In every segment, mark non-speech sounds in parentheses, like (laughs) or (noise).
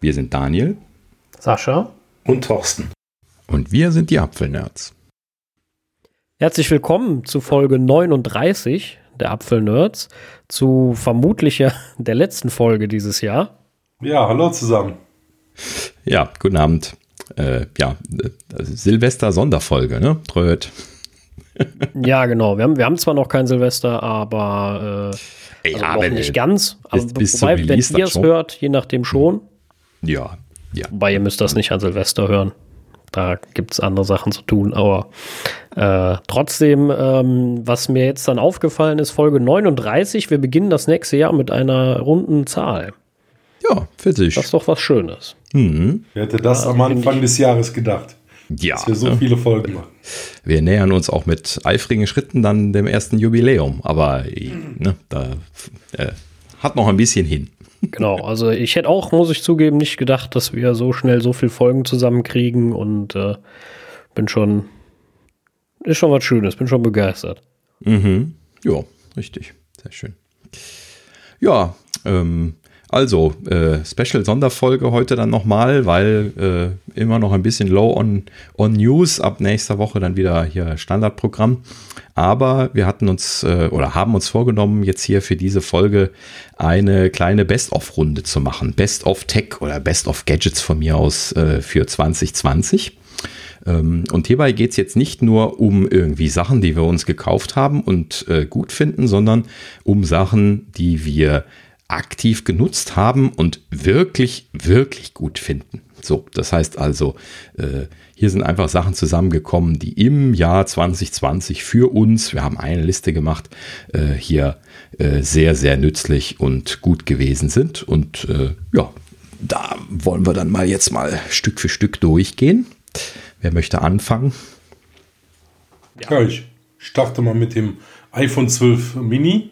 Wir sind Daniel, Sascha und Thorsten. Und wir sind die Apfelnerds. Herzlich willkommen zu Folge 39 der Apfelnerds, zu vermutlich (laughs) der letzten Folge dieses Jahr. Ja, hallo zusammen. Ja, guten Abend. Äh, ja, äh, Silvester-Sonderfolge, ne? Tröd. (laughs) ja, genau. Wir haben, wir haben zwar noch kein Silvester, aber äh, also ja, noch nicht ganz. Aber bis, bis wobei, wenn ihr es hört, je nachdem schon. Ja, ja. Wobei ihr müsst das nicht an Silvester hören. Da gibt es andere Sachen zu tun, aber äh, trotzdem, ähm, was mir jetzt dann aufgefallen ist, Folge 39, wir beginnen das nächste Jahr mit einer runden Zahl. Ja, für sich. Das ist doch was Schönes. Mhm. Wer hätte das ja, am Anfang des Jahres gedacht? Ja. Dass wir so viele Folgen machen. Wir nähern uns auch mit eifrigen Schritten dann dem ersten Jubiläum, aber ne, da äh, hat noch ein bisschen hin. Genau, also ich hätte auch, muss ich zugeben, nicht gedacht, dass wir so schnell so viele Folgen zusammenkriegen und äh, bin schon, ist schon was Schönes, bin schon begeistert. Mhm. Ja, richtig, sehr schön. Ja, ähm, also, äh, Special-Sonderfolge heute dann nochmal, weil äh, immer noch ein bisschen low on, on News. Ab nächster Woche dann wieder hier Standardprogramm. Aber wir hatten uns äh, oder haben uns vorgenommen, jetzt hier für diese Folge eine kleine Best-of-Runde zu machen. Best-of Tech oder Best-of Gadgets von mir aus äh, für 2020. Ähm, und hierbei geht es jetzt nicht nur um irgendwie Sachen, die wir uns gekauft haben und äh, gut finden, sondern um Sachen, die wir aktiv genutzt haben und wirklich, wirklich gut finden. So, das heißt also, äh, hier sind einfach Sachen zusammengekommen, die im Jahr 2020 für uns, wir haben eine Liste gemacht, äh, hier äh, sehr, sehr nützlich und gut gewesen sind. Und äh, ja, da wollen wir dann mal jetzt mal Stück für Stück durchgehen. Wer möchte anfangen? Ja, ich starte mal mit dem iPhone 12 Mini.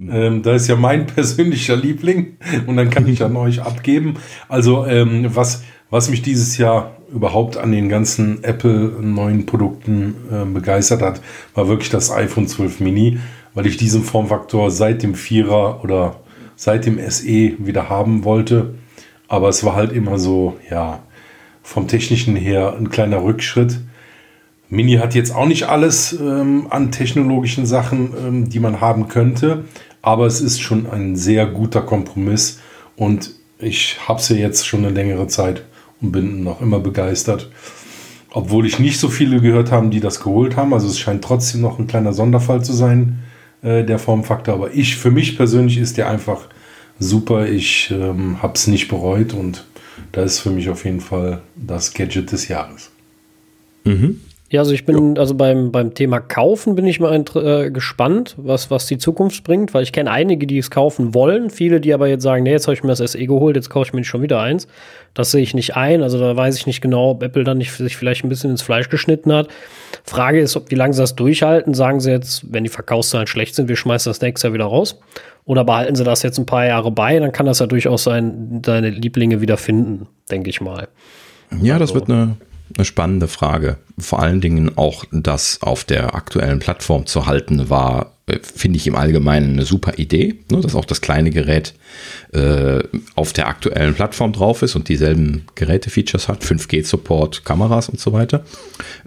Ähm, da ist ja mein (laughs) persönlicher Liebling und dann kann ich an (laughs) euch abgeben. Also ähm, was, was mich dieses Jahr überhaupt an den ganzen Apple neuen Produkten äh, begeistert hat, war wirklich das iPhone 12 Mini, weil ich diesen Formfaktor seit dem Vierer oder seit dem SE wieder haben wollte. Aber es war halt immer so, ja, vom technischen her ein kleiner Rückschritt. Mini hat jetzt auch nicht alles ähm, an technologischen Sachen, ähm, die man haben könnte. Aber es ist schon ein sehr guter Kompromiss und ich habe ja jetzt schon eine längere Zeit und bin noch immer begeistert. Obwohl ich nicht so viele gehört habe, die das geholt haben. Also es scheint trotzdem noch ein kleiner Sonderfall zu sein, äh, der Formfaktor. Aber ich, für mich persönlich ist der einfach super. Ich ähm, habe es nicht bereut und da ist für mich auf jeden Fall das Gadget des Jahres. Mhm. Ja, also ich bin, ja. also beim, beim Thema Kaufen bin ich mal äh, gespannt, was, was die Zukunft bringt, weil ich kenne einige, die es kaufen wollen, viele, die aber jetzt sagen, nee, jetzt habe ich mir das SE geholt, jetzt kaufe ich mir schon wieder eins. Das sehe ich nicht ein, also da weiß ich nicht genau, ob Apple dann nicht sich vielleicht ein bisschen ins Fleisch geschnitten hat. Frage ist, ob, wie lange sie das durchhalten. Sagen sie jetzt, wenn die Verkaufszahlen schlecht sind, wir schmeißen das nächstes Jahr wieder raus. Oder behalten sie das jetzt ein paar Jahre bei, dann kann das ja durchaus sein, deine Lieblinge wieder finden, denke ich mal. Ja, also, das wird eine eine spannende Frage. Vor allen Dingen auch das auf der aktuellen Plattform zu halten war, äh, finde ich im Allgemeinen eine super Idee, ne, dass auch das kleine Gerät äh, auf der aktuellen Plattform drauf ist und dieselben Gerätefeatures hat, 5G-Support, Kameras und so weiter,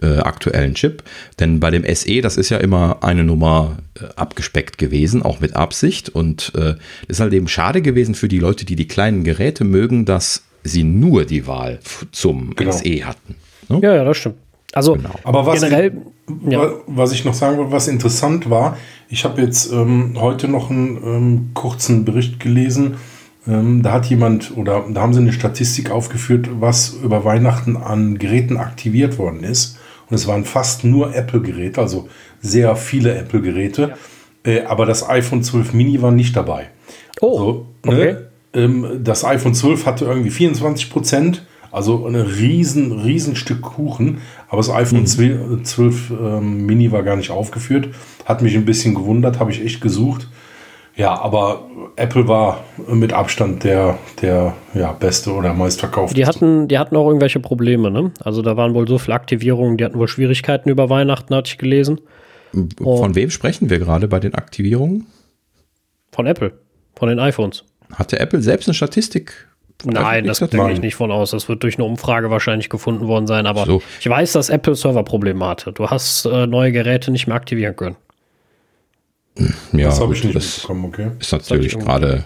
äh, aktuellen Chip. Denn bei dem SE, das ist ja immer eine Nummer äh, abgespeckt gewesen, auch mit Absicht und äh, ist halt eben schade gewesen für die Leute, die die kleinen Geräte mögen, dass sie nur die Wahl zum genau. SE hatten. Ne? Ja, ja, das stimmt. Also genau. Aber was generell, ich, ja. was ich noch sagen wollte, was interessant war, ich habe jetzt ähm, heute noch einen ähm, kurzen Bericht gelesen. Ähm, da hat jemand oder da haben sie eine Statistik aufgeführt, was über Weihnachten an Geräten aktiviert worden ist. Und es waren fast nur Apple-Geräte, also sehr viele Apple-Geräte. Ja. Äh, aber das iPhone 12 Mini war nicht dabei. Oh, also, ne, okay. Ne, das iPhone 12 hatte irgendwie 24 Prozent also ein riesen, riesen Stück Kuchen. Aber das iPhone mhm. 12 ähm, Mini war gar nicht aufgeführt. Hat mich ein bisschen gewundert, habe ich echt gesucht. Ja, aber Apple war mit Abstand der, der ja, beste oder meistverkaufte. Die hatten, die hatten auch irgendwelche Probleme, ne? Also da waren wohl so viele Aktivierungen, die hatten wohl Schwierigkeiten über Weihnachten, hatte ich gelesen. Von Und wem sprechen wir gerade bei den Aktivierungen? Von Apple, von den iPhones. Hatte Apple selbst eine Statistik Nein, das gehe ich nicht von aus. Das wird durch eine Umfrage wahrscheinlich gefunden worden sein. Aber so. ich weiß, dass Apple Serverprobleme hatte. Du hast äh, neue Geräte nicht mehr aktivieren können. Ja, das habe ich nicht das mitbekommen, okay. Ist natürlich gerade,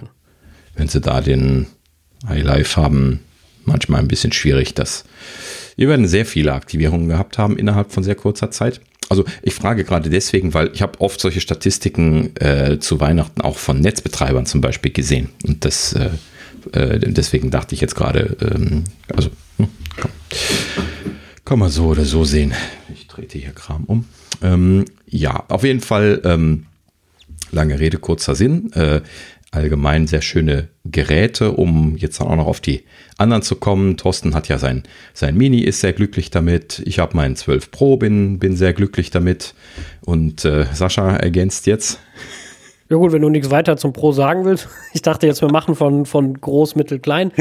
wenn sie da den iLife haben, manchmal ein bisschen schwierig. Dass wir werden sehr viele Aktivierungen gehabt haben innerhalb von sehr kurzer Zeit. Also ich frage gerade deswegen, weil ich habe oft solche Statistiken äh, zu Weihnachten auch von Netzbetreibern zum Beispiel gesehen. Und das äh, äh, deswegen dachte ich jetzt gerade, ähm, also hm, komm. kann man so oder so sehen. Ich trete hier Kram um. Ähm, ja, auf jeden Fall ähm, lange Rede, kurzer Sinn. Äh, allgemein sehr schöne Geräte, um jetzt auch noch auf die anderen zu kommen. Thorsten hat ja sein, sein Mini, ist sehr glücklich damit. Ich habe meinen 12 Pro, bin, bin sehr glücklich damit. Und äh, Sascha ergänzt jetzt. Ja gut, wenn du nichts weiter zum Pro sagen willst. (laughs) Ich dachte jetzt, wir machen von, von groß, mittel, klein.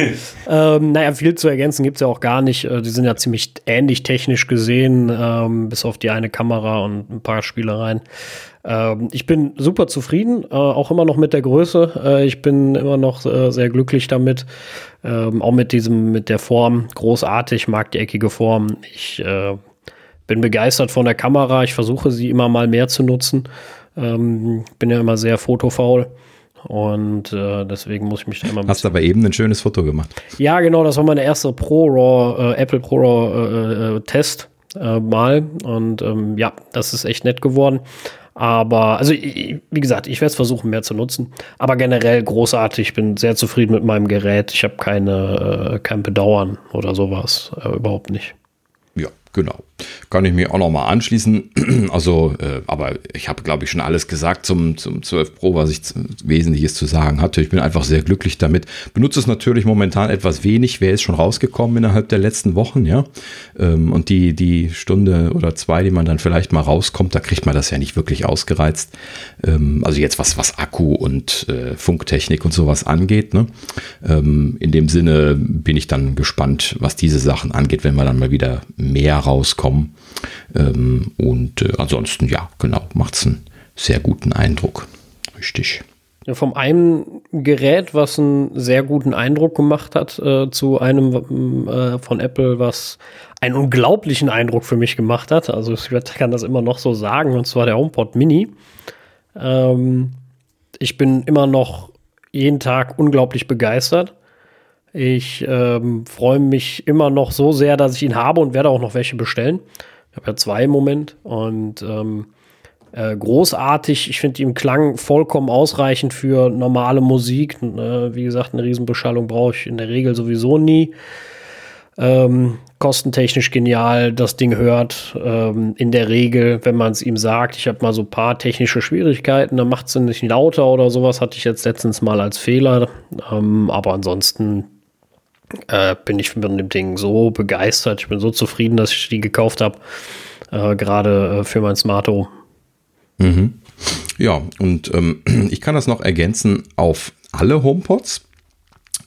ähm, naja, viel zu ergänzen gibt es ja auch gar nicht. Äh, die sind ja ziemlich ähnlich technisch gesehen, ähm, bis auf die eine Kamera und ein paar Spielereien. Ähm, ich bin super zufrieden, äh, auch immer noch mit der Größe. Äh, ich bin immer noch äh, sehr glücklich damit. Ähm, auch mit diesem, mit der Form. Großartig, mag die eckige Form. Ich äh, bin begeistert von der Kamera. Ich versuche sie immer mal mehr zu nutzen. Ähm, bin ja immer sehr fotofaul. Und äh, deswegen muss ich mich da immer. Hast aber eben ein schönes Foto gemacht. Ja, genau, das war meine erste Pro RAW, äh, Apple Pro RAW äh, Test äh, mal. Und ähm, ja, das ist echt nett geworden. Aber, also wie gesagt, ich werde es versuchen, mehr zu nutzen. Aber generell großartig. Ich bin sehr zufrieden mit meinem Gerät. Ich habe keine, äh, kein Bedauern oder sowas. Äh, überhaupt nicht. Genau. Kann ich mir auch noch mal anschließen. (clears throat) Also, äh, aber ich habe, glaube ich, schon alles gesagt zum, zum 12 Pro, was ich Wesentliches zu sagen hatte. Ich bin einfach sehr glücklich damit. Benutze es natürlich momentan etwas wenig. Wer ist schon rausgekommen innerhalb der letzten Wochen, ja? Ähm, und die, die Stunde oder zwei, die man dann vielleicht mal rauskommt, da kriegt man das ja nicht wirklich ausgereizt. Ähm, also jetzt was, was Akku und äh, Funktechnik und sowas angeht. Ne? Ähm, in dem Sinne bin ich dann gespannt, was diese Sachen angeht, wenn wir dann mal wieder mehr rauskommen. Ähm, und äh, ansonsten, ja, genau, macht es einen sehr guten Eindruck. Richtig. Ja, vom einen Gerät, was einen sehr guten Eindruck gemacht hat, äh, zu einem äh, von Apple, was einen unglaublichen Eindruck für mich gemacht hat. Also ich kann das immer noch so sagen, und zwar der HomePod Mini. Ähm, ich bin immer noch jeden Tag unglaublich begeistert. Ich ähm, freue mich immer noch so sehr, dass ich ihn habe und werde auch noch welche bestellen. Ich habe ja zwei im Moment und ähm, äh, großartig. Ich finde ihn Klang vollkommen ausreichend für normale Musik. Äh, wie gesagt, eine Riesenbeschallung brauche ich in der Regel sowieso nie. Ähm, kostentechnisch genial, das Ding hört. Ähm, in der Regel, wenn man es ihm sagt, ich habe mal so ein paar technische Schwierigkeiten, dann macht es nicht lauter oder sowas, hatte ich jetzt letztens mal als Fehler. Ähm, aber ansonsten äh, bin ich von dem Ding so begeistert. Ich bin so zufrieden, dass ich die gekauft habe. Äh, Gerade äh, für mein Smarto. Mhm. Ja, und ähm, (clears throat) ich kann das noch ergänzen auf alle HomePods.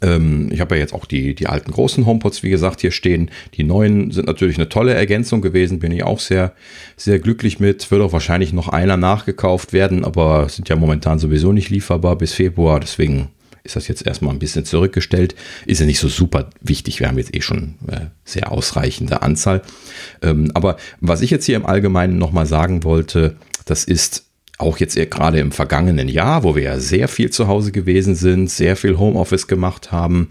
Ähm, ich habe ja jetzt auch die, die alten großen HomePods, wie gesagt, hier stehen. Die neuen sind natürlich eine tolle Ergänzung gewesen. Bin ich auch sehr, sehr glücklich mit. Wird auch wahrscheinlich noch einer nachgekauft werden, aber sind ja momentan sowieso nicht lieferbar bis Februar. Deswegen ist das jetzt erstmal ein bisschen zurückgestellt. Ist ja nicht so super wichtig. Wir haben jetzt eh schon äh, sehr ausreichende Anzahl. Ähm, aber was ich jetzt hier im Allgemeinen nochmal sagen wollte, das ist auch jetzt gerade im vergangenen Jahr, wo wir ja sehr viel zu Hause gewesen sind, sehr viel Homeoffice gemacht haben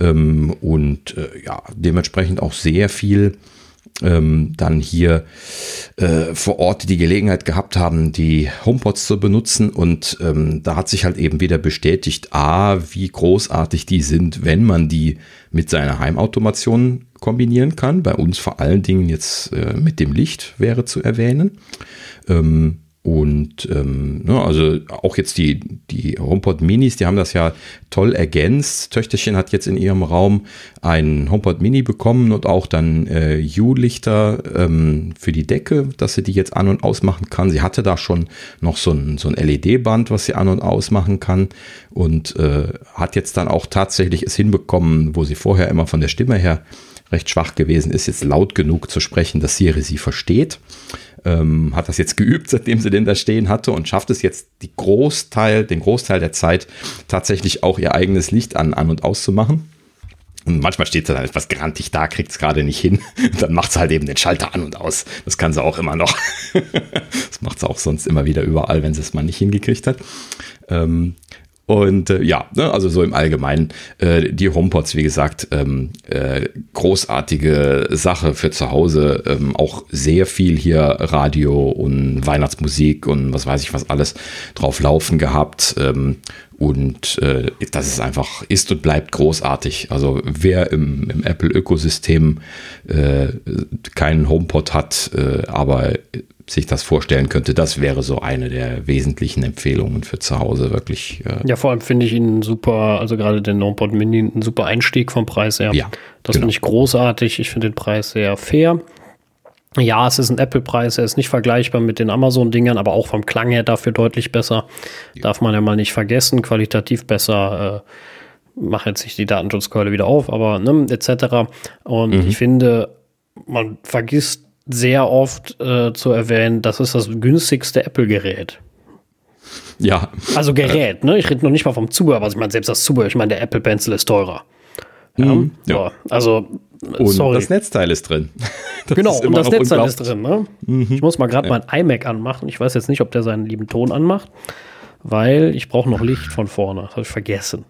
ähm, und äh, ja, dementsprechend auch sehr viel ähm, dann hier äh, vor Ort die Gelegenheit gehabt haben, die HomePods zu benutzen. Und ähm, da hat sich halt eben wieder bestätigt, a, wie großartig die sind, wenn man die mit seiner Heimautomation kombinieren kann. Bei uns vor allen Dingen jetzt äh, mit dem Licht wäre zu erwähnen. Ähm, und ähm, ne, also auch jetzt die, die HomePod Minis, die haben das ja toll ergänzt. Töchterchen hat jetzt in ihrem Raum ein HomePod Mini bekommen und auch dann äh, U-Lichter ähm, für die Decke, dass sie die jetzt an- und ausmachen kann. Sie hatte da schon noch so ein, so ein LED-Band, was sie an- und ausmachen kann und äh, hat jetzt dann auch tatsächlich es hinbekommen, wo sie vorher immer von der Stimme her recht schwach gewesen ist, jetzt laut genug zu sprechen, dass Siri sie versteht ähm, hat das jetzt geübt, seitdem sie den da stehen hatte und schafft es jetzt die Großteil, den Großteil der Zeit tatsächlich auch ihr eigenes Licht an, an und auszumachen. Und manchmal steht sie dann etwas grantig da, kriegt es gerade nicht hin. (laughs) Dann macht sie halt eben den Schalter an und aus. Das kann sie auch immer noch. (laughs) das macht sie auch sonst immer wieder überall, wenn sie es mal nicht hingekriegt hat. Ähm, und äh, ja, ne, also so im Allgemeinen, äh, die HomePods, wie gesagt, ähm, äh, großartige Sache für zu Hause. Ähm, auch sehr viel hier Radio und Weihnachtsmusik und was weiß ich was alles drauf laufen gehabt. Ähm, und äh, das ist einfach, ist und bleibt großartig. Also wer im, im Apple-Ökosystem äh, keinen HomePod hat, äh, aber sich das vorstellen könnte, das wäre so eine der wesentlichen Empfehlungen für zu Hause wirklich. Äh ja, vor allem finde ich ihn super, also gerade den HomePod Mini, ein super Einstieg vom Preis her. Ja, das genau. finde ich großartig. Ich finde den Preis sehr fair. Ja, es ist ein Apple-Preis, er ist nicht vergleichbar mit den Amazon-Dingern, aber auch vom Klang her dafür deutlich besser. Ja. Darf man ja mal nicht vergessen, qualitativ besser. Äh, mache jetzt nicht die Datenschutzkeule wieder auf, aber ne, etc. Und mhm. ich finde, man vergisst sehr oft äh, zu erwähnen, das ist das günstigste Apple-Gerät. Ja. Also Gerät, ne? Ich rede noch nicht mal vom Zubehör, was ich meine, selbst das Zubehör, ich meine, der Apple Pencil ist teurer. Ja, mm, ja. So, also, und sorry. das Netzteil ist drin. (laughs) Das genau, ist und das Netzteil ist drin. Ne? Mhm. Ich muss mal gerade ja. mein iMac anmachen. Ich weiß jetzt nicht, ob der seinen lieben Ton anmacht, weil ich brauche noch Licht von vorne. Das habe ich vergessen.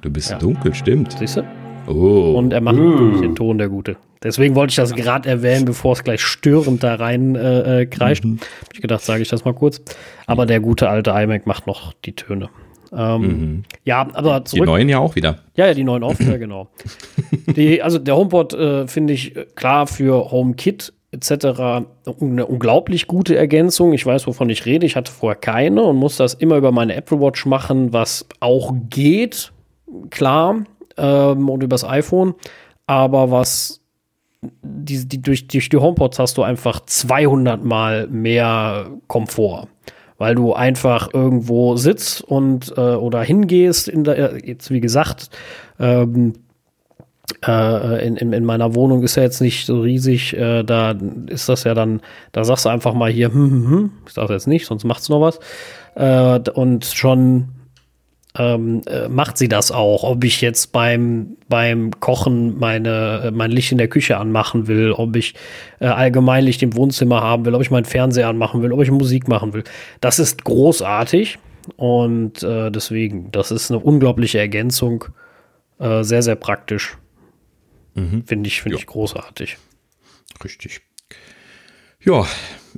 Du bist ja. dunkel, stimmt. Siehst du? Oh. Und er macht uh. den Ton, der Gute. Deswegen wollte ich das gerade erwähnen, bevor es gleich störend da rein äh, äh kreischt. Mhm. Hab ich gedacht, sage ich das mal kurz. Aber der gute alte iMac macht noch die Töne. Ähm, mhm. Ja, aber zurück. Die neuen ja auch wieder. Ja, ja, die neuen auch wieder, genau. (laughs) Die, also der HomePod äh, finde ich äh, klar für HomeKit etc. eine unglaublich gute Ergänzung. Ich weiß, wovon ich rede. Ich hatte vorher keine und muss das immer über meine Apple Watch machen, was auch geht, klar, ähm, und übers iPhone. Aber was die, die, durch, durch die HomePods hast du einfach 200 mal mehr Komfort weil du einfach irgendwo sitzt und äh, oder hingehst in der jetzt wie gesagt ähm, äh, in, in, in meiner Wohnung ist ja jetzt nicht so riesig, äh, da ist das ja dann, da sagst du einfach mal hier, hm, hm, hm, ich sag jetzt nicht, sonst macht's noch was. Äh, und schon ähm, äh, macht sie das auch. Ob ich jetzt beim, beim Kochen meine, äh, mein Licht in der Küche anmachen will, ob ich äh, allgemein Licht im Wohnzimmer haben will, ob ich meinen Fernseher anmachen will, ob ich Musik machen will. Das ist großartig und äh, deswegen, das ist eine unglaubliche Ergänzung. Äh, sehr, sehr praktisch. Mhm. Finde ich, find ich großartig. Richtig. Ja,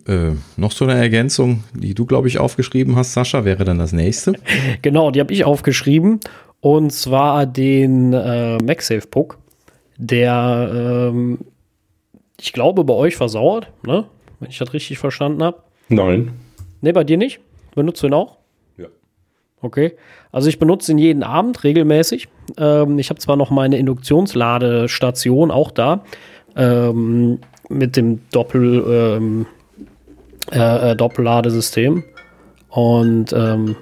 äh, noch so eine Ergänzung, die du, glaube ich, aufgeschrieben hast, Sascha, wäre dann das nächste. (laughs) Genau, die habe ich aufgeschrieben. Und zwar den äh, MagSafe Puck, der, ähm, ich glaube, bei euch versauert, ne? wenn ich das richtig verstanden habe. Nein. Ne, bei dir nicht? Benutzt du ihn auch? Ja. Okay. Also ich benutze ihn jeden Abend regelmäßig. Ähm, ich habe zwar noch meine Induktionsladestation auch da. Ähm, mit dem Doppel, ähm, äh, äh, Doppelladesystem. Und ähm,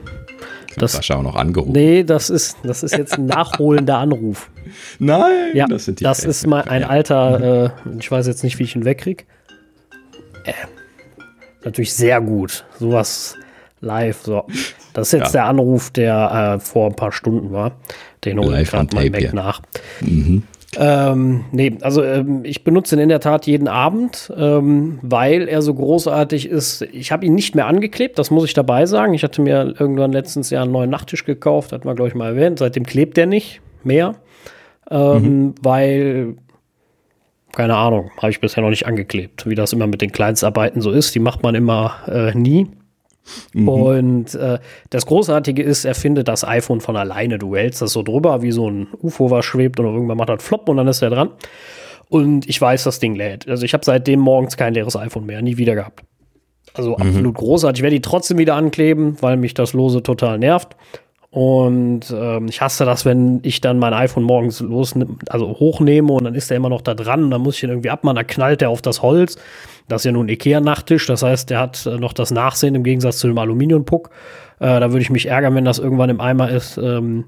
das Sascha auch noch angerufen. Nee, das ist, das ist jetzt ein nachholender Anruf. (laughs) Nein, ja, das sind die Das ist mal ein alter, äh, ich weiß jetzt nicht, wie ich ihn wegkriege. Äh, natürlich sehr gut. Sowas live. So. Das ist jetzt ja. der Anruf, der äh, vor ein paar Stunden war. Den hole ich gerade mal weg nach. Mhm. Ähm, nee, also ähm, ich benutze ihn in der Tat jeden Abend, ähm, weil er so großartig ist. Ich habe ihn nicht mehr angeklebt, das muss ich dabei sagen. Ich hatte mir irgendwann letztens Jahr einen neuen Nachttisch gekauft, hat man, glaube ich, mal erwähnt. Seitdem klebt der nicht mehr, ähm, mhm. weil, keine Ahnung, habe ich bisher noch nicht angeklebt. Wie das immer mit den Kleinstarbeiten so ist, die macht man immer äh, nie. Mhm. Und äh, das Großartige ist, er findet das iPhone von alleine. Du hältst das so drüber, wie so ein UFO, was schwebt und irgendwann macht das Flop und dann ist er dran. Und ich weiß, das Ding lädt. Also ich habe seitdem morgens kein leeres iPhone mehr, nie wieder gehabt. Also mhm. absolut großartig. Ich werde die trotzdem wieder ankleben, weil mich das Lose total nervt. Und ähm, ich hasse das, wenn ich dann mein iPhone morgens los, also hochnehme und dann ist der immer noch da dran und dann muss ich ihn irgendwie abmachen, dann knallt der auf das Holz. Das ist ja nun Ikea-Nachttisch, das heißt, der hat äh, noch das Nachsehen im Gegensatz zu dem Aluminiumpuck. Äh, da würde ich mich ärgern, wenn das irgendwann im Eimer ist. Ähm,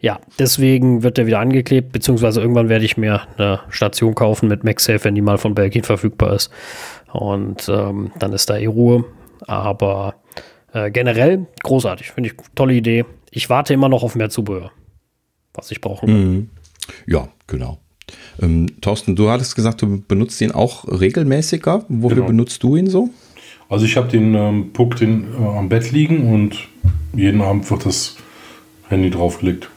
ja, deswegen wird der wieder angeklebt, beziehungsweise irgendwann werde ich mir eine Station kaufen mit MagSafe, wenn die mal von Belgien verfügbar ist. Und ähm, dann ist da eh Ruhe. Aber äh, generell großartig, finde ich tolle Idee. Ich warte immer noch auf mehr Zubehör, was ich brauche. Mhm. Ja, genau. Ähm, Thorsten, du hattest gesagt, du benutzt ihn auch regelmäßiger. Wofür genau. benutzt du ihn so? Also ich habe den ähm, Puck den, äh, am Bett liegen und jeden Abend wird das Handy draufgelegt.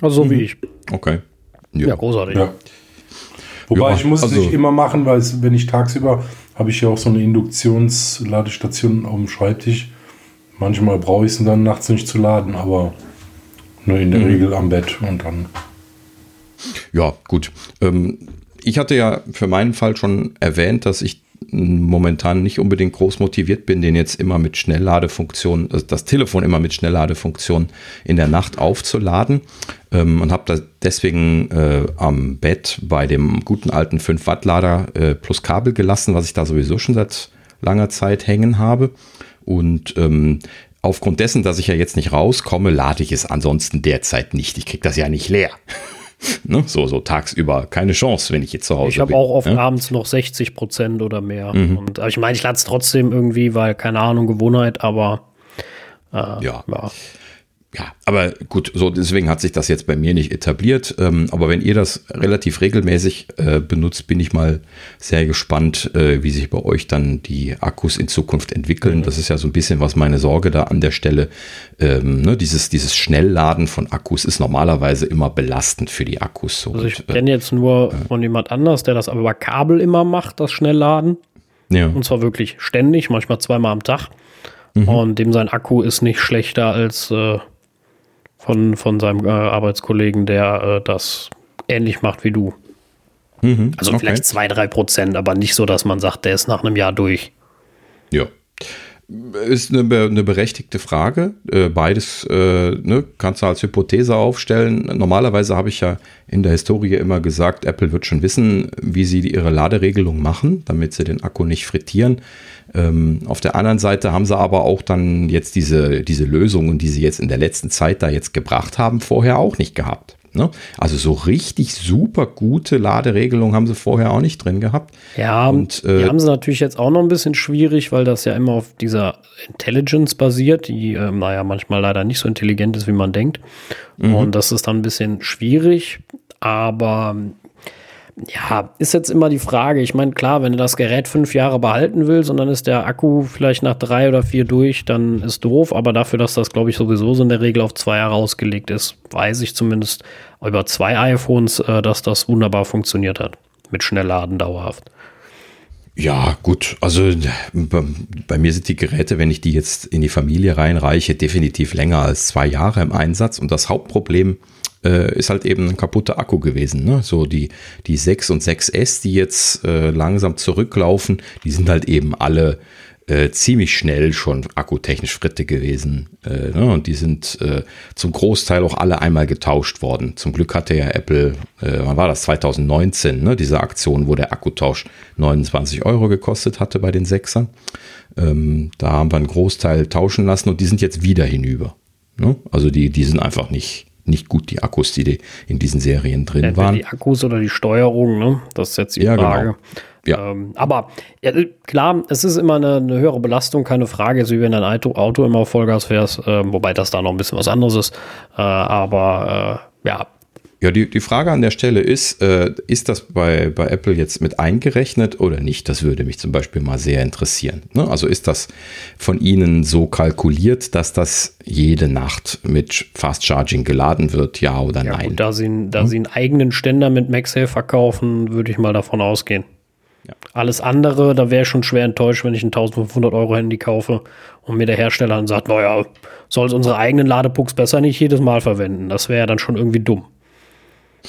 Also so mhm. wie ich. Okay. Ja, ja großartig. Ja. Wobei ja, ich muss es also, nicht immer machen, weil es, wenn ich tagsüber habe ich ja auch so eine Induktionsladestation auf dem Schreibtisch. Manchmal brauche ich es dann nachts nicht zu laden, aber nur in der mhm. Regel am Bett und dann. Ja, gut. Ähm, ich hatte ja für meinen Fall schon erwähnt, dass ich momentan nicht unbedingt groß motiviert bin, den jetzt immer mit Schnellladefunktion, also das Telefon immer mit Schnellladefunktion in der Nacht aufzuladen ähm, und habe da deswegen äh, am Bett bei dem guten alten 5 Watt Lader äh, plus Kabel gelassen, was ich da sowieso schon seit langer Zeit hängen habe und ähm, aufgrund dessen, dass ich ja jetzt nicht rauskomme, lade ich es ansonsten derzeit nicht. Ich kriege das ja nicht leer. (laughs) Ne? So, so tagsüber keine Chance, wenn ich jetzt zu Hause ich bin. Ich habe auch oft ja? abends noch 60 Prozent oder mehr. Mhm. Und, aber ich meine, ich lade es trotzdem irgendwie, weil, keine Ahnung, Gewohnheit, aber äh, ja. ja ja, aber gut, so deswegen hat sich das jetzt bei mir nicht etabliert. Ähm, aber wenn ihr das relativ regelmäßig äh, benutzt, bin ich mal sehr gespannt, äh, wie sich bei euch dann die Akkus in Zukunft entwickeln. Mhm. Das ist ja so ein bisschen was meine Sorge da an der Stelle. Ähm, ne, dieses, dieses Schnellladen von Akkus ist normalerweise immer belastend für die Akkus. So. Also ich äh, kenne jetzt nur äh, von jemand anders, der das aber über Kabel immer macht, das Schnellladen. Ja. Und zwar wirklich ständig, manchmal zweimal am Tag. Mhm. Und dem sein Akku ist nicht schlechter als äh, von, von seinem äh, Arbeitskollegen, der äh, das ähnlich macht wie du. Mhm, also okay. vielleicht zwei, drei Prozent, aber nicht so, dass man sagt, der ist nach einem Jahr durch. Ja. Ist eine, eine berechtigte Frage. Äh, beides äh, ne, kannst du als Hypothese aufstellen. Normalerweise habe ich ja in der Historie immer gesagt, Apple wird schon wissen, wie sie ihre Laderegelung machen, damit sie den Akku nicht frittieren. Ähm, auf der anderen Seite haben sie aber auch dann jetzt diese, diese Lösungen, die sie jetzt in der letzten Zeit da jetzt gebracht haben, vorher auch nicht gehabt. Ne? Also so richtig super gute Laderegelungen haben sie vorher auch nicht drin gehabt. Ja, und äh, die haben sie natürlich jetzt auch noch ein bisschen schwierig, weil das ja immer auf dieser Intelligence basiert, die, äh, naja, manchmal leider nicht so intelligent ist, wie man denkt. Mhm. Und das ist dann ein bisschen schwierig. Aber ja, ist jetzt immer die Frage. Ich meine, klar, wenn du das Gerät fünf Jahre behalten willst und dann ist der Akku vielleicht nach drei oder vier durch, dann ist doof. Aber dafür, dass das, glaube ich, sowieso so in der Regel auf zwei Jahre ausgelegt ist, weiß ich zumindest über zwei iPhones, äh, dass das wunderbar funktioniert hat. Mit Schnellladen dauerhaft. Ja, gut. Also bei mir sind die Geräte, wenn ich die jetzt in die Familie reinreiche, definitiv länger als zwei Jahre im Einsatz. Und das Hauptproblem äh, ist halt eben ein kaputter Akku gewesen. Ne? So die, die 6 und 6S, die jetzt äh, langsam zurücklaufen, die sind halt eben alle äh, ziemlich schnell schon akkutechnisch Fritte gewesen. Äh, ne? Und die sind äh, zum Großteil auch alle einmal getauscht worden. Zum Glück hatte ja Apple, äh, wann war das? 2019, ne? diese Aktion, wo der Akkutausch 29 Euro gekostet hatte bei den Sechsern. Ähm, da haben wir einen Großteil tauschen lassen und die sind jetzt wieder hinüber. Ne? Also die, die sind einfach nicht, nicht gut, die Akkus, die in diesen Serien drin ja, waren. Die Akkus oder die Steuerung, ne? Das ist jetzt die ja, genau. Frage. Genau. Ja. Ähm, aber ja, klar, es ist immer eine, eine, höhere Belastung, keine Frage, so wie wenn ein Auto, Auto immer auf Vollgas fährst, äh, wobei das da noch ein bisschen was anderes ist. Äh, aber äh, ja, ja, die, die Frage an der Stelle ist, äh, ist das bei, bei Apple jetzt mit eingerechnet oder nicht? Das würde mich zum Beispiel mal sehr interessieren. Ne? Also ist das von Ihnen so kalkuliert, dass das jede Nacht mit Fast Charging geladen wird, ja oder ja, nein? Gut, da Sie, da hm? Sie einen eigenen Ständer mit MagSafe verkaufen, würde ich mal davon ausgehen. Ja. Alles andere, da wäre ich schon schwer enttäuscht, wenn ich ein 1500 Euro Handy kaufe und mir der Hersteller dann sagt, naja, soll unsere eigenen Ladepucks besser nicht jedes Mal verwenden. Das wäre ja dann schon irgendwie dumm.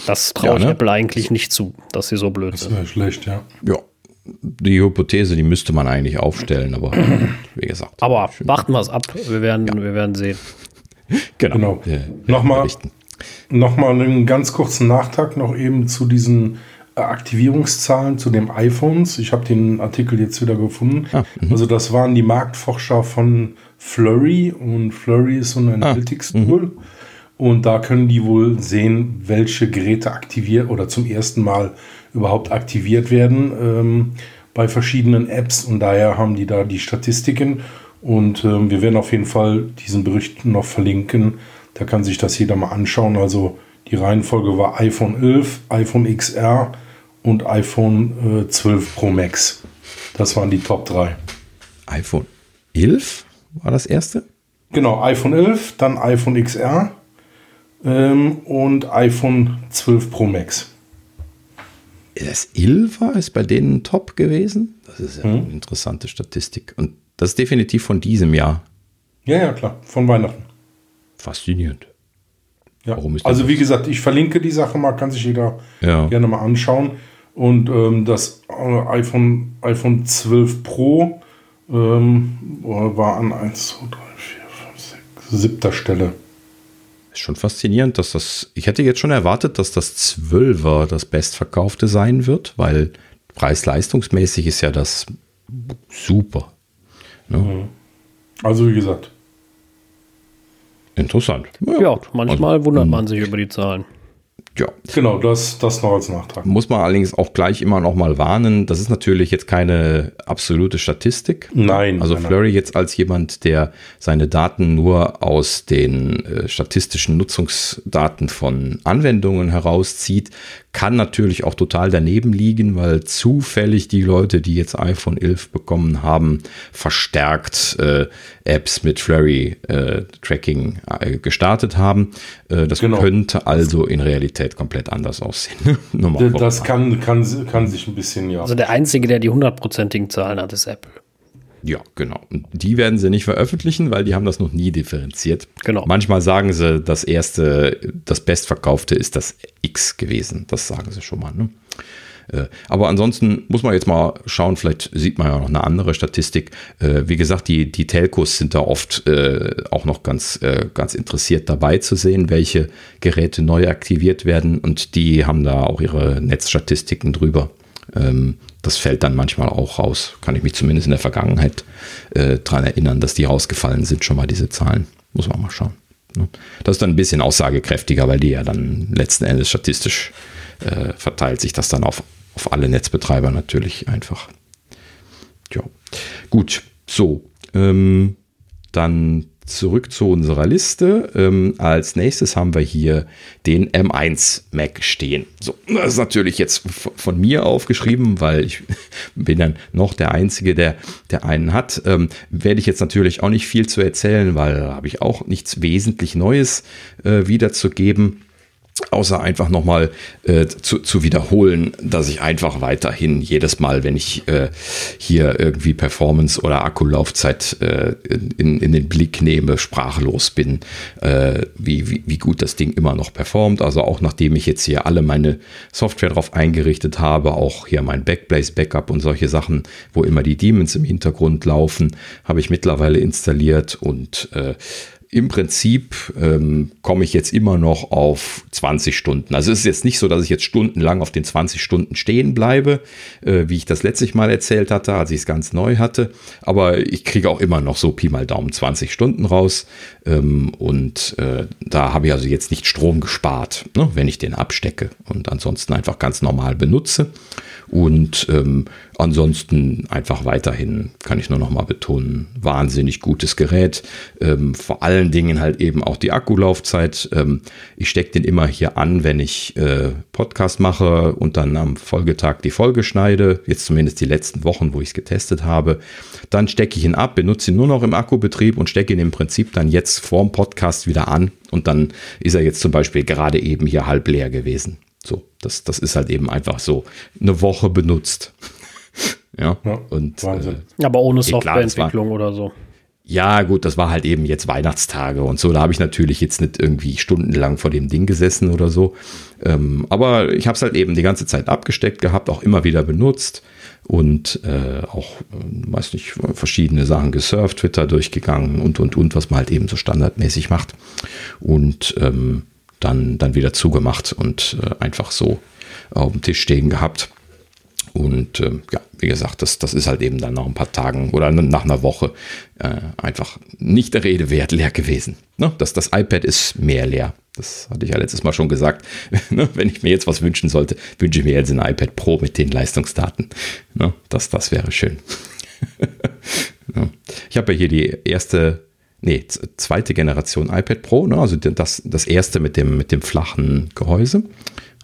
Das traue ja, ich ne? Apple eigentlich nicht zu, dass sie so blöd das sind. Das wäre schlecht, ja. Ja. Die Hypothese, die müsste man eigentlich aufstellen, aber (clears throat) wie gesagt. Aber warten wir es ab. Wir werden, ja. wir werden sehen. Genau. genau. Nochmal, nochmal einen ganz kurzen Nachtrag noch eben zu diesen äh, Aktivierungszahlen zu den iPhones. Ich habe den Artikel jetzt wieder gefunden. Ah, mhm. also das waren die Marktforscher von Flurry und Flurry ist so ein ah, Analytics-Tool. Mhm. Und da können die wohl sehen, welche Geräte aktiviert oder zum ersten Mal überhaupt aktiviert werden ähm, bei verschiedenen Apps. Und daher haben die da die Statistiken. Und ähm, wir werden auf jeden Fall diesen Bericht noch verlinken. Da kann sich das jeder mal anschauen. Also die Reihenfolge war iPhone 11, iPhone XR und iPhone äh, 12 Pro Max. Das waren die Top 3. iPhone 11 war das erste? Genau, iPhone 11, dann iPhone XR ähm, und iPhone 12 Pro Max. Das 11er ist bei denen top gewesen? Das ist ja hm. eine interessante Statistik. Und das ist definitiv von diesem Jahr. Ja, ja, klar, von Weihnachten. Faszinierend. Ja. also wie gesagt, ich verlinke die Sache mal, kann sich jeder ja. gerne mal anschauen. Und ähm, das äh, iPhone, iPhone 12 Pro ähm, war an 1, 2, 3, 4, 5, 6, siebter Stelle. Ist schon faszinierend, dass das. Ich hätte jetzt schon erwartet, dass das 12er das bestverkaufte sein wird, weil preis-leistungsmäßig ist ja das super. Ne? Mhm. Also wie gesagt. Interessant. Ja, ja manchmal also, wundert man sich über die Zahlen. Ja. Genau, das, das noch als Nachtrag. Muss man allerdings auch gleich immer noch mal warnen. Das ist natürlich jetzt keine absolute Statistik. Nein. Also nein, Flurry nein. jetzt als jemand, der seine Daten nur aus den äh, statistischen Nutzungsdaten von Anwendungen herauszieht, kann natürlich auch total daneben liegen, weil zufällig die Leute, die jetzt iPhone 11 bekommen haben, verstärkt äh, Apps mit Flurry äh, Tracking äh, gestartet haben. Äh, das genau. könnte also in Realität komplett anders aussehen. (laughs) das kann, kann, kann sich ein bisschen, ja. Also der Einzige, der die hundertprozentigen Zahlen hat, ist Apple. Ja, genau. Und die werden sie nicht veröffentlichen, weil die haben das noch nie differenziert. Genau. Manchmal sagen sie, das erste, das bestverkaufte ist das X gewesen. Das sagen sie schon mal. Ne? Äh, aber ansonsten muss man jetzt mal schauen, vielleicht sieht man ja noch eine andere Statistik. Äh, wie gesagt, die, die Telcos sind da oft äh, auch noch ganz, ganz interessiert dabei zu sehen, welche Geräte neu aktiviert werden und die haben da auch ihre Netzstatistiken drüber. Ähm, das fällt dann manchmal auch raus. Kann ich mich zumindest in der Vergangenheit äh, daran erinnern, dass die rausgefallen sind, schon mal diese Zahlen. Muss man mal schauen. Ne? Das ist dann ein bisschen aussagekräftiger, weil die ja dann letzten Endes statistisch äh, verteilt sich das dann auf, auf alle Netzbetreiber natürlich einfach. Ja, gut. So, ähm, dann zurück zu unserer Liste. Ähm, als nächstes haben wir hier den M1 Mac stehen. So, das ist natürlich jetzt von mir aufgeschrieben, weil ich (laughs) bin dann noch der Einzige, der, der einen hat. Ähm, werde ich jetzt natürlich auch nicht viel zu erzählen, weil da habe ich auch nichts wesentlich Neues äh, wiederzugeben außer einfach nochmal äh, zu, zu wiederholen, dass ich einfach weiterhin jedes Mal, wenn ich äh, hier irgendwie Performance oder Akkulaufzeit äh, in, in den Blick nehme, sprachlos bin, äh, wie, wie, wie gut das Ding immer noch performt. Also auch nachdem ich jetzt hier alle meine Software drauf eingerichtet habe, auch hier mein Backblaze Backup und solche Sachen, wo immer die Demons im Hintergrund laufen, habe ich mittlerweile installiert und äh, im Prinzip ähm, komme ich jetzt immer noch auf 20 Stunden. Also es ist jetzt nicht so, dass ich jetzt stundenlang auf den 20 Stunden stehen bleibe, äh, wie ich das letztes Mal erzählt hatte, als ich es ganz neu hatte. Aber ich kriege auch immer noch so Pi mal Daumen 20 Stunden raus. Ähm, und äh, da habe ich also jetzt nicht Strom gespart, ne, wenn ich den abstecke und ansonsten einfach ganz normal benutze. Und ähm, ansonsten einfach weiterhin, kann ich nur noch mal betonen, wahnsinnig gutes Gerät. Ähm, vor allen Dingen halt eben auch die Akkulaufzeit. Ähm, ich stecke den immer hier an, wenn ich äh, Podcast mache und dann am Folgetag die Folge schneide. Jetzt zumindest die letzten Wochen, wo ich es getestet habe. Dann stecke ich ihn ab, benutze ihn nur noch im Akkubetrieb und stecke ihn im Prinzip dann jetzt vorm Podcast wieder an. Und dann ist er jetzt zum Beispiel gerade eben hier halb leer gewesen. So, das, das ist halt eben einfach so eine Woche benutzt. (laughs) ja, ja, und. Wahnsinn. Äh, Aber ohne Softwareentwicklung oder so. Ja, gut, das war halt eben jetzt Weihnachtstage und so. Da habe ich natürlich jetzt nicht irgendwie stundenlang vor dem Ding gesessen oder so. Ähm, aber ich habe es halt eben die ganze Zeit abgesteckt gehabt, auch immer wieder benutzt und äh, auch, äh, weiß nicht, verschiedene Sachen gesurft, Twitter durchgegangen und und und, was man halt eben so standardmäßig macht. Und ähm, dann, dann wieder zugemacht und äh, einfach so auf dem Tisch stehen gehabt. Und äh, ja, wie gesagt, das, das ist halt eben dann nach ein paar Tagen oder nach einer Woche äh, einfach nicht der Rede wert leer gewesen. Ne? Das, das iPad ist mehr leer. Das hatte ich ja letztes Mal schon gesagt. (laughs) Ne? Wenn ich mir jetzt was wünschen sollte, wünsche ich mir jetzt ein iPad Pro mit den Leistungsdaten. Ne? Das, das wäre schön. (laughs) Ich habe ja hier die erste nee, zweite Generation iPad Pro, ne? also das, das erste mit dem, mit dem flachen Gehäuse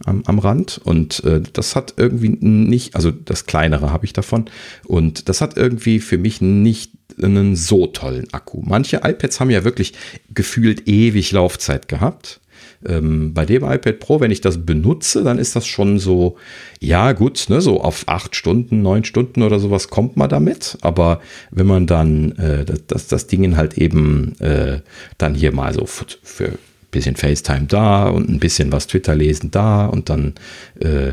am, am Rand. Und äh, das hat irgendwie nicht, also das kleinere habe ich davon. Und das hat irgendwie für mich nicht einen so tollen Akku. Manche iPads haben ja wirklich gefühlt ewig Laufzeit gehabt. Ähm, bei dem iPad Pro, wenn ich das benutze, dann ist das schon so, ja gut, ne, so auf acht Stunden, neun Stunden oder sowas kommt man damit. Aber wenn man dann äh, das, das Ding halt eben äh, dann hier mal so für, für bisschen FaceTime da und ein bisschen was Twitter lesen da und dann äh,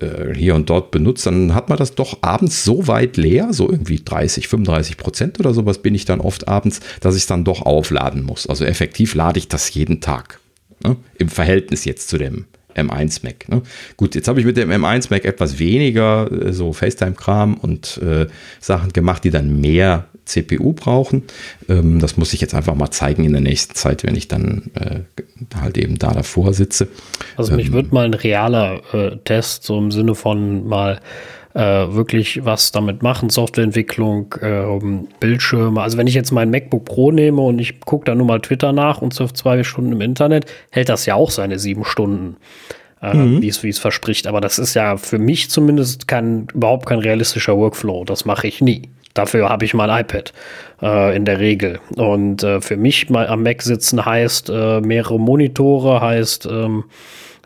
äh, hier und dort benutzt, dann hat man das doch abends so weit leer, so irgendwie 30, 35 Prozent oder sowas bin ich dann oft abends, dass ich es dann doch aufladen muss. Also effektiv lade ich das jeden Tag. Ne? Im Verhältnis jetzt zu dem M1 Mac. Ne? Gut, jetzt habe ich mit dem M1 Mac etwas weniger äh, so FaceTime-Kram und äh, Sachen gemacht, die dann mehr CPU brauchen. Ähm, das muss ich jetzt einfach mal zeigen in der nächsten Zeit, wenn ich dann äh, halt eben da davor sitze. Also mich ähm, würde mal ein realer äh, Test so im Sinne von mal äh, wirklich was damit machen, Softwareentwicklung, äh, Bildschirme. Also wenn ich jetzt mein MacBook Pro nehme und ich gucke da nur mal Twitter nach und surfe zwei Stunden im Internet, hält das ja auch seine sieben Stunden. Äh, mhm. wie es verspricht. Aber das ist ja für mich zumindest kein, überhaupt kein realistischer Workflow. Das mache ich nie. Dafür habe ich mein iPad äh, in der Regel. Und äh, für mich mal am Mac sitzen heißt äh, mehrere Monitore, heißt, ähm,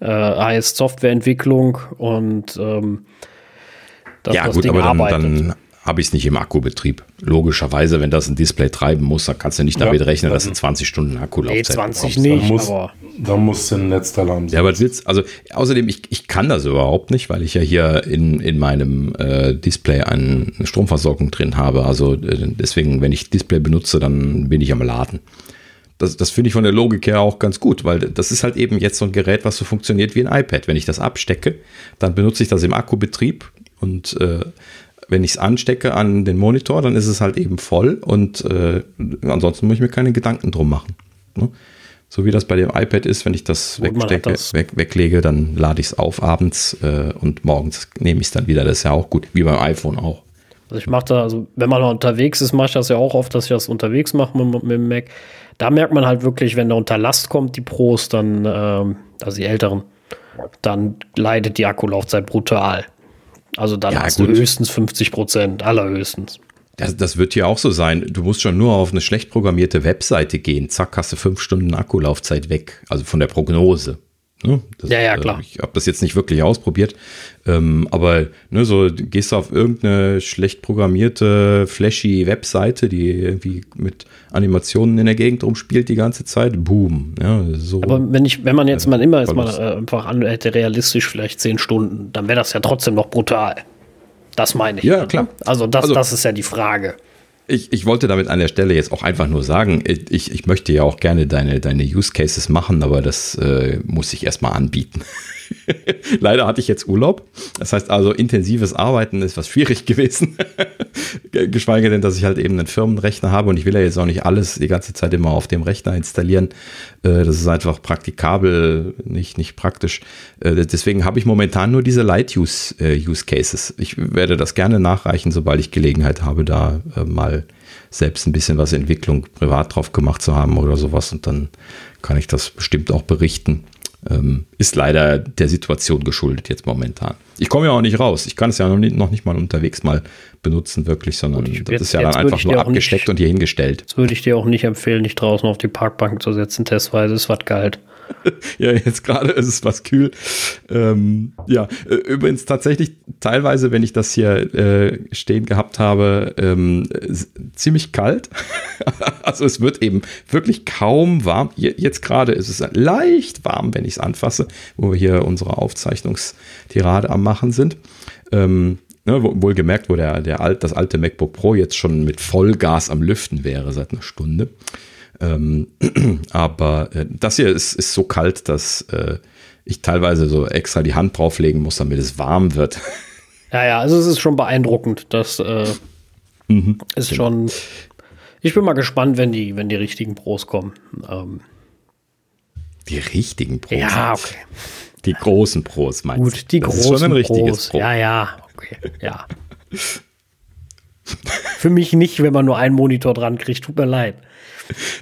äh, heißt Softwareentwicklung und ähm, ja, gut, Ding aber dann, dann habe ich es nicht im Akkubetrieb. Logischerweise, wenn das ein Display treiben muss, dann kannst du nicht damit ja, rechnen, dass du 20 Stunden Akkulaufzeit nee, 20 brauchst. nicht, da muss, aber da muss ein Netzteil Ja, aber jetzt, also außerdem, ich, ich kann das überhaupt nicht, weil ich ja hier in, in meinem äh, Display eine Stromversorgung drin habe. Also äh, deswegen, wenn ich Display benutze, dann bin ich am Laden. Das, das finde ich von der Logik her auch ganz gut, weil das ist halt eben jetzt so ein Gerät, was so funktioniert wie ein iPad. Wenn ich das abstecke, dann benutze ich das im Akkubetrieb und äh, wenn ich es anstecke an den Monitor, dann ist es halt eben voll und äh, ansonsten muss ich mir keine Gedanken drum machen. Ne? So wie das bei dem iPad ist, wenn ich das wegstecke, das weg, weglege, dann lade ich es auf abends äh, und morgens nehme ich es dann wieder. Das ist ja auch gut, wie beim iPhone auch. Also ich mache da, also wenn man unterwegs ist, mache ich das ja auch oft, dass ich das unterwegs mache mit, mit, dem Mac. Da merkt man halt wirklich, wenn da unter Last kommt, die Pros, dann, ähm, also die älteren, dann leidet die Akkulaufzeit brutal. Also dann ja, hast gut. du höchstens 50 Prozent, allerhöchstens. Das, das wird hier auch so sein. Du musst schon nur auf eine schlecht programmierte Webseite gehen. Zack, hast du fünf Stunden Akkulaufzeit weg. Also von der Prognose. Ne? Das, ja, ja, klar. Äh, ich habe das jetzt nicht wirklich ausprobiert. Ähm, aber ne, so gehst du auf irgendeine schlecht programmierte, flashy Webseite, die irgendwie mit Animationen in der Gegend rumspielt die ganze Zeit. Boom. Ja, so, aber wenn ich, wenn man jetzt äh, mal immer jetzt mal äh, einfach an hätte, realistisch vielleicht zehn Stunden, dann wäre das ja trotzdem noch brutal. Das meine ich. Ja, klar. Also das, also, das ist ja die Frage. Ich, ich wollte damit an der Stelle jetzt auch einfach nur sagen, ich, ich möchte ja auch gerne deine, deine Use Cases machen, aber das äh, muss ich erstmal anbieten. (laughs) (laughs) Leider hatte ich jetzt Urlaub. Das heißt also, intensives Arbeiten ist was schwierig (laughs) gewesen. Geschweige denn, dass ich halt eben einen Firmenrechner habe und ich will ja jetzt auch nicht alles die ganze Zeit immer auf dem Rechner installieren. Äh, das ist einfach praktikabel, nicht, nicht praktisch. Äh, deswegen habe ich momentan nur diese Light-Use äh. Ich werde das gerne nachreichen, sobald ich Gelegenheit habe, da mal selbst ein bisschen was Entwicklung privat drauf gemacht zu haben oder sowas. Und dann kann ich das bestimmt auch berichten. Ähm, ist leider der Situation geschuldet jetzt momentan. Ich komme ja auch nicht raus. Ich kann es ja noch nicht, noch nicht mal unterwegs mal benutzen, wirklich, sondern Gut, das jetzt, ist ja dann einfach nur abgesteckt nicht, und hier hingestellt. Das würde ich dir auch nicht empfehlen, dich draußen auf die Parkbank zu setzen, testweise. ist was kalt. (laughs) ja, jetzt gerade ist es was kühl. Ähm, ja, übrigens tatsächlich teilweise, wenn ich das hier äh, stehen gehabt habe, ähm, ziemlich kalt. (laughs) also es wird eben wirklich kaum warm. Jetzt gerade ist es leicht warm, wenn ich es anfasse, wo wir hier unsere Aufzeichnungstirade am machen sind. Ähm, Ne, wohlgemerkt, wo der, der alt, das alte MacBook Pro jetzt schon mit Vollgas am Lüften wäre seit einer Stunde. Ähm, (clears throat) aber äh, das hier ist, ist so kalt, dass äh, ich teilweise so extra die Hand drauflegen muss, damit es warm wird. (laughs) Ja, ja, also es ist schon beeindruckend. Das äh, mhm, ist genau. schon. Ich bin mal gespannt, wenn die, wenn die richtigen Pros kommen. Ähm. Die richtigen Pros? Ja, okay. Die großen Pros meinst du? Gut, die das großen ist schon ein richtiges Pros. Pro. Ja, ja, okay, ja. Für mich nicht, wenn man nur einen Monitor dran kriegt, tut mir leid.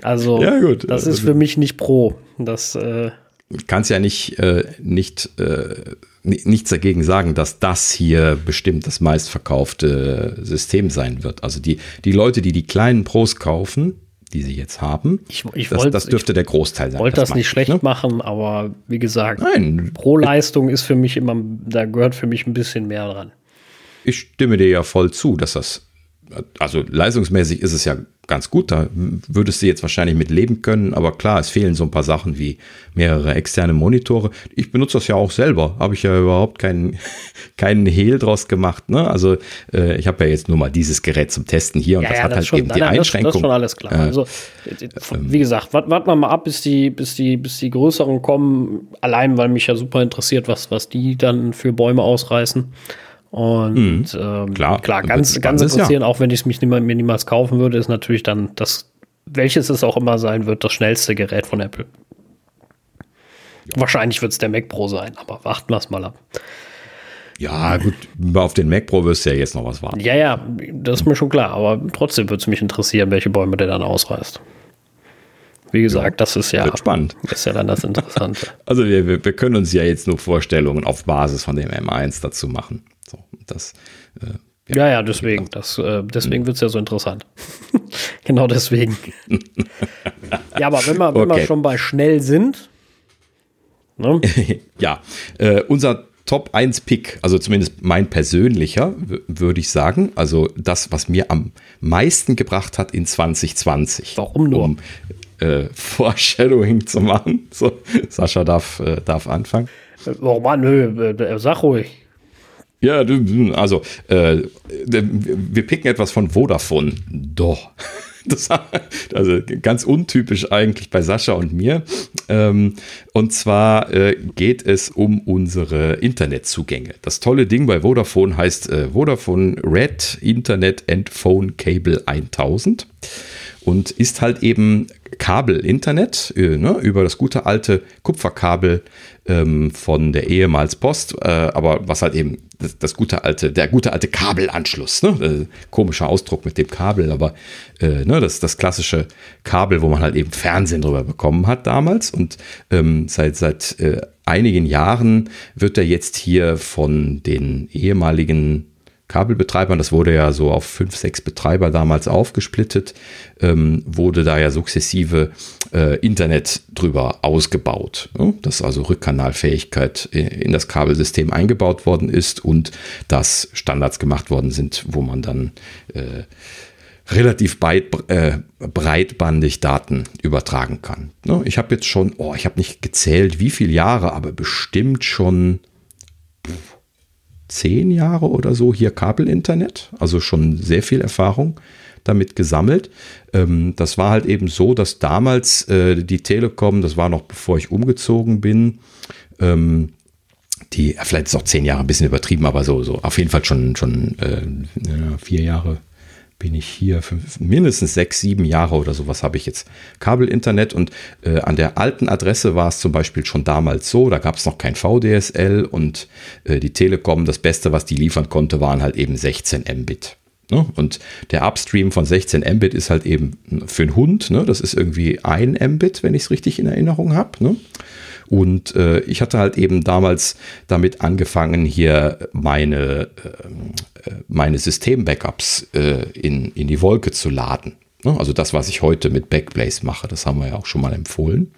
Also, ja, gut. das ist für mich nicht pro. Das äh kannst ja nicht, äh, nicht, äh, nichts dagegen sagen, dass das hier bestimmt das meistverkaufte System sein wird. Also die, die Leute, die die kleinen Pros kaufen, die sie jetzt haben. Ich, ich das, das dürfte der Großteil sein. Ich wollte das, das nicht schlecht ne? machen, aber wie gesagt, Nein. Pro-Leistung ist für mich immer, da gehört für mich ein bisschen mehr dran. Ich stimme dir ja voll zu, dass das also leistungsmäßig ist es ja ganz gut, da würdest du jetzt wahrscheinlich mit leben können, aber klar, es fehlen so ein paar Sachen wie mehrere externe Monitore. Ich benutze das ja auch selber, habe ich ja überhaupt keinen, (laughs) keinen Hehl draus gemacht. Ne? Also äh, ich habe ja jetzt nur mal dieses Gerät zum Testen hier und ja, das ja, hat das halt schon, eben die nein, Einschränkung. Das, ist schon alles klar. Äh, also wie gesagt, warten wir mal ab, bis die, bis die, bis die größeren kommen, allein weil mich ja super interessiert, was, was die dann für Bäume ausreißen. Und mhm. ähm, klar, klar ganz, ganz interessieren, ja. auch wenn ich es mich nie, mir niemals kaufen würde, ist natürlich dann das, welches es auch immer sein wird, das schnellste Gerät von Apple. Ja. Wahrscheinlich wird es der Mac Pro sein, aber warten wir es mal ab. Ja, gut, auf den Mac Pro wirst du ja jetzt noch was warten. Ja, ja, das ist mir schon klar, aber trotzdem würde es mich interessieren, welche Bäume der dann ausreißt. Wie gesagt, ja, das ist ja spannend. ist ja dann das Interessante. (laughs) also wir, wir können uns ja jetzt nur Vorstellungen auf Basis von dem M1 dazu machen. Das, äh, ja, ja, ja, deswegen. Das, äh, deswegen hm. wird es ja so interessant. (laughs) genau deswegen. (laughs) ja, aber wenn wir, wenn okay. wir schon bei schnell sind. Ne? (laughs) ja, äh, unser Top 1 Pick, also zumindest mein persönlicher, würde ich sagen. Also das, was mir am meisten gebracht hat in 2020. Warum nur? Um äh, Foreshadowing zu machen. So, Sascha darf, äh, darf anfangen. Warum? Oh nö, äh, sag ruhig. Ja, also äh, wir picken etwas von Vodafone. Doch. (laughs) Das, also ganz untypisch eigentlich bei Sascha und mir. Ähm, und zwar äh, geht es um unsere Internetzugänge. Das tolle Ding bei Vodafone heißt äh, Vodafone Red Internet and Phone Cable 1000 und ist halt eben Kabel-Internet äh, ne, über das gute alte Kupferkabel ähm, von der ehemals Post, äh, aber was halt eben das, das, gute alte, der gute alte Kabelanschluss, ne? Äh, komischer Ausdruck mit dem Kabel, aber äh, ne, das das klassische Kabel, wo man halt eben Fernsehen drüber bekommen hat damals und ähm, seit seit äh, einigen Jahren wird er jetzt hier von den ehemaligen Kabelbetreibern, das wurde ja so auf fünf, sechs Betreiber damals aufgesplittet, ähm, wurde da ja sukzessive äh, Internet drüber ausgebaut, ne? dass also Rückkanalfähigkeit in das Kabelsystem eingebaut worden ist und dass Standards gemacht worden sind, wo man dann äh, relativ breit, äh, breitbandig Daten übertragen kann. Ne? Ich habe jetzt schon, oh, ich habe nicht gezählt, wie viele Jahre, aber bestimmt schon zehn Jahre oder so hier Kabelinternet, also schon sehr viel Erfahrung damit gesammelt. Ähm, das war halt eben so, dass damals äh, die Telekom, das war noch bevor ich umgezogen bin, ähm, die, vielleicht ist auch zehn Jahre ein bisschen übertrieben, aber so, so auf jeden Fall schon, schon äh, vier Jahre, bin ich hier, fünf, mindestens sechs, sieben Jahre oder sowas habe ich jetzt Kabelinternet und äh, an der alten Adresse war es zum Beispiel schon damals so, da gab es noch kein VDSL und äh, die Telekom, das Beste, was die liefern konnte, waren halt eben 16 Mbit. Ne? Und der Upstream von 16 Mbit ist halt eben für einen Hund, ne? das ist irgendwie ein Mbit, wenn ich es richtig in Erinnerung habe. Ne? Und äh, ich hatte halt eben damals damit angefangen, hier meine, äh, meine System-Backups äh, in, in die Wolke zu laden. Ne? Also das, was ich heute mit Backblaze mache, das haben wir ja auch schon mal empfohlen.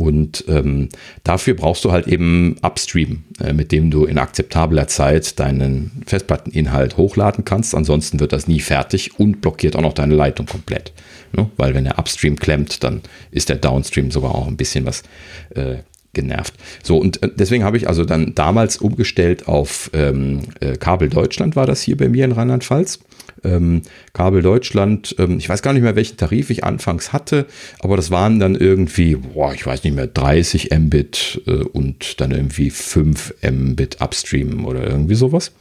Und ähm, dafür brauchst du halt eben Upstream, äh, mit dem du in akzeptabler Zeit deinen Festplatteninhalt hochladen kannst. Ansonsten wird das nie fertig und blockiert auch noch deine Leitung komplett. Ne? Weil wenn der Upstream klemmt, dann ist der Downstream sogar auch ein bisschen was äh, genervt. So, und äh, deswegen habe ich also dann damals umgestellt auf ähm, äh, Kabel Deutschland, war das hier bei mir in Rheinland-Pfalz ähm, Kabel Deutschland. Ähm, ich weiß gar nicht mehr, welchen Tarif ich anfangs hatte, aber das waren dann irgendwie, boah, ich weiß nicht mehr, 30 Mbit äh, und dann irgendwie 5 Mbit Upstream oder irgendwie sowas.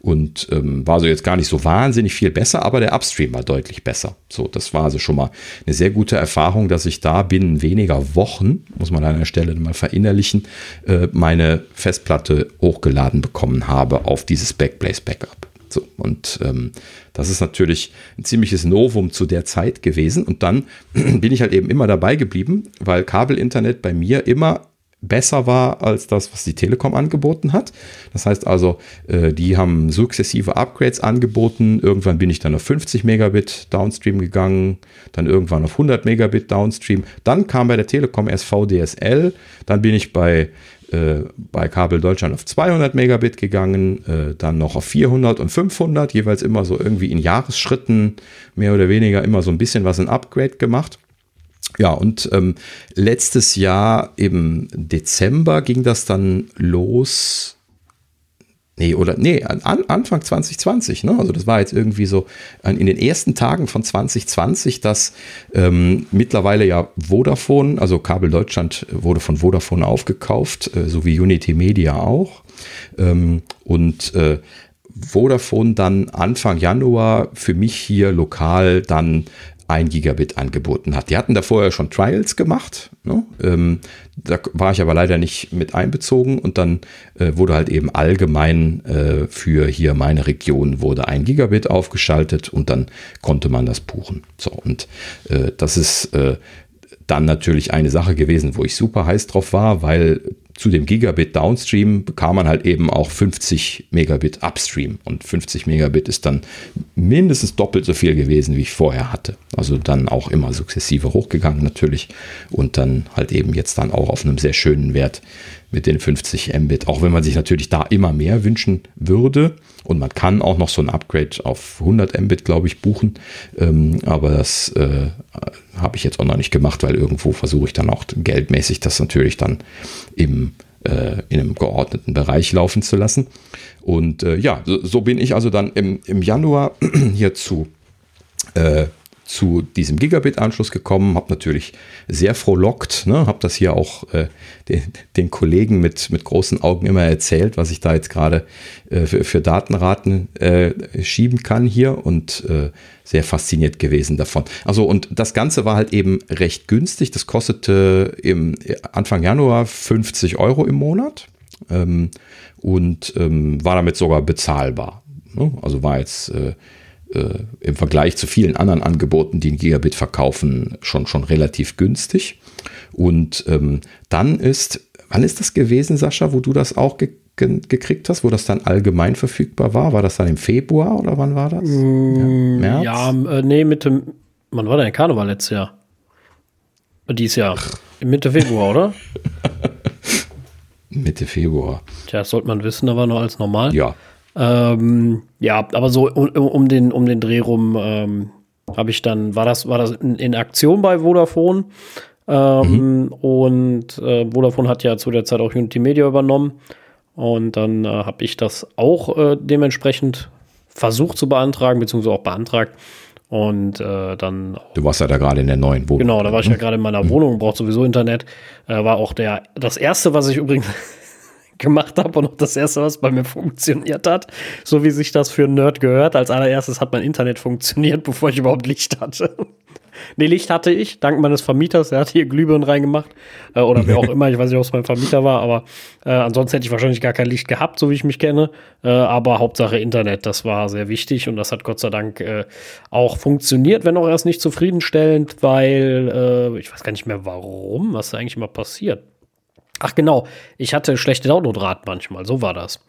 Und ähm, war so jetzt gar nicht so wahnsinnig viel besser, aber der Upstream war deutlich besser. So, das war also schon mal eine sehr gute Erfahrung, dass ich da binnen weniger Wochen, muss man an der Stelle mal verinnerlichen, äh, meine Festplatte hochgeladen bekommen habe auf dieses Backblaze Backup. So, und ähm, das ist natürlich ein ziemliches Novum zu der Zeit gewesen. Und dann (clears throat) bin ich halt eben immer dabei geblieben, weil Kabelinternet bei mir immer besser war als das, was die Telekom angeboten hat. Das heißt also, äh, die haben sukzessive Upgrades angeboten. Irgendwann bin ich dann auf 50 Megabit Downstream gegangen, dann irgendwann auf 100 Megabit Downstream. Dann kam bei der Telekom erst VDSL, dann bin ich bei äh, bei Kabel Deutschland auf 200 Megabit gegangen, äh, dann noch auf 400 und 500, jeweils immer so irgendwie in Jahresschritten, mehr oder weniger immer so ein bisschen was in Upgrade gemacht. Ja, und ähm, letztes Jahr im Dezember ging das dann los. Nee, oder nee, an, Anfang 2020, ne? Also das war jetzt irgendwie so in den ersten Tagen von 2020, dass ähm, mittlerweile ja Vodafone, also Kabel Deutschland wurde von Vodafone aufgekauft, äh, so wie Unity Media auch. Ähm, und äh, Vodafone dann Anfang Januar für mich hier lokal dann 1 Gigabit angeboten hat. Die hatten da vorher schon Trials gemacht. Ne? Ähm, da war ich aber leider nicht mit einbezogen und dann äh, wurde halt eben allgemein äh, für hier meine Region wurde 1 Gigabit aufgeschaltet und dann konnte man das buchen. So, und äh, das ist äh, dann natürlich eine Sache gewesen, wo ich super heiß drauf war, weil zu dem Gigabit Downstream bekam man halt eben auch 50 Megabit Upstream und 50 Megabit ist dann mindestens doppelt so viel gewesen, wie ich vorher hatte. Also dann auch immer sukzessive hochgegangen natürlich und dann halt eben jetzt dann auch auf einem sehr schönen Wert mit den 50 Mbit, auch wenn man sich natürlich da immer mehr wünschen würde. Und man kann auch noch so ein Upgrade auf 100 Mbit, glaube ich, buchen. Ähm, aber das äh, habe ich jetzt auch noch nicht gemacht, weil irgendwo versuche ich dann auch geldmäßig das natürlich dann im, äh, in einem geordneten Bereich laufen zu lassen. Und äh, ja, so, so, bin ich also dann im, im Januar (clears throat) hier zu äh, zu diesem Gigabit-Anschluss gekommen, habe natürlich sehr frohlockt, ne, habe das hier auch äh, den, den, Kollegen mit, mit großen Augen immer erzählt, was ich da jetzt gerade äh, für, für, Datenraten äh, schieben kann hier und äh, sehr fasziniert gewesen davon. Also und das Ganze war halt eben recht günstig, das kostete im Anfang Januar 50 Euro im Monat ähm, und ähm, war damit sogar bezahlbar. Ne? Also war jetzt äh, äh, im Vergleich zu vielen anderen Angeboten, die ein Gigabit verkaufen, schon, schon relativ günstig. Und ähm, dann ist, wann ist das gewesen, Sascha, wo du das auch ge gekriegt hast, wo das dann allgemein verfügbar war? War das dann im Februar oder wann war das? Mm, ja, März? ja äh, nee, Mitte, wann war denn Karneval letztes Jahr? Dieses Jahr. Mitte Februar, oder? (laughs) Mitte Februar. Tja, das sollte man wissen, da war noch alles normal. Ja. Ähm, ja, aber so um, um, den, um den Dreh rum ähm, habe ich dann, war das, war das in, in Aktion bei Vodafone. Ähm, mhm. Und äh, Vodafone hat ja zu der Zeit auch Unity Media übernommen. Und dann äh, habe ich das auch äh, dementsprechend versucht zu beantragen, beziehungsweise auch beantragt. Und äh, dann. Du warst ja da gerade in der neuen Wohnung. Genau, da war ich ja mhm. gerade in meiner mhm. Wohnung, braucht sowieso Internet. Äh, war auch der das erste, was ich übrigens gemacht habe und auch das erste, was bei mir funktioniert hat, so wie sich das für einen Nerd gehört. Als allererstes hat mein Internet funktioniert, (laughs) bevor ich überhaupt Licht hatte. nee, Licht hatte ich, dank meines Vermieters. Der hat hier Glühbirnen reingemacht. Äh, oder wer auch (laughs) immer, ich weiß nicht, ob es mein Vermieter war, aber äh, ansonsten hätte ich wahrscheinlich gar kein Licht gehabt, so wie ich mich kenne. Äh, aber Hauptsache Internet, das war sehr wichtig und das hat Gott sei Dank äh, auch funktioniert, wenn auch erst nicht zufriedenstellend, weil äh, ich weiß gar nicht mehr warum, was da eigentlich immer passiert. Ach genau, ich hatte schlechte Downloadraten manchmal, so war das.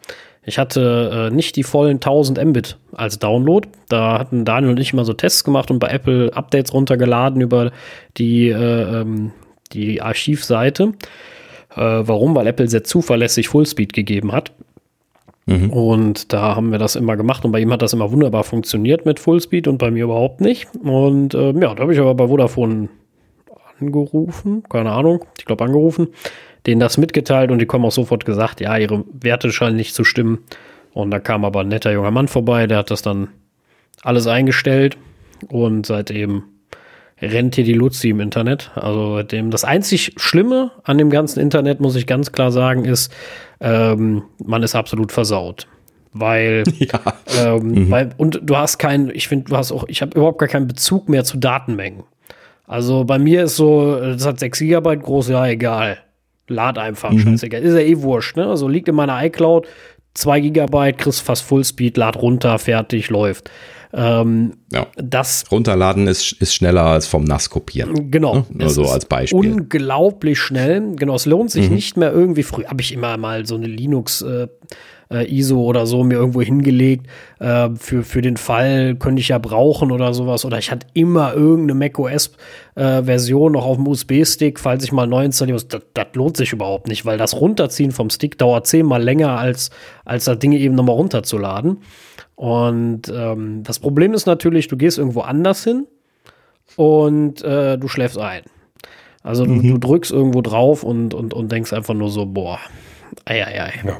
Ich hatte äh, nicht die vollen 1000 Mbit als Download. Da hatten Daniel und ich mal so Tests gemacht und bei Apple Updates runtergeladen über die, äh, ähm, die Archivseite. Äh, warum? Weil Apple sehr zuverlässig Fullspeed gegeben hat. Mhm. Und da haben wir das immer gemacht und bei ihm hat das immer wunderbar funktioniert mit Fullspeed und bei mir überhaupt nicht. Und ähm, ja, da habe ich aber bei Vodafone angerufen, keine Ahnung, ich glaube angerufen denen das mitgeteilt und die kommen auch sofort gesagt, ja, ihre Werte scheinen nicht zu stimmen. Und da kam aber ein netter junger Mann vorbei, der hat das dann alles eingestellt und seitdem rennt hier die Luzi im Internet. Also seitdem das einzig Schlimme an dem ganzen Internet, muss ich ganz klar sagen, ist, ähm, man ist absolut versaut. Weil, (laughs) ja. ähm, mhm. weil, und du hast keinen, ich finde, du hast auch, ich habe überhaupt gar keinen Bezug mehr zu Datenmengen. Also bei mir ist so, das hat 6 Gigabyte groß, ja, egal. Lad einfach, mhm. scheißegal. Ist ja eh wurscht, ne? Also liegt in meiner iCloud, 2 Gigabyte, kriegst fast Fullspeed, lad runter, fertig, läuft. Ähm, ja. Das Runterladen ist, ist schneller als vom NAS kopieren. Genau. Ne? Nur so als Beispiel. Unglaublich schnell. Genau, es lohnt sich mhm. nicht mehr irgendwie. Früh habe ich immer mal so eine Linux- äh, äh, ISO oder so mir irgendwo hingelegt. Äh, für, für den Fall könnte ich ja brauchen oder sowas. Oder ich hatte immer irgendeine macOS-Version äh, noch auf dem USB-Stick, falls ich mal neu installieren muss. Das, das lohnt sich überhaupt nicht, weil das Runterziehen vom Stick dauert zehnmal länger, als, als das Ding eben nochmal runterzuladen. Und ähm, das Problem ist natürlich, du gehst irgendwo anders hin und äh, du schläfst ein. Also du, mhm. du, drückst irgendwo drauf und, und, und denkst einfach nur so, boah, ei, ei, ei. Ja.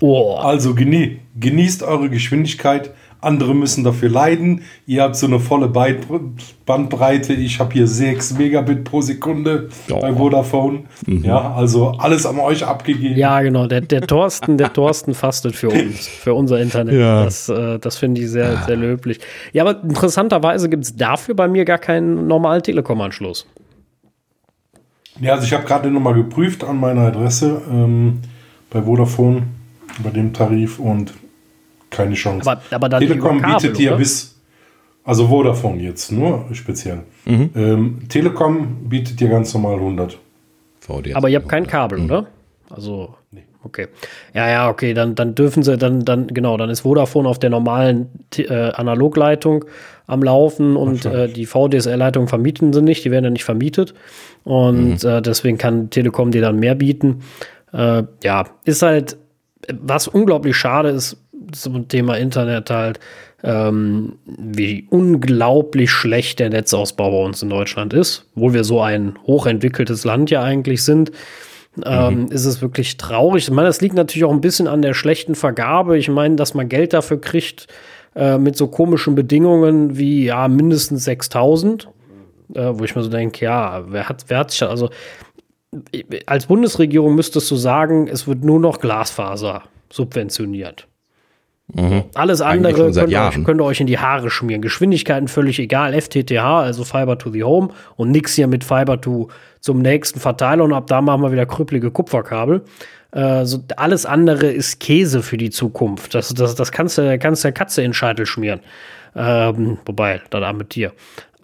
Oh. Also genie genießt eure Geschwindigkeit. Andere müssen dafür leiden. Ihr habt so eine volle Bandbreite. Ich habe hier 6 Megabit pro Sekunde oh. bei Vodafone. Mhm. Ja, also alles an euch abgegeben. Ja, genau. Der, der Thorsten, der Thorsten fastet für uns, für unser Internet. Ja. Das, äh, das finde ich sehr, sehr löblich. Ja, aber interessanterweise gibt es dafür bei mir gar keinen normalen Telekom-Anschluss. Ja, also ich habe gerade nochmal geprüft an meiner Adresse ähm, bei Vodafone bei dem Tarif und keine Chance. Aber, aber dann Telekom Kabel, bietet dir bis, also Vodafone jetzt, nur speziell. Mhm. Ähm, Telekom bietet dir ganz normal 100. VDS aber ihr habt kein Kabel, mhm. oder? Also, nee. okay. Ja, ja, okay, dann, dann dürfen sie, dann, dann, genau, dann ist Vodafone auf der normalen äh, Analogleitung am Laufen und äh, die VDSL-Leitung vermieten sie nicht, die werden ja nicht vermietet. Und mhm. äh, deswegen kann Telekom dir dann mehr bieten. Äh, ja, ist halt was unglaublich schade ist zum Thema Internet halt, ähm, wie unglaublich schlecht der Netzausbau bei uns in Deutschland ist, obwohl wir so ein hochentwickeltes Land ja eigentlich sind. Ähm, mhm. ist es wirklich traurig. Ich meine, das liegt natürlich auch ein bisschen an der schlechten Vergabe. Ich meine, dass man Geld dafür kriegt äh, mit so komischen Bedingungen wie ja mindestens 6000, äh, wo ich mir so denke, ja, wer hat, wer hat sich also als Bundesregierung müsstest du sagen, es wird nur noch Glasfaser subventioniert. Mhm. Alles andere könnt ihr, euch, könnt ihr, euch, in die Haare schmieren. Geschwindigkeiten völlig egal. FTTH, also Fiber to the Home und nix hier mit Fiber to zum nächsten Verteiler und ab da machen wir wieder krüppelige Kupferkabel. Äh, so, alles andere ist Käse für die Zukunft. Das, das, das kannst du kannst der Katze in den Scheitel schmieren. Ähm, wobei, dann arme Tier.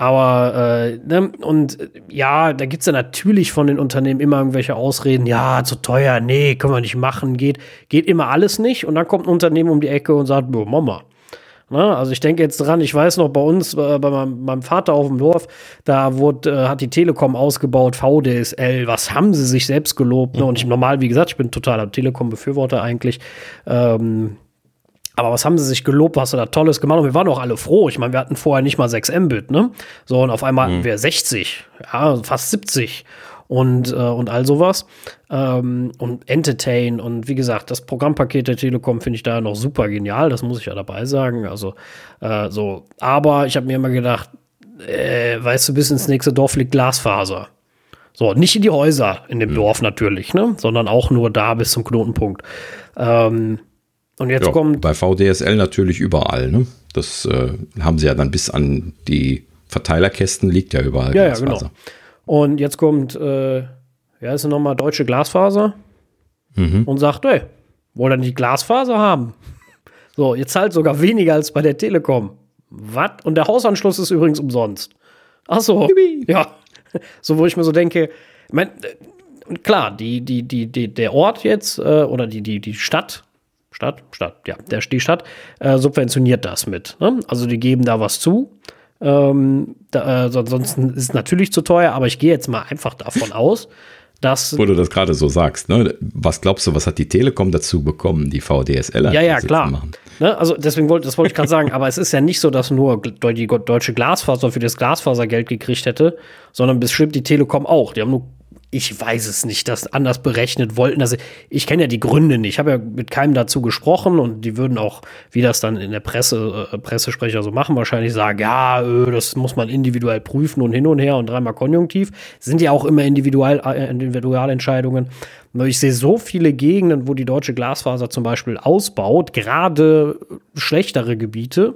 Aber, äh, ne, und ja, da gibt es ja natürlich von den Unternehmen immer irgendwelche Ausreden, ja, zu teuer, nee, können wir nicht machen, geht, geht immer alles nicht. Und dann kommt ein Unternehmen um die Ecke und sagt, Mama. Na, also ich denke jetzt dran, ich weiß noch bei uns, äh, bei meinem, meinem, Vater auf dem Dorf, da wurde, äh, hat die Telekom ausgebaut, VDSL, was haben sie sich selbst gelobt. Ne? Und ich normal, wie gesagt, ich bin totaler Telekom-Befürworter eigentlich. Ähm, aber was haben sie sich gelobt, was sie da Tolles gemacht und wir waren auch alle froh. Ich meine, wir hatten vorher nicht mal 6 Mbit, ne? So, und auf einmal hatten mhm. wir 60, ja, fast 70 und, äh, und all sowas. Ähm, und Entertain und wie gesagt, das Programmpaket der Telekom finde ich da noch super genial, das muss ich ja dabei sagen. Also, äh, so, aber ich habe mir immer gedacht, äh, weißt du, bis ins nächste Dorf liegt Glasfaser. So, nicht in die Häuser in dem mhm. Dorf natürlich, ne? Sondern auch nur da bis zum Knotenpunkt. Ähm, und jetzt ja, kommt. Bei VDSL natürlich überall, ne? Das äh, haben sie ja dann bis an die Verteilerkästen liegt ja überall. Ja, ja, genau. Und jetzt kommt, äh, wer ist denn nochmal Deutsche Glasfaser? Mhm. Und sagt, ey, wollen ihr nicht Glasfaser haben? (laughs) So, ihr zahlt sogar weniger als bei der Telekom. Was? Und der Hausanschluss ist übrigens umsonst. Ach so. Ja. So, wo ich mir so denke, mein, äh, klar, die, die, die, die, der Ort jetzt äh, oder die, die, die Stadt Stadt, Stadt, ja, der, die Stadt äh, subventioniert das mit. Ne? Also die geben da was zu. Ähm, da, äh, ansonsten ist es natürlich zu teuer, aber ich gehe jetzt mal einfach davon (laughs) aus, dass. Wo du das gerade so sagst, ne? Was glaubst du, was hat die Telekom dazu bekommen, die VDSL ja, ja, klar. Ne? Also deswegen wollte, das wollte ich gerade sagen, aber es ist ja nicht so, dass nur die deutsche Glasfaser für das Glasfasergeld gekriegt hätte, sondern bestimmt die Telekom auch. Die haben nur ich weiß es nicht, das anders berechnet wollten. Also ich kenne ja die Gründe nicht. Ich habe ja mit keinem dazu gesprochen und die würden auch, wie das dann in der Presse, äh, Pressesprecher so machen, wahrscheinlich sagen, ja, äh, das muss man individuell prüfen und hin und her und dreimal konjunktiv. Sind ja auch immer individual, äh, Individualentscheidungen. Ich sehe so viele Gegenden, wo die deutsche Glasfaser zum Beispiel ausbaut, gerade schlechtere Gebiete,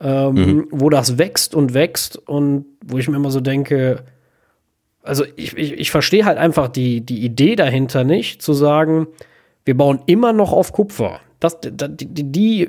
ähm, mhm. wo das wächst und wächst und wo ich mir immer so denke, also ich, ich, ich verstehe halt einfach die, die Idee dahinter nicht, zu sagen, wir bauen immer noch auf Kupfer. das, die, die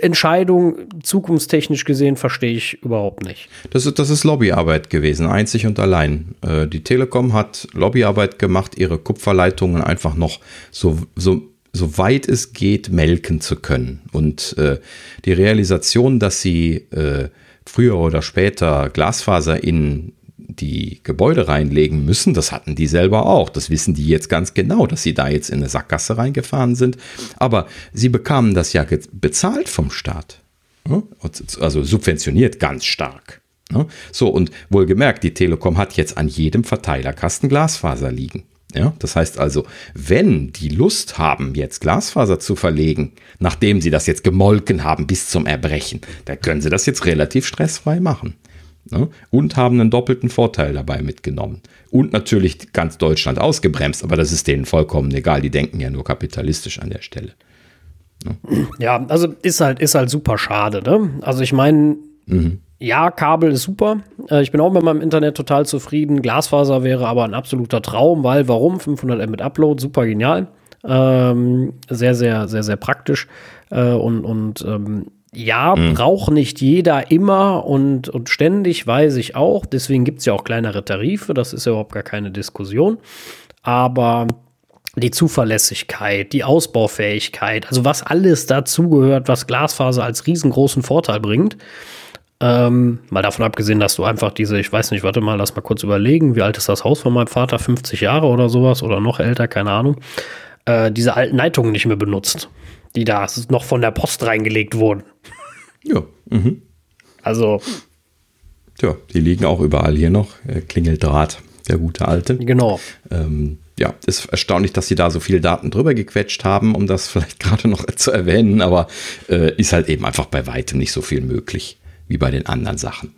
Entscheidung zukunftstechnisch gesehen verstehe ich überhaupt nicht. Das ist, das ist Lobbyarbeit gewesen, einzig und allein. Äh, die Telekom hat Lobbyarbeit gemacht, ihre Kupferleitungen einfach noch so, so, so weit es geht melken zu können. Und äh, die Realisation, dass sie äh, früher oder später Glasfaser in die Gebäude reinlegen müssen, das hatten die selber auch. Das wissen die jetzt ganz genau, dass sie da jetzt in eine Sackgasse reingefahren sind. Aber sie bekamen das ja bezahlt vom Staat. Also subventioniert ganz stark. So, und wohlgemerkt, die Telekom hat jetzt an jedem Verteilerkasten Glasfaser liegen. Ja, das heißt also, wenn die Lust haben, jetzt Glasfaser zu verlegen, nachdem sie das jetzt gemolken haben bis zum Erbrechen, dann können sie das jetzt relativ stressfrei machen. Ne? Und haben einen doppelten Vorteil dabei mitgenommen. Und natürlich ganz Deutschland ausgebremst, aber das ist denen vollkommen egal. Die denken ja nur kapitalistisch an der Stelle. Ne? Ja, also ist halt, ist halt super schade. Ne? Also ich meine, mhm. ja, Kabel ist super. Äh, ich bin auch mit meinem Internet total zufrieden. Glasfaser wäre aber ein absoluter Traum, weil warum? 500 M mit Upload, super genial. Ähm, sehr, sehr, sehr, sehr praktisch. Äh, und und ähm, ja, mhm. braucht nicht jeder immer und, und ständig, weiß ich auch. Deswegen gibt es ja auch kleinere Tarife, das ist ja überhaupt gar keine Diskussion. Aber die Zuverlässigkeit, die Ausbaufähigkeit, also was alles dazugehört, was Glasfaser als riesengroßen Vorteil bringt. Ähm, mal davon abgesehen, dass du einfach diese, ich weiß nicht, warte mal, lass mal kurz überlegen, wie alt ist das Haus von meinem Vater? 50 Jahre oder sowas oder noch älter, keine Ahnung. Äh, diese alten Leitungen nicht mehr benutzt die da noch von der Post reingelegt wurden. Ja. Mhm. Also. Ja, die liegen auch überall hier noch. Äh, Klingeldraht, der gute alte. Genau. Ähm, ja, ist erstaunlich, dass sie da so viele Daten drüber gequetscht haben, um das (laughs) vielleicht gerade noch zu erwähnen, aber äh, ist halt eben einfach bei weitem nicht so viel möglich wie bei den anderen Sachen.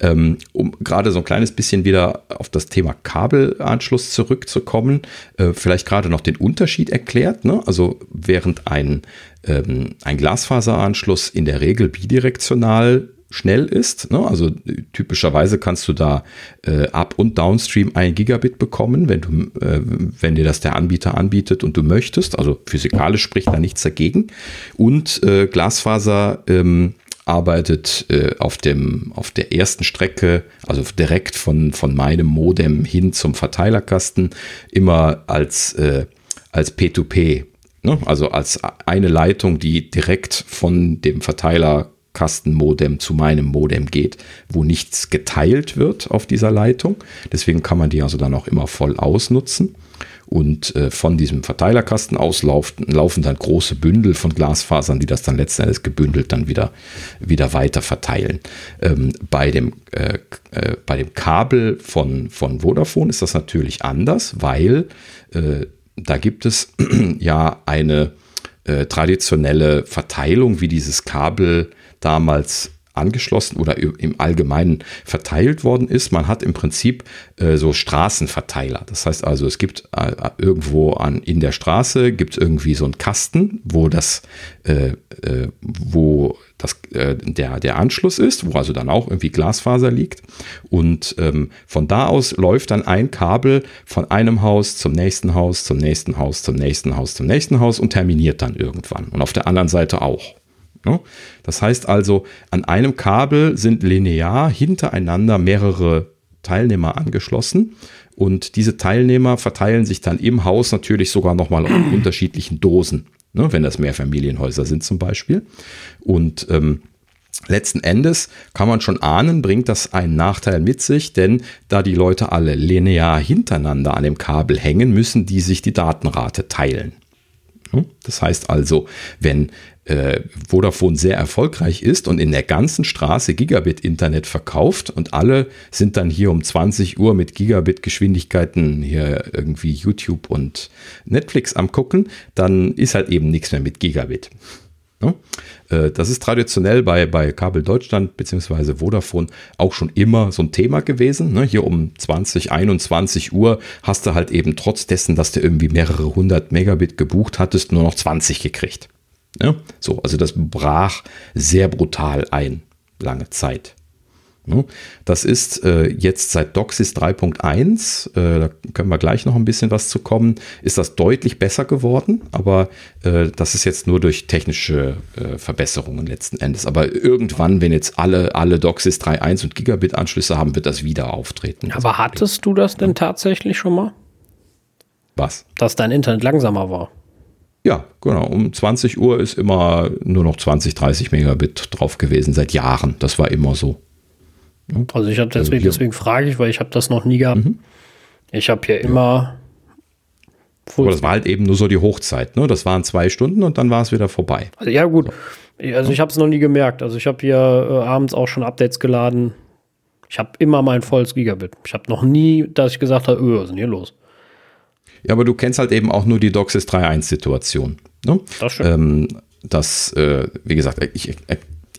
Ähm, um gerade so ein kleines bisschen wieder auf das Thema Kabelanschluss zurückzukommen, äh, vielleicht gerade noch den Unterschied erklärt. Ne? Also während ein, ähm, ein Glasfaseranschluss in der Regel bidirektional schnell ist. Ne? Also typischerweise kannst du da äh, up und downstream ein Gigabit bekommen, wenn du, äh, wenn dir das der Anbieter anbietet und du möchtest. Also physikalisch spricht da nichts dagegen. Und äh, Glasfaser ähm, arbeitet äh, auf, dem, auf der ersten Strecke, also direkt von, von meinem Modem hin zum Verteilerkasten, immer als, äh, als P2P. Ne? Also als eine Leitung, die direkt von dem Verteilerkastenmodem zu meinem Modem geht, wo nichts geteilt wird auf dieser Leitung. Deswegen kann man die also dann auch immer voll ausnutzen. Und äh, von diesem Verteilerkasten aus laufen, laufen dann große Bündel von Glasfasern, die das dann letzten Endes gebündelt dann wieder, wieder weiter verteilen. Ähm, bei, dem, äh, äh, bei dem Kabel von, von Vodafone ist das natürlich anders, weil äh, da gibt es (clears throat) ja eine äh, traditionelle Verteilung, wie dieses Kabel damals angeschlossen oder im Allgemeinen verteilt worden ist. Man hat im Prinzip äh, so Straßenverteiler. Das heißt also, es gibt äh, irgendwo an, in der Straße gibt es irgendwie so einen Kasten, wo das, äh, äh wo das, äh, der, der Anschluss ist, wo also dann auch irgendwie Glasfaser liegt. Und ähm, von da aus läuft dann ein Kabel von einem Haus zum nächsten Haus, zum nächsten Haus, zum nächsten Haus, zum nächsten Haus und terminiert dann irgendwann. Und auf der anderen Seite auch. Ne? Das heißt also, an einem Kabel sind linear hintereinander mehrere Teilnehmer angeschlossen und diese Teilnehmer verteilen sich dann im Haus natürlich sogar nochmal auf unterschiedlichen Dosen, ne? wenn das Mehrfamilienhäuser sind zum Beispiel. Und ähm, Letzten Endes kann man schon ahnen, bringt das einen Nachteil mit sich, denn da die Leute alle linear hintereinander an dem Kabel hängen, müssen die sich die Datenrate teilen. Das heißt also, wenn äh, Vodafone sehr erfolgreich ist und in der ganzen Straße Gigabit-Internet verkauft und alle sind dann hier um 20 Uhr mit Gigabit-Geschwindigkeiten hier irgendwie YouTube und Netflix am gucken, dann ist halt eben nichts mehr mit Gigabit. Ja? Äh, das ist traditionell bei, bei Kabel Deutschland bzw. Vodafone auch schon immer so ein Thema gewesen. Ne? Hier um 20, 21 Uhr hast du halt eben trotz dessen, dass du irgendwie mehrere hundert Megabit gebucht hattest, nur noch 20 gekriegt. Ja? So, also das brach sehr brutal ein, lange Zeit. Ne? Das ist äh, jetzt seit DOCSIS 3.1, äh, da können wir gleich noch ein bisschen was zu kommen, ist das deutlich besser geworden, aber äh, das ist jetzt nur durch technische äh, Verbesserungen letzten Endes. Aber irgendwann, wenn jetzt alle, alle DOCSIS 3.1 und Gigabit-Anschlüsse haben, wird das wieder auftreten. Aber hattest du das denn tatsächlich schon mal? Was? Dass dein Internet langsamer war. Ja, genau. Um 20 Uhr ist immer nur noch 20, 30 Megabit drauf gewesen, seit Jahren. Das war immer so. Also ich habe deswegen, also deswegen frage ich, weil ich habe das noch nie gehabt. Mhm. Ich habe hier immer. Aber das war halt eben nur so die Hochzeit, ne? Das waren zwei Stunden und dann war es wieder vorbei. Also, ja, gut. Also ich habe es noch nie gemerkt. Also ich habe hier äh, abends auch schon Updates geladen. Ich habe immer mein volles Gigabit. Ich habe noch nie, dass ich gesagt habe, öh, was ist denn hier los? Ja, aber du kennst halt eben auch nur die DOCSIS 3.1-Situation. Ne? Das stimmt. Ähm, das, äh, wie gesagt, ich, ich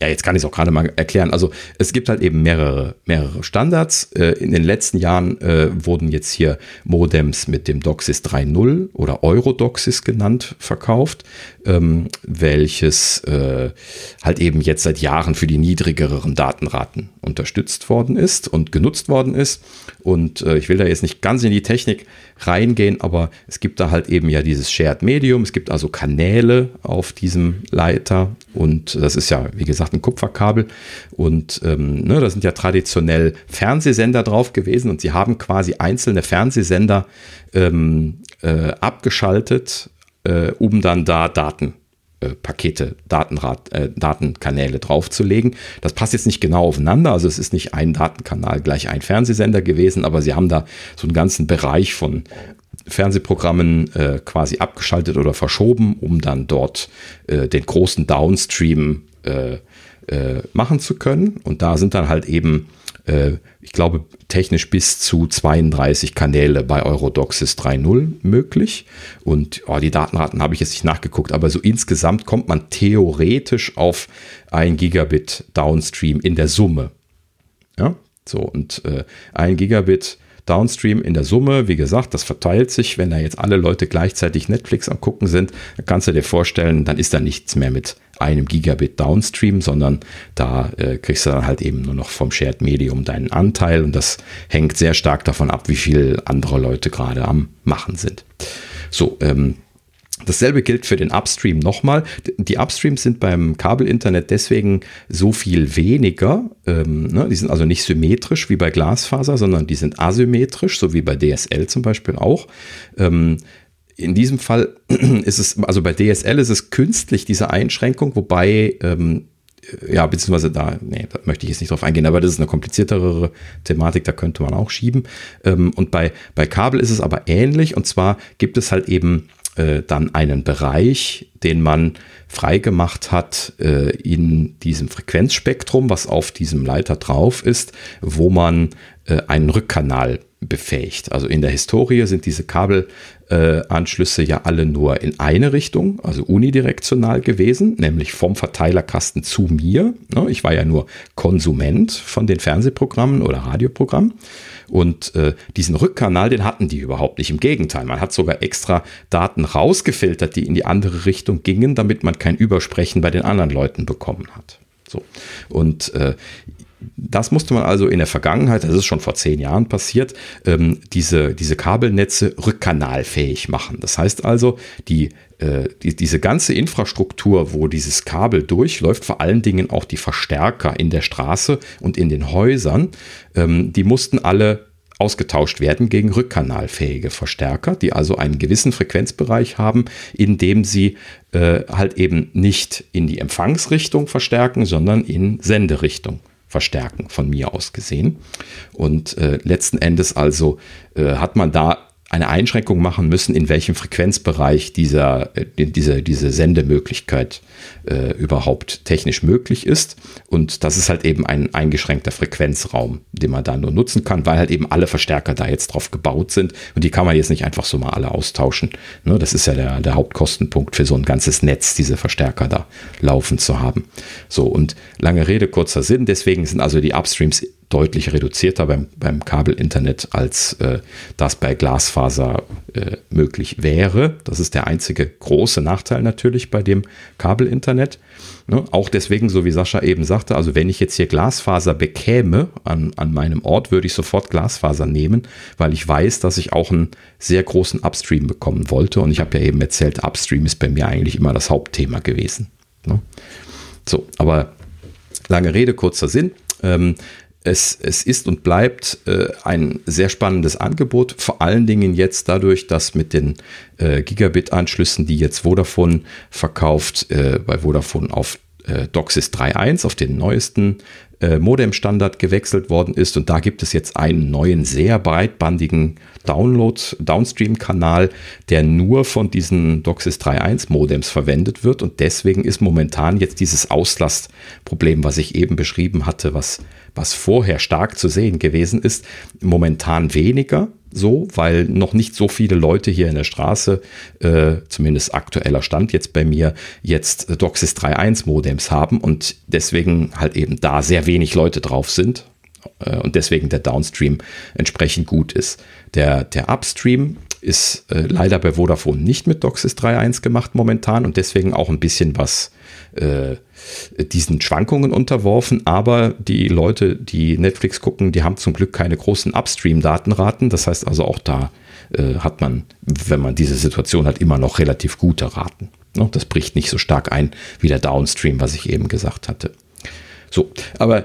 ja, jetzt kann ich es auch gerade mal erklären. Also es gibt halt eben mehrere, mehrere Standards. Äh, in den letzten Jahren äh, wurden jetzt hier Modems mit dem DOCSIS 3.0 oder Eurodoxis genannt verkauft, ähm, welches äh, halt eben jetzt seit Jahren für die niedrigeren Datenraten unterstützt worden ist und genutzt worden ist. Und äh, ich will da jetzt nicht ganz in die Technik reingehen, aber es gibt da halt eben ja dieses Shared Medium. Es gibt also Kanäle auf diesem Leiter und das ist ja, wie gesagt, ein Kupferkabel. Und ähm, ne, da sind ja traditionell Fernsehsender drauf gewesen und sie haben quasi einzelne Fernsehsender ähm, äh, abgeschaltet, äh, um dann da Daten äh, Pakete, Datenrad, äh, Datenkanäle draufzulegen. Das passt jetzt nicht genau aufeinander, also es ist nicht ein Datenkanal gleich ein Fernsehsender gewesen, aber sie haben da so einen ganzen Bereich von Fernsehprogrammen äh, quasi abgeschaltet oder verschoben, um dann dort äh, den großen Downstream äh, äh, machen zu können. Und da sind dann halt eben ich glaube, technisch bis zu 32 Kanäle bei Eurodoxis 3.0 möglich. Und oh, die Datenraten habe ich jetzt nicht nachgeguckt, aber so insgesamt kommt man theoretisch auf ein Gigabit Downstream in der Summe. Ja, so und äh, ein Gigabit Downstream in der Summe, wie gesagt, das verteilt sich. Wenn da jetzt alle Leute gleichzeitig Netflix am gucken sind, dann kannst du dir vorstellen, dann ist da nichts mehr mit einem Gigabit Downstream, sondern da äh, kriegst du dann halt eben nur noch vom Shared Medium deinen Anteil und das hängt sehr stark davon ab, wie viele andere Leute gerade am Machen sind. So, ähm, Dasselbe gilt für den Upstream nochmal. Die Upstreams sind beim Kabelinternet deswegen so viel weniger. Ähm, ne? Die sind also nicht symmetrisch wie bei Glasfaser, sondern die sind asymmetrisch, so wie bei DSL zum Beispiel auch. Ähm, in diesem Fall (clears throat) ist es, also bei DSL ist es künstlich diese Einschränkung, wobei, ähm, ja, beziehungsweise da, nee, da möchte ich jetzt nicht drauf eingehen, aber das ist eine kompliziertere Thematik, da könnte man auch schieben. Ähm, und bei, bei Kabel ist es aber ähnlich, und zwar gibt es halt eben äh, dann einen Bereich, den man freigemacht hat äh, in diesem Frequenzspektrum, was auf diesem Leiter drauf ist, wo man äh, einen Rückkanal befähigt. Also in der Historie sind diese Kabelanschlüsse ja alle nur in eine Richtung, also unidirektional gewesen, nämlich vom Verteilerkasten zu mir. Ne, ich war ja nur Konsument von den Fernsehprogrammen oder Radioprogrammen. Und äh, diesen Rückkanal, den hatten die überhaupt nicht. Im Gegenteil, man hat sogar extra Daten rausgefiltert, die in die andere Richtung gingen, damit man kein Übersprechen bei den anderen Leuten bekommen hat. So. Und äh, das musste man also in der Vergangenheit, das ist schon vor zehn Jahren passiert, ähm, diese, diese Kabelnetze rückkanalfähig machen. Das heißt also, die, äh, die, diese ganze Infrastruktur, wo dieses Kabel durchläuft, vor allen Dingen auch die Verstärker in der Straße und in den Häusern, ähm, die mussten alle ausgetauscht werden gegen rückkanalfähige Verstärker, die also einen gewissen Frequenzbereich haben, in dem sie äh, halt eben nicht in die Empfangsrichtung verstärken, sondern in Senderichtung verstärken, von mir aus gesehen. Und äh, letzten Endes also äh, hat man da eine Einschränkung machen müssen, in welchem Frequenzbereich dieser, äh, diese, diese Sendemöglichkeit äh, überhaupt technisch möglich ist. Und das ist halt eben ein eingeschränkter Frequenzraum, den man da nur nutzen kann, weil halt eben alle Verstärker da jetzt drauf gebaut sind. Und die kann man jetzt nicht einfach so mal alle austauschen. Ne, das ist ja der, der Hauptkostenpunkt für so ein ganzes Netz, diese Verstärker da laufen zu haben. So, und lange Rede, kurzer Sinn. Deswegen sind also die Upstreams deutlich reduzierter beim, beim Kabelinternet, als äh, das bei Glasfaser äh, möglich wäre. Das ist der einzige große Nachteil natürlich bei dem Kabelinternet. Ne? Auch deswegen, so wie Sascha eben sagte, also wenn ich jetzt hier Glasfaser bekäme an, an meinem Ort, würde ich sofort Glasfaser nehmen, weil ich weiß, dass ich auch einen sehr großen Upstream bekommen wollte. Und ich habe ja eben erzählt, Upstream ist bei mir eigentlich immer das Hauptthema gewesen. Ne? So, aber lange Rede, kurzer Sinn. Ähm, es, es ist und bleibt äh, ein sehr spannendes Angebot, vor allen Dingen jetzt dadurch, dass mit den äh, Gigabit-Anschlüssen, die jetzt Vodafone verkauft, äh, bei Vodafone auf äh, DOCSIS 3.1, auf den neuesten äh, Modem-Standard gewechselt worden ist. Und da gibt es jetzt einen neuen, sehr breitbandigen Download, Downstream-Kanal, der nur von diesen DOCSIS 3.1 Modems verwendet wird. Und deswegen ist momentan jetzt dieses Auslastproblem, was ich eben beschrieben hatte, was, was vorher stark zu sehen gewesen ist, momentan weniger so, weil noch nicht so viele Leute hier in der Straße, äh, zumindest aktueller Stand jetzt bei mir, jetzt DOCSIS 3.1 Modems haben und deswegen halt eben da sehr wenig Leute drauf sind äh, und deswegen der Downstream entsprechend gut ist. Der, der Upstream ist äh, leider bei Vodafone nicht mit DOCSIS 3.1 gemacht momentan und deswegen auch ein bisschen was äh, diesen Schwankungen unterworfen, aber die Leute, die Netflix gucken, die haben zum Glück keine großen Upstream-Datenraten. Das heißt also auch da äh, hat man, wenn man diese Situation hat, immer noch relativ gute Raten. Ne? Das bricht nicht so stark ein wie der Downstream, was ich eben gesagt hatte. So, aber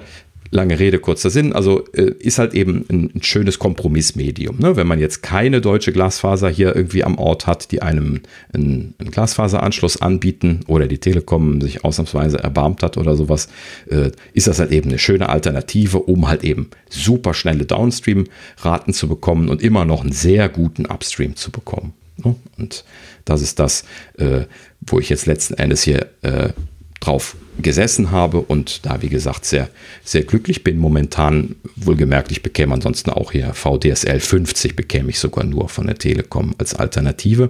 lange Rede, kurzer Sinn. Also äh, ist halt eben ein, schönes Kompromissmedium. Ne? Wenn man jetzt keine deutsche Glasfaser hier irgendwie am Ort hat, die einem einen, einen Glasfaseranschluss anbieten oder die Telekom sich ausnahmsweise erbarmt hat oder sowas, äh, ist das halt eben eine schöne Alternative, um halt eben super schnelle Downstream-Raten zu bekommen und immer noch einen sehr guten Upstream zu bekommen. Ne? Und das ist das, äh, wo ich jetzt letzten Endes hier drauf gesessen habe und da, wie gesagt, sehr, sehr glücklich bin. Momentan, wohlgemerkt, ich bekäme ansonsten auch hier VDSL 50, bekäme ich sogar nur von der Telekom als Alternative.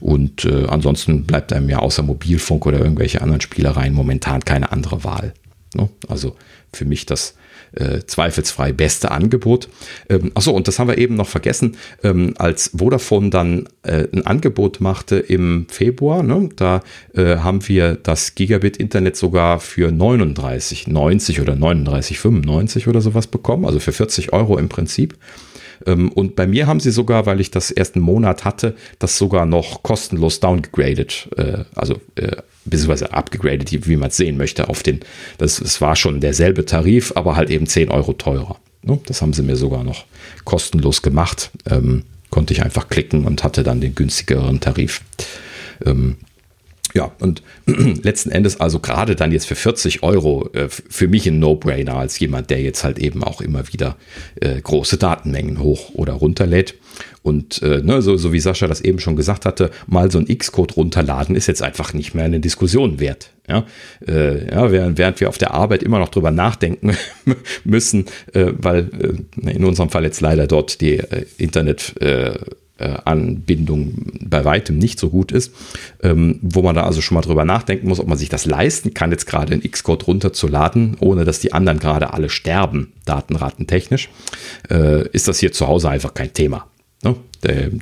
Und äh, ansonsten bleibt einem ja außer Mobilfunk oder irgendwelche anderen Spielereien momentan keine andere Wahl. Ne? Also für mich das äh, zweifelsfrei beste Angebot. Ähm, achso, und das haben wir eben noch vergessen, ähm, als Vodafone dann äh, ein Angebot machte im Februar, ne, da äh, haben wir das Gigabit-Internet sogar für 39,90 oder 39,95 oder sowas bekommen, also für 40 Euro im Prinzip. Ähm, und bei mir haben sie sogar, weil ich das ersten Monat hatte, das sogar noch kostenlos downgegradet, äh, also äh, beziehungsweise abgegradet, wie man es sehen möchte, auf den, das, das war schon derselbe Tarif, aber halt eben 10 Euro teurer. Ne? Das haben sie mir sogar noch kostenlos gemacht. Ähm, konnte ich einfach klicken und hatte dann den günstigeren Tarif. Ja, und (clears throat) letzten Endes also gerade dann jetzt für 40 Euro äh, für mich ein No-Brainer als jemand, der jetzt halt eben auch immer wieder äh, große Datenmengen hoch oder runterlädt. Und äh, ne, so, so wie Sascha das eben schon gesagt hatte, mal so ein X-Code runterladen ist jetzt einfach nicht mehr eine Diskussion wert. Ja, äh, ja während, während wir auf der Arbeit immer noch drüber nachdenken (laughs) müssen, äh, weil äh, in unserem Fall jetzt leider dort die Internet Anbindung bei weitem nicht so gut ist, ähm, wo man da also schon mal drüber nachdenken muss, ob man sich das leisten kann, jetzt gerade in Xcode runterzuladen, ohne dass die anderen gerade alle sterben, datenratentechnisch, äh, ist das hier zu Hause einfach kein Thema. Ne?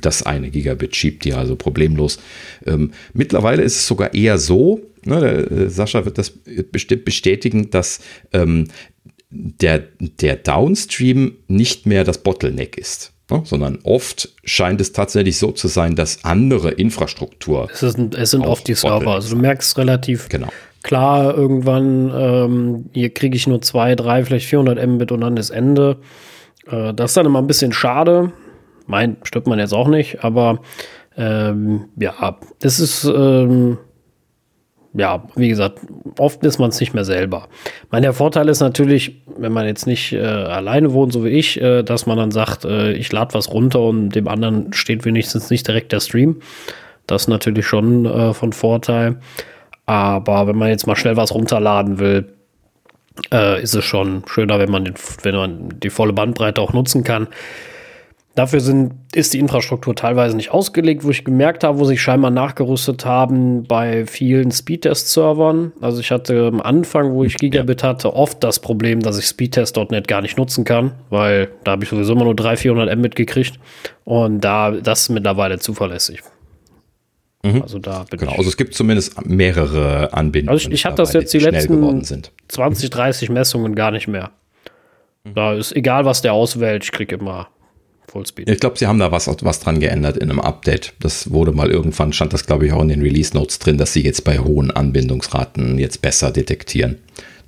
Das eine Gigabit schiebt die also problemlos. Ähm, mittlerweile ist es sogar eher so, ne, äh, Sascha wird das bestimmt bestätigen, dass ähm, der, der Downstream nicht mehr das Bottleneck ist. Ne? sondern oft scheint es tatsächlich so zu sein, dass andere Infrastruktur. Es, ist, es sind oft die Server. Also du merkst relativ genau. klar irgendwann, ähm, hier kriege ich nur zwei, drei, vielleicht 400 Mbit und dann ist Ende. Äh, das ist dann immer ein bisschen schade. Mein, stimmt man jetzt auch nicht, aber ähm, ja, es ist. Ähm, ja, wie gesagt, oft ist man es nicht mehr selber. Mein der Vorteil ist natürlich, wenn man jetzt nicht äh, alleine wohnt, so wie ich, äh, dass man dann sagt, äh, ich lade was runter und dem anderen steht wenigstens nicht direkt der Stream. Das ist natürlich schon äh, von Vorteil. Aber wenn man jetzt mal schnell was runterladen will, äh, ist es schon schöner, wenn man, den, wenn man die volle Bandbreite auch nutzen kann. Dafür sind, ist die Infrastruktur teilweise nicht ausgelegt, wo ich gemerkt habe, wo sich scheinbar nachgerüstet haben bei vielen Speedtest-Servern. Also ich hatte am Anfang, wo ich Gigabit hatte, oft das Problem, dass ich Speedtest.net gar nicht nutzen kann, weil da habe ich sowieso immer nur 300, 400 Mbit gekriegt. Und da, das ist mittlerweile zuverlässig. Mhm. Also da bin genau, ich. Also es gibt zumindest mehrere Anbindungen. Also ich, ich habe das jetzt die letzten 20, 30 Messungen gar nicht mehr. Mhm. Da ist egal, was der auswählt, ich kriege immer Fullspeed. Ich glaube, sie haben da was, was dran geändert in einem Update. Das wurde mal irgendwann, stand das glaube ich auch in den Release Notes drin, dass sie jetzt bei hohen Anbindungsraten jetzt besser detektieren.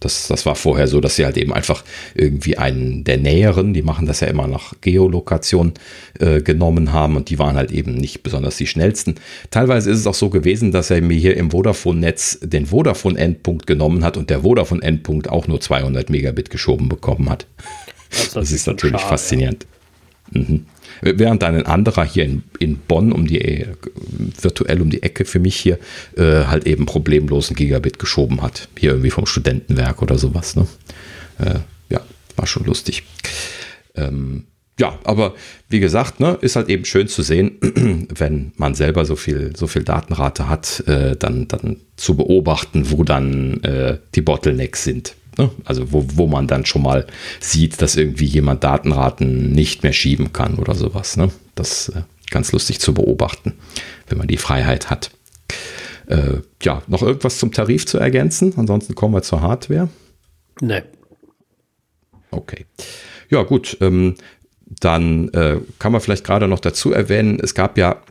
Das, das war vorher so, dass sie halt eben einfach irgendwie einen der näheren, die machen das ja immer nach Geolokation äh, genommen haben und die waren halt eben nicht besonders die schnellsten. Teilweise ist es auch so gewesen, dass er mir hier im Vodafone-Netz den Vodafone-Endpunkt genommen hat und der Vodafone-Endpunkt auch nur 200 Megabit geschoben bekommen hat. Das, das ist natürlich schade, faszinierend. Mhm. Während ein anderer hier in, in Bonn um die äh, virtuell um die Ecke für mich hier äh, halt eben problemlos ein Gigabit geschoben hat. Hier irgendwie vom Studentenwerk oder sowas. Ne? Äh, ja, war schon lustig. Ähm, ja, aber wie gesagt, ne, ist halt eben schön zu sehen, (clears throat) wenn man selber so viel, so viel Datenrate hat, äh, dann, dann zu beobachten, wo dann äh, die Bottlenecks sind. Ne? Also wo, wo man dann schon mal sieht, dass irgendwie jemand Datenraten nicht mehr schieben kann oder sowas. Ne? Das ist äh, ganz lustig zu beobachten, wenn man die Freiheit hat. Äh, ja, noch irgendwas zum Tarif zu ergänzen? Ansonsten kommen wir zur Hardware. Nee. Okay. Ja, gut. Ähm, dann äh, kann man vielleicht gerade noch dazu erwähnen, es gab ja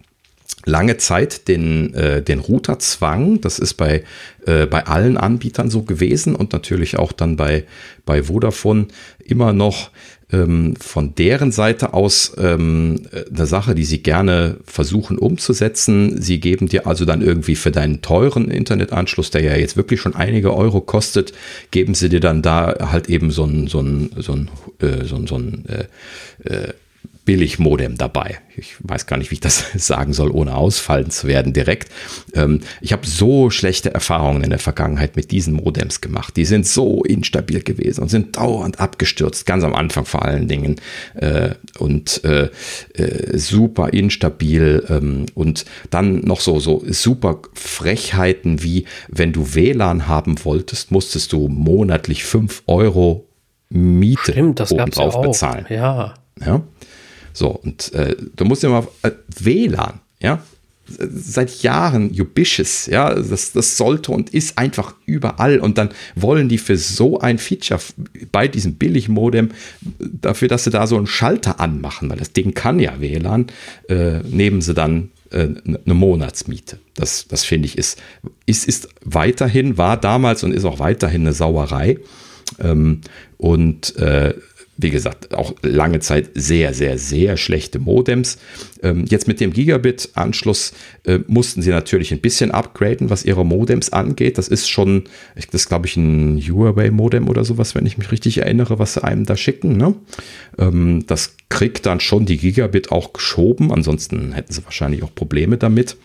lange Zeit den, äh, den Routerzwang. Das ist bei, äh, bei allen Anbietern so gewesen und natürlich auch dann bei, bei Vodafone immer noch ähm, von deren Seite aus ähm, eine Sache, die sie gerne versuchen umzusetzen. Sie geben dir also dann irgendwie für deinen teuren Internetanschluss, der ja jetzt wirklich schon einige Euro kostet, geben sie dir dann da halt eben so ein, so ein, so ein, äh, so ein, so ein äh, äh, Billig-Modem dabei. Ich weiß gar nicht, wie ich das (laughs) sagen soll, ohne ausfallen zu werden direkt. Ähm, ich habe so schlechte Erfahrungen in der Vergangenheit mit diesen Modems gemacht. Die sind so instabil gewesen und sind dauernd abgestürzt, ganz am Anfang vor allen Dingen. Äh, und äh, äh, super instabil ähm, und dann noch so, so super Frechheiten wie, wenn du WLAN haben wolltest, musstest du monatlich 5 Euro Miete Stimmt, das obendrauf ja bezahlen. Ja. ja. So, und äh, du musst ja mal äh, WLAN, ja, seit Jahren Ubicious, ja, das, das sollte und ist einfach überall und dann wollen die für so ein Feature bei diesem Billigmodem dafür, dass sie da so einen Schalter anmachen, weil das Ding kann ja WLAN, äh, nehmen sie dann äh, eine Monatsmiete. Das, das finde ich ist, ist, ist weiterhin, war damals und ist auch weiterhin eine Sauerei. Ähm, und äh, wie gesagt, auch lange Zeit sehr, sehr, sehr schlechte Modems. Ähm, jetzt mit dem Gigabit-Anschluss äh, mussten sie natürlich ein bisschen upgraden, was ihre Modems angeht. Das ist schon, das ist glaube ich ein Huawei-Modem oder sowas, wenn ich mich richtig erinnere, was sie einem da schicken. Ne? Ähm, das kriegt dann schon die Gigabit auch geschoben. Ansonsten hätten sie wahrscheinlich auch Probleme damit.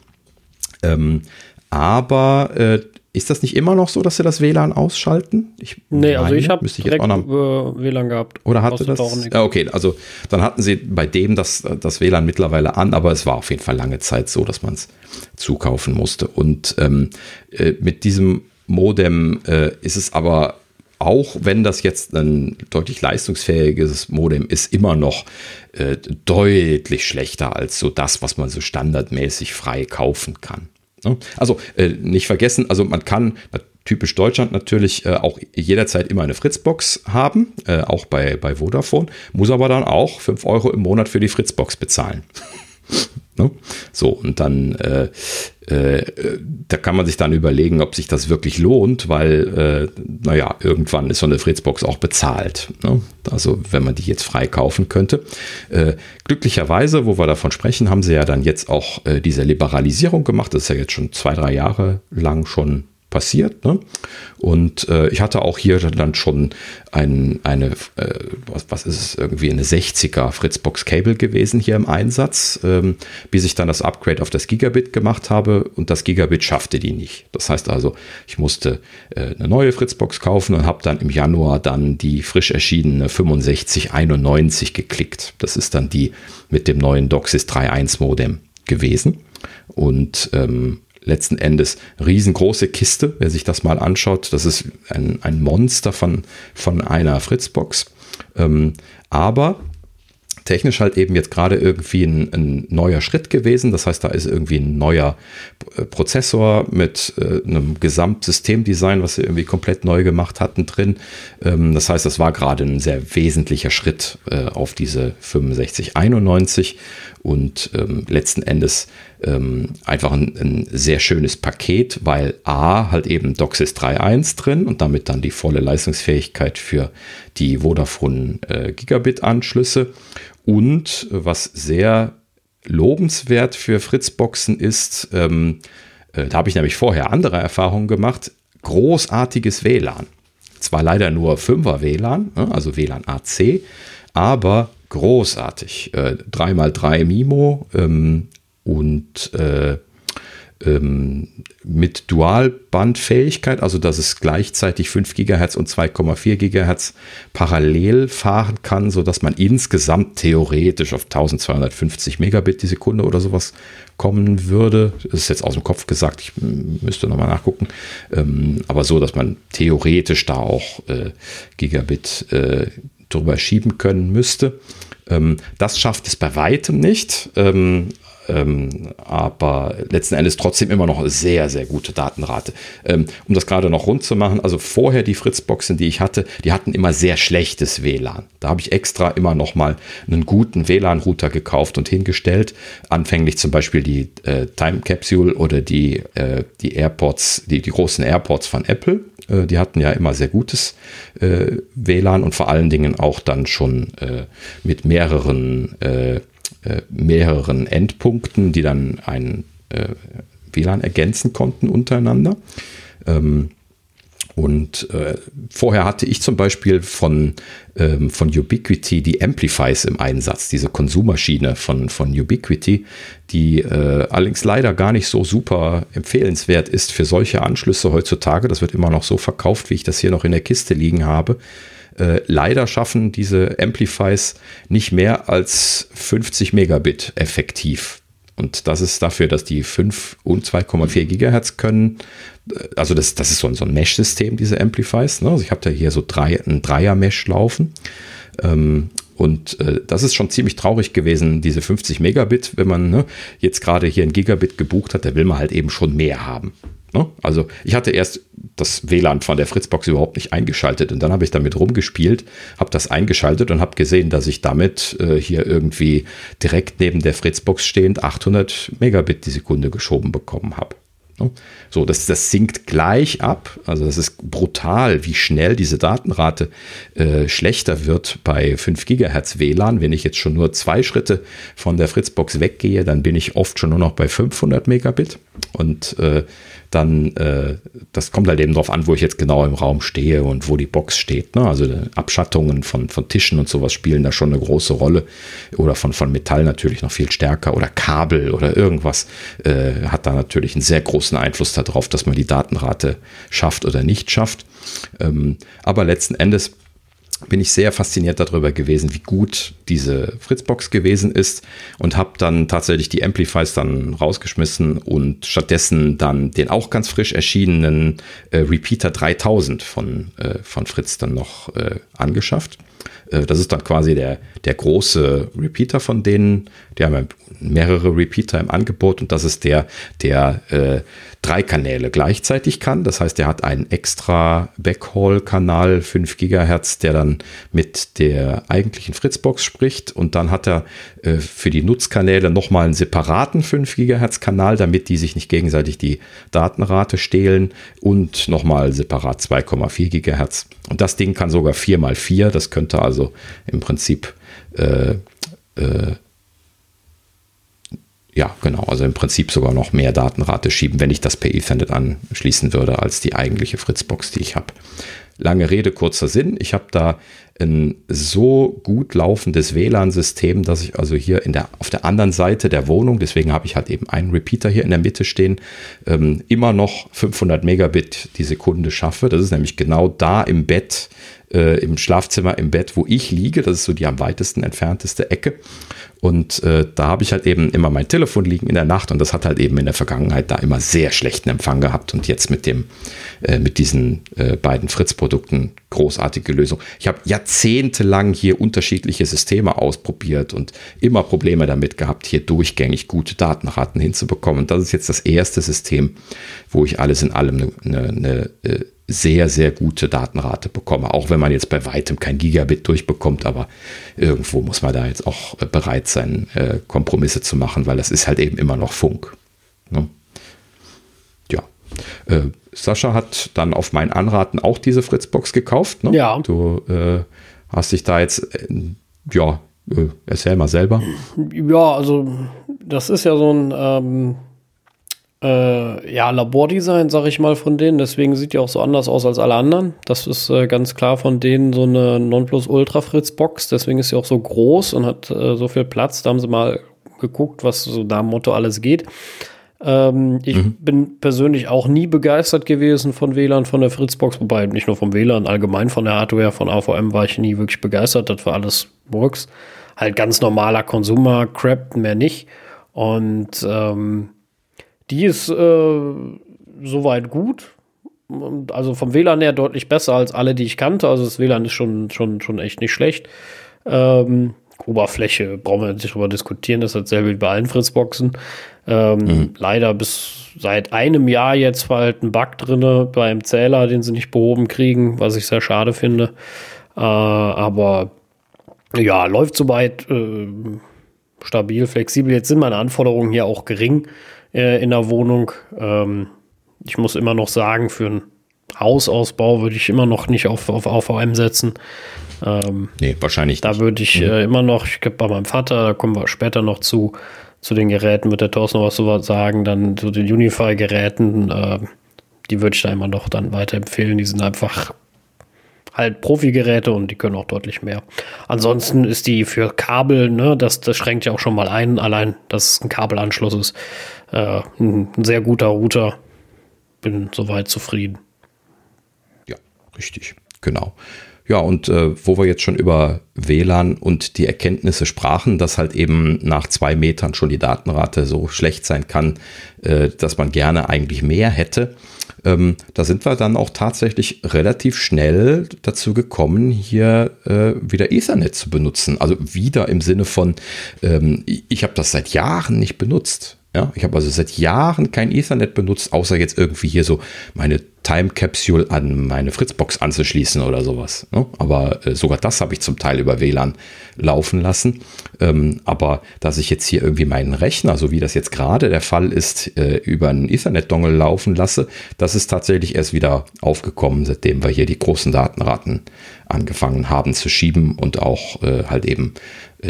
Ähm, aber äh, ist das nicht immer noch so, dass sie das WLAN ausschalten? Ich nee, meine, also ich habe direkt auch noch, äh, WLAN gehabt. Oder hatte das? Ja, okay, also dann hatten sie bei dem das, das WLAN mittlerweile an, aber es war auf jeden Fall lange Zeit so, dass man es zukaufen musste. Und ähm, äh, mit diesem Modem äh, ist es aber auch wenn das jetzt ein deutlich leistungsfähiges Modem ist, immer noch äh, deutlich schlechter als so das, was man so standardmäßig frei kaufen kann. Ne? Also äh, nicht vergessen, also man kann typisch Deutschland natürlich äh, auch jederzeit immer eine Fritzbox haben, äh, auch bei, bei Vodafone, muss aber dann auch 5 Euro im Monat für die Fritzbox bezahlen. Ne? So, und dann, äh, äh, da kann man sich dann überlegen, ob sich das wirklich lohnt, weil, äh, naja, irgendwann ist so eine Fritzbox auch bezahlt. Ne? Also, wenn man die jetzt frei kaufen könnte. Äh, glücklicherweise, wo wir davon sprechen, haben sie ja dann jetzt auch äh, diese Liberalisierung gemacht. Das ist ja jetzt schon zwei, drei Jahre lang schon passiert. Ne? Und äh, ich hatte auch hier dann schon ein, eine, äh, was, was ist es, irgendwie eine 60er Fritzbox Cable gewesen hier im Einsatz, ähm, bis ich dann das Upgrade auf das Gigabit gemacht habe und das Gigabit schaffte die nicht. Das heißt also, ich musste äh, eine neue Fritzbox kaufen und habe dann im Januar dann die frisch erschienene 6591 geklickt. Das ist dann die mit dem neuen DOCSIS 3.1 Modem gewesen. Und ähm, letzten Endes riesengroße Kiste, wer sich das mal anschaut. Das ist ein, ein Monster von, von einer Fritzbox. Ähm, aber technisch halt eben jetzt gerade irgendwie ein, ein, neuer Schritt gewesen. Das heißt, da ist irgendwie ein neuer äh, Prozessor mit äh, einem Gesamtsystemdesign, was sie irgendwie komplett neu gemacht hatten, drin. Ähm, das heißt, das war gerade ein sehr wesentlicher Schritt äh, auf diese 6591 und ähm, letzten Endes ähm, einfach ein, ein, sehr schönes Paket, weil A halt eben DOCSIS 3.1 drin und damit dann die volle Leistungsfähigkeit für die Vodafone äh, Gigabit-Anschlüsse und was sehr lobenswert für Fritzboxen ist, ähm, äh, da habe ich nämlich vorher andere Erfahrungen gemacht, großartiges WLAN. Zwar leider nur 5er WLAN, ne, also WLAN AC, aber großartig. Äh, 3x3 MIMO ähm, und äh, ähm, mit Dualbandfähigkeit, also dass es gleichzeitig 5 GHz und 2,4 GHz parallel fahren kann, sodass man insgesamt theoretisch auf 1250 Megabit die Sekunde oder sowas kommen würde. Das ist jetzt aus dem Kopf gesagt, ich müsste nochmal nachgucken. Ähm, aber so, dass man theoretisch da auch äh, Gigabit äh, drüber schieben können müsste. Ähm, das schafft es bei weitem nicht. Ähm, aber letzten Endes trotzdem immer noch sehr, sehr gute Datenrate. Ähm, um das gerade noch rund zu machen, also vorher die Fritzboxen, die ich hatte, die hatten immer sehr schlechtes WLAN. Da habe ich extra immer noch mal einen guten WLAN-Router gekauft und hingestellt. Anfänglich zum Beispiel die äh, Time Capsule oder die, äh, die AirPods, die, die großen AirPods von Apple. Äh, die hatten ja immer sehr gutes äh, WLAN und vor allen Dingen auch dann schon äh, mit mehreren, äh, mehreren Endpunkten, die dann ein äh, WLAN ergänzen konnten untereinander. Ähm, und äh, vorher hatte ich zum Beispiel von, ähm, von Ubiquiti die Amplifies im Einsatz, diese Konsummaschine von, von Ubiquiti, die äh, allerdings leider gar nicht so super empfehlenswert ist für solche Anschlüsse heutzutage. Das wird immer noch so verkauft, wie ich das hier noch in der Kiste liegen habe. Äh, leider schaffen diese Amplifies nicht mehr als 50 Megabit effektiv und das ist dafür, dass die 5 und 2,4 Gigahertz können. Also das, das ist so ein, so ein Mesh-System, diese Amplifies. Ne? Also ich habe da hier so drei, ein Dreier-Mesh laufen. Ähm, und äh, das ist schon ziemlich traurig gewesen, diese 50 Megabit, wenn man ne, jetzt gerade hier ein Gigabit gebucht hat, da will man halt eben schon mehr haben. Ne? Also ich hatte erst das WLAN von der Fritzbox überhaupt nicht eingeschaltet und dann habe ich damit rumgespielt, habe das eingeschaltet und habe gesehen, dass ich damit äh, hier irgendwie direkt neben der Fritzbox stehend 800 Megabit die Sekunde geschoben bekommen habe. Ne? So, das, das sinkt gleich ab. Also das ist brutal, wie schnell diese Datenrate äh, schlechter wird bei 5 Gigahertz WLAN. Wenn ich jetzt schon nur zwei Schritte von der Fritzbox weggehe, dann bin ich oft schon nur noch bei 500 Megabit. Und äh, dann, äh, das kommt halt eben darauf an, wo ich jetzt genau im Raum stehe und wo die Box steht. Ne? Also Abschattungen von, von Tischen und sowas spielen da schon eine große Rolle. Oder von, von Metall natürlich noch viel stärker. Oder Kabel oder irgendwas äh, hat da natürlich einen sehr großen Einfluss darauf, dass man die Datenrate schafft oder nicht schafft. Ähm, aber letzten Endes bin ich sehr fasziniert darüber gewesen, wie gut diese Fritzbox gewesen ist und habe dann tatsächlich die Amplifies dann rausgeschmissen und stattdessen dann den auch ganz frisch erschienenen äh, Repeater 3000 von, äh, von Fritz dann noch äh, angeschafft. Äh, das ist dann quasi der, der große Repeater von denen. Die haben mehrere Repeater im Angebot und das ist der, der äh, drei Kanäle gleichzeitig kann. Das heißt, er hat einen extra Backhaul-Kanal 5 Gigahertz, der dann mit der eigentlichen Fritzbox spricht und dann hat er äh, für die Nutzkanäle nochmal einen separaten 5 Gigahertz Kanal, damit die sich nicht gegenseitig die Datenrate stehlen und nochmal separat 2,4 Gigahertz. Und das Ding kann sogar 4 mal 4, das könnte also im Prinzip äh, äh, ja, genau. Also im Prinzip sogar noch mehr Datenrate schieben, wenn ich das per Ethernet anschließen würde, als die eigentliche Fritzbox, die ich habe. Lange Rede, kurzer Sinn. Ich habe da ein so gut laufendes WLAN-System, dass ich also hier in der, auf der anderen Seite der Wohnung, deswegen habe ich halt eben einen Repeater hier in der Mitte stehen, ähm, immer noch 500 Megabit die Sekunde schaffe. Das ist nämlich genau da im Bett, äh, im Schlafzimmer im Bett, wo ich liege. Das ist so die am weitesten entfernteste Ecke. Und äh, da habe ich halt eben immer mein Telefon liegen in der Nacht und das hat halt eben in der Vergangenheit da immer sehr schlechten Empfang gehabt und jetzt mit dem, äh, mit diesen äh, beiden Fritz-Produkten großartige Lösung. Ich habe jahrzehntelang hier unterschiedliche Systeme ausprobiert und immer Probleme damit gehabt, hier durchgängig gute Datenraten hinzubekommen. Und das ist jetzt das erste System, wo ich alles in allem eine, eine, eine äh, sehr, sehr gute Datenrate bekomme. Auch wenn man jetzt bei weitem kein Gigabit durchbekommt, aber irgendwo muss man da jetzt auch bereit sein, äh, Kompromisse zu machen, weil das ist halt eben immer noch Funk. Ne? Ja. Sascha hat dann auf mein Anraten auch diese Fritzbox gekauft. Ne? Ja. Du äh, hast dich da jetzt, äh, ja, äh, erzähl mal selber. Ja, also das ist ja so ein ähm äh, ja, Labordesign, sag ich mal, von denen. Deswegen sieht die auch so anders aus als alle anderen. Das ist äh, ganz klar von denen so eine Nonplus-Ultra-Fritz-Box. Deswegen ist sie auch so groß und hat äh, so viel Platz. Da haben sie mal geguckt, was so da im Motto alles geht. Ähm, ich mhm. bin persönlich auch nie begeistert gewesen von WLAN, von der Fritzbox, wobei nicht nur vom WLAN, allgemein von der Hardware, von AVM war ich nie wirklich begeistert. Das war alles Murks. Halt ganz normaler Consumer-Crap, mehr nicht. Und ähm, die ist äh, soweit gut. Also vom WLAN her deutlich besser als alle, die ich kannte. Also das WLAN ist schon, schon, schon echt nicht schlecht. Ähm, Oberfläche brauchen wir nicht drüber diskutieren, das ist dasselbe wie bei allen Fritzboxen. Ähm, mhm. Leider bis seit einem Jahr jetzt war halt ein Bug drin beim Zähler, den sie nicht behoben kriegen, was ich sehr schade finde. Äh, aber ja, läuft soweit äh, stabil, flexibel. Jetzt sind meine Anforderungen hier auch gering äh, in der Wohnung. Ähm, ich muss immer noch sagen, für einen Hausausbau würde ich immer noch nicht auf, auf AVM setzen. Ähm, nee, wahrscheinlich Da würde ich mhm. äh, immer noch, ich glaube bei meinem Vater, da kommen wir später noch zu, zu den Geräten, wird der Thorsten noch was zu sagen, dann zu den Unify-Geräten, äh, die würde ich da immer noch dann weiterempfehlen. Die sind einfach halt Profi-Geräte und die können auch deutlich mehr. Ansonsten ist die für Kabel, ne, das, das schränkt ja auch schon mal ein, allein, dass es ein Kabelanschluss ist. Äh, ein, ein sehr guter Router. Bin soweit zufrieden. Ja, richtig, genau. Ja, und äh, wo wir jetzt schon über WLAN und die Erkenntnisse sprachen, dass halt eben nach zwei Metern schon die Datenrate so schlecht sein kann, äh, dass man gerne eigentlich mehr hätte, ähm, da sind wir dann auch tatsächlich relativ schnell dazu gekommen, hier äh, wieder Ethernet zu benutzen. Also wieder im Sinne von, ähm, ich habe das seit Jahren nicht benutzt. Ja, ich habe also seit Jahren kein Ethernet benutzt, außer jetzt irgendwie hier so meine Time Capsule an meine Fritzbox anzuschließen oder sowas. Ne? Aber äh, sogar das habe ich zum Teil über WLAN laufen lassen. Ähm, aber dass ich jetzt hier irgendwie meinen Rechner, so wie das jetzt gerade der Fall ist, äh, über einen Ethernet-Dongle laufen lasse, das ist tatsächlich erst wieder aufgekommen, seitdem wir hier die großen Datenraten angefangen haben zu schieben und auch äh, halt eben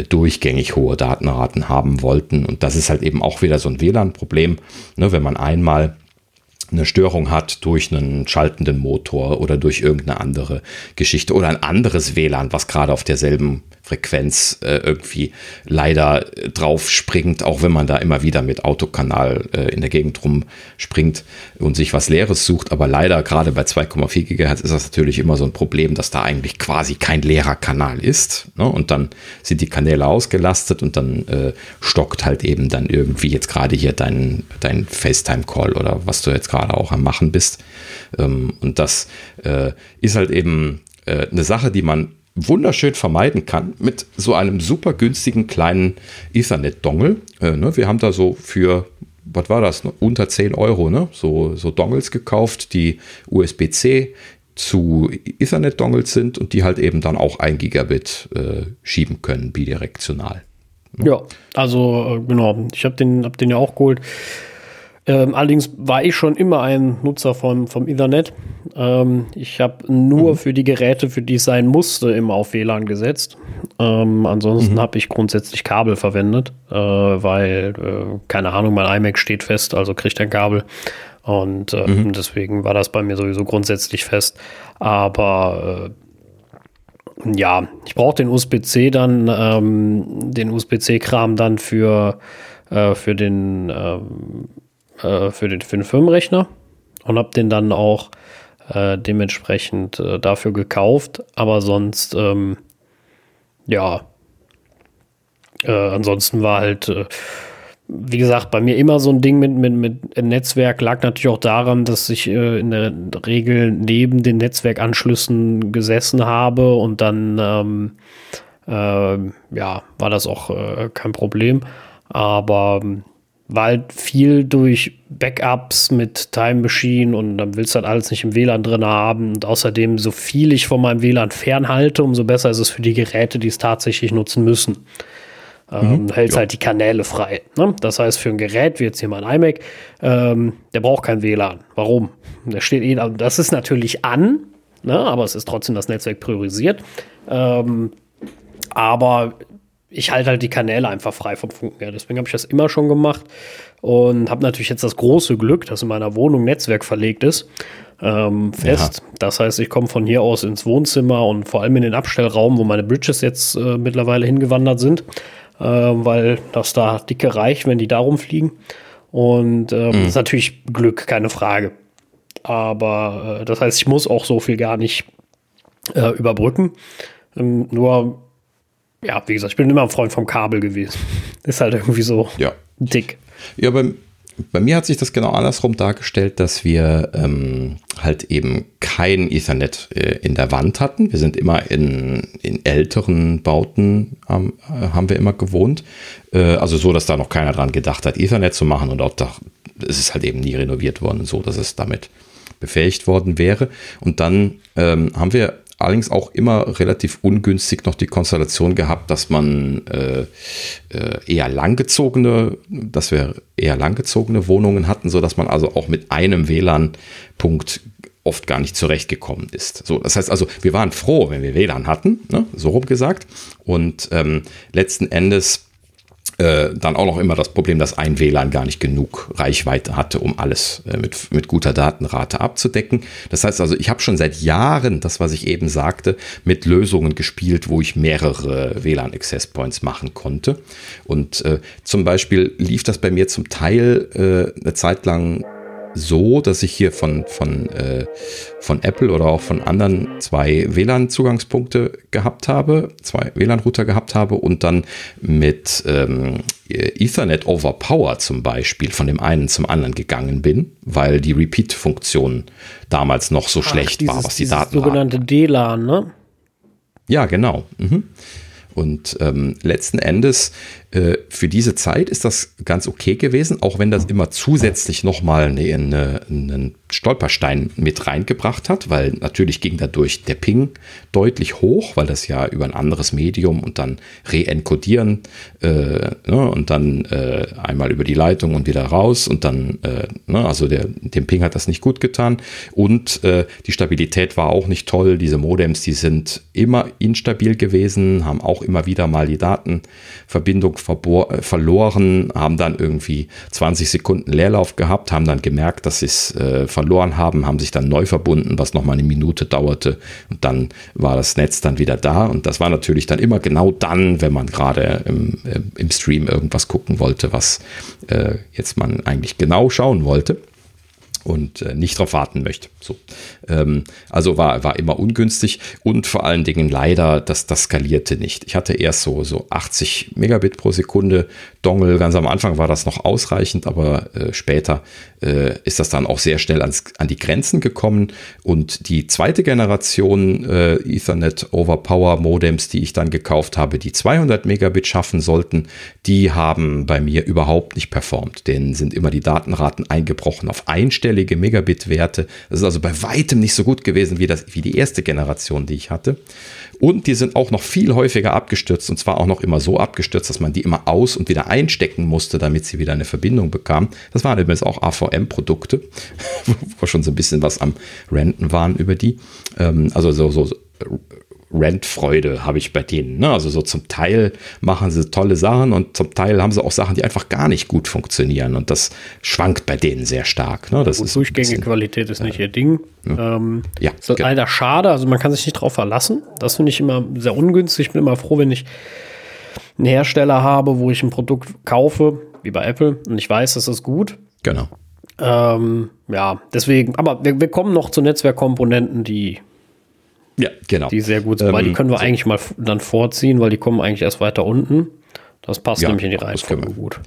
durchgängig hohe Datenraten haben wollten. Und das ist halt eben auch wieder so ein WLAN-Problem. Ne, wenn man einmal eine Störung hat durch einen schaltenden Motor oder durch irgendeine andere Geschichte oder ein anderes WLAN, was gerade auf derselben Frequenz äh, irgendwie leider äh, drauf springt, auch wenn man da immer wieder mit Autokanal äh, in der Gegend rumspringt und sich was Leeres sucht. Aber leider gerade bei 2,4 GHz ist das natürlich immer so ein Problem, dass da eigentlich quasi kein leerer Kanal ist. Ne? Und dann sind die Kanäle ausgelastet und dann äh, stockt halt eben dann irgendwie jetzt gerade hier dein, dein FaceTime-Call oder was du jetzt gerade auch am Machen bist. Ähm, und das äh, ist halt eben äh, eine Sache, die man wunderschön vermeiden kann mit so einem super günstigen kleinen Ethernet-Dongle. Äh, ne, wir haben da so für, was war das, unter 10 Euro, ne? so, so Dongles gekauft, die USB-C zu Ethernet-Dongles sind und die halt eben dann auch ein Gigabit äh, schieben können, bidirektional. Ne? Ja, also äh, genau, ich habe den, hab den ja auch geholt. Ähm, allerdings war ich schon immer ein Nutzer von, vom Ethernet. Ähm, ich habe nur mhm. für die Geräte, für die es sein musste, immer auf WLAN gesetzt. Ähm, ansonsten mhm. habe ich grundsätzlich Kabel verwendet, äh, weil, äh, keine Ahnung, mein iMac steht fest, also kriegt ein Kabel. Und äh, mhm. deswegen war das bei mir sowieso grundsätzlich fest. Aber äh, ja, ich brauche den USB-C dann, ähm, den USB-C-Kram dann für, äh, für den ähm, äh, für, den, für den Firmenrechner und habe den dann auch äh, dementsprechend äh, dafür gekauft. Aber sonst, ähm, ja, äh, ansonsten war halt, äh, wie gesagt, bei mir immer so ein Ding mit, mit, mit Netzwerk lag natürlich auch daran, dass ich in der Regel neben den Netzwerkanschlüssen gesessen habe und dann, ähm, ja, war das auch kein Problem. Aber war halt viel durch Backups mit Time Machine und dann willst du halt alles nicht im WLAN drin haben. Und außerdem, so viel ich von meinem WLAN fernhalte, umso besser ist es für die Geräte, die es tatsächlich nutzen müssen. Ähm, mhm, hältst ja. halt die Kanäle frei. Ne? Das heißt, für ein Gerät, wie jetzt hier mein iMac, ähm, der braucht kein WLAN. Warum? Der steht eh, das ist natürlich an, ne? aber es ist trotzdem das Netzwerk priorisiert. Ähm, aber ich halte halt die Kanäle einfach frei vom Funken. Ja. Deswegen habe ich das immer schon gemacht und habe natürlich jetzt das große Glück, dass in meiner Wohnung Netzwerk verlegt ist. Ähm, fest. Ja. Das heißt, ich komme von hier aus ins Wohnzimmer und vor allem in den Abstellraum, wo meine Bridges jetzt äh, mittlerweile hingewandert sind, äh, weil das da dicke reicht, wenn die da rumfliegen. Und ähm, mhm. ist natürlich Glück, keine Frage. Aber äh, das heißt, ich muss auch so viel gar nicht äh, überbrücken. Ähm, nur ja, wie gesagt, ich bin immer ein Freund vom Kabel gewesen. Ist halt irgendwie so ja. dick. Ja, bei, bei mir hat sich das genau andersrum dargestellt, dass wir ähm, halt eben kein Ethernet äh, in der Wand hatten. Wir sind immer in, in älteren Bauten, ähm, äh, haben wir immer gewohnt. Äh, also so, dass da noch keiner dran gedacht hat, Ethernet zu machen und auch da ist es halt eben nie renoviert worden, so dass es damit befähigt worden wäre. Und dann ähm, haben wir allerdings auch immer relativ ungünstig noch die Konstellation gehabt, dass man äh, äh, eher langgezogene, dass wir eher langgezogene Wohnungen hatten, so dass man also auch mit einem WLAN-Punkt oft gar nicht zurechtgekommen ist. So, das heißt also, wir waren froh, wenn wir WLAN hatten, ne? so rum gesagt. Und ähm, letzten Endes äh, dann auch noch immer das Problem, dass ein WLAN gar nicht genug Reichweite hatte, um alles äh, mit, mit guter Datenrate abzudecken. Das heißt also, ich habe schon seit Jahren das, was ich eben sagte, mit Lösungen gespielt, wo ich mehrere WLAN-Access Points machen konnte. Und äh, zum Beispiel lief das bei mir zum Teil äh, eine Zeit lang so, dass ich hier von, von, äh, von Apple oder auch von anderen zwei WLAN-Zugangspunkte gehabt habe, zwei WLAN-Router gehabt habe und dann mit ähm, Ethernet over Power zum Beispiel von dem einen zum anderen gegangen bin, weil die Repeat-Funktion damals noch so Ach, schlecht dieses, war, was die Daten sogenannte DLAN, ne? Ja, genau. Mhm. Und ähm, letzten Endes für diese Zeit ist das ganz okay gewesen, auch wenn das immer zusätzlich nochmal eine, eine, einen Stolperstein mit reingebracht hat, weil natürlich ging dadurch der Ping deutlich hoch, weil das ja über ein anderes Medium und dann reencodieren äh, ne, und dann äh, einmal über die Leitung und wieder raus und dann, äh, ne, also der, dem Ping hat das nicht gut getan und äh, die Stabilität war auch nicht toll. Diese Modems, die sind immer instabil gewesen, haben auch immer wieder mal die Datenverbindung äh, verloren, haben dann irgendwie 20 Sekunden Leerlauf gehabt, haben dann gemerkt, dass sie es äh, verloren haben, haben sich dann neu verbunden, was nochmal eine Minute dauerte. Und dann war das Netz dann wieder da. Und das war natürlich dann immer genau dann, wenn man gerade im, äh, im Stream irgendwas gucken wollte, was äh, jetzt man eigentlich genau schauen wollte und äh, nicht darauf warten möchte. So. Ähm, also war, war immer ungünstig und vor allen Dingen leider, dass das skalierte nicht. Ich hatte erst so, so 80 Megabit pro Sekunde Dongle. Ganz am Anfang war das noch ausreichend, aber äh, später äh, ist das dann auch sehr schnell ans, an die Grenzen gekommen. Und die zweite Generation äh, Ethernet Overpower Modems, die ich dann gekauft habe, die 200 Megabit schaffen sollten, die haben bei mir überhaupt nicht performt. Denen sind immer die Datenraten eingebrochen auf einstellig dreistellige Megabit-Werte. Das ist also bei weitem nicht so gut gewesen wie, das, wie die erste Generation, die ich hatte. Und die sind auch noch viel häufiger abgestürzt und zwar auch noch immer so abgestürzt, dass man die immer aus und wieder einstecken musste, damit sie wieder eine Verbindung bekam. Das waren übrigens auch AVM-Produkte, (laughs) wo schon so ein bisschen was am Renten waren über die. Ähm, also so, so Rentfreude habe ich bei denen. Ne? Also so zum Teil machen sie tolle Sachen und zum Teil haben sie auch Sachen, die einfach gar nicht gut funktionieren und das schwankt bei denen sehr stark. Ne? Das ist durchgängige Qualität ist nicht ihr Ding. Ja, ähm, ja ist genau. leider schade. Also man kann sich nicht drauf verlassen. Das finde ich immer sehr ungünstig. Ich bin immer froh, wenn ich einen Hersteller habe, wo ich ein Produkt kaufe, wie bei Apple, und ich weiß, das ist gut. Genau. Ähm, ja, deswegen, aber wir, wir kommen noch zu Netzwerkkomponenten, die ja, genau. Die sehr gut sind, ähm, weil die können wir so. eigentlich mal dann vorziehen, weil die kommen eigentlich erst weiter unten. Das passt ja, nämlich in die Reihenfolge gut.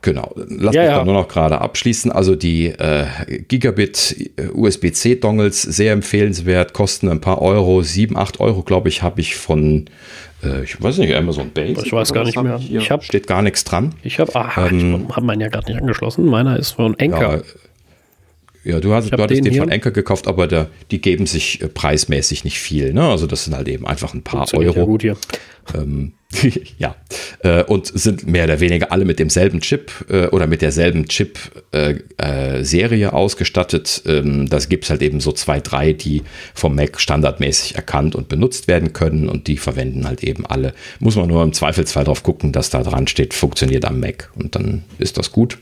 Genau. Lass ja, mich ja. dann nur noch gerade abschließen. Also die äh, Gigabit äh, USB-C-Dongles sehr empfehlenswert, kosten ein paar Euro, 7, 8 Euro, glaube ich, habe ich von, äh, ich weiß nicht, Amazon Base. Ich weiß gar nicht mehr. Ich hab, steht gar nichts dran. Ich habe, ähm, ich habe meinen ja gerade nicht angeschlossen. Meiner ist von Enker. Ja, ja, du, hast, du hattest den, den von Enker gekauft, aber der, die geben sich äh, preismäßig nicht viel. Ne? Also das sind halt eben einfach ein paar Euro. Ja, gut hier. Ähm, (laughs) ja, äh, und sind mehr oder weniger alle mit demselben Chip äh, oder mit derselben Chip-Serie äh, äh ausgestattet. Ähm, das gibt es halt eben so zwei, drei, die vom Mac standardmäßig erkannt und benutzt werden können und die verwenden halt eben alle. Muss man nur im Zweifelsfall darauf gucken, dass da dran steht, funktioniert am Mac und dann ist das gut.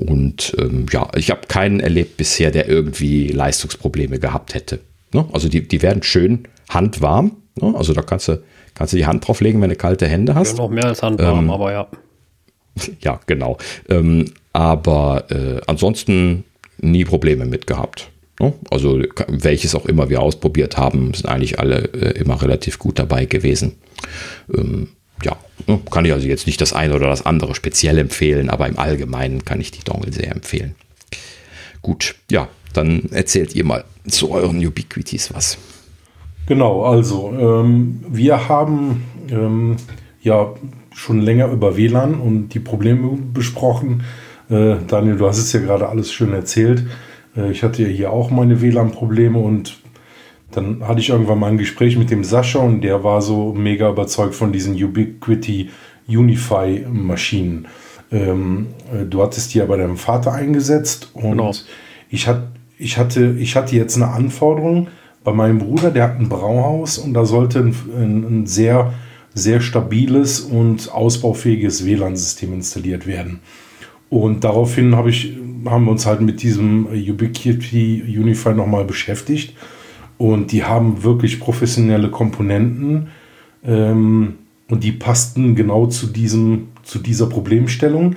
Und ähm, ja, ich habe keinen erlebt bisher, der irgendwie Leistungsprobleme gehabt hätte. Ne? Also die, die werden schön handwarm. Ne? Also da kannst du, kannst du die Hand drauflegen, wenn du kalte Hände hast. Ja, noch mehr als handwarm, ähm, aber ja. (laughs) Ja, genau. Ähm, aber äh, ansonsten nie Probleme mit gehabt. Ne? Also welches auch immer wir ausprobiert haben, sind eigentlich alle äh, immer relativ gut dabei gewesen. Ähm, ja, ne, kann ich also jetzt nicht das eine oder das andere speziell empfehlen, aber im Allgemeinen kann ich die Dongle sehr empfehlen. Gut, ja, dann erzählt ihr mal zu euren Ubiquities was. Genau, also ähm, wir haben ähm, ja schon länger über WLAN und die Probleme besprochen. Äh, Daniel, du hast es ja gerade alles schön erzählt. Äh, ich hatte ja hier auch meine WLAN-Probleme und dann hatte ich irgendwann mal ein Gespräch mit dem Sascha und der war so mega überzeugt von diesen Ubiquity Unify Maschinen. Ähm, äh, du hattest die ja bei deinem Vater eingesetzt und genau. ich, hat, ich, hatte, ich hatte jetzt eine Anforderung bei meinem Bruder, der hat ein Brauhaus und da sollte ein, ein, ein sehr, sehr stabiles und ausbaufähiges WLAN-System installiert werden. Und daraufhin hab ich, haben wir uns halt mit diesem Ubiquity Unify nochmal beschäftigt und die haben wirklich professionelle Komponenten ähm, und die passten genau zu, diesem, zu dieser Problemstellung.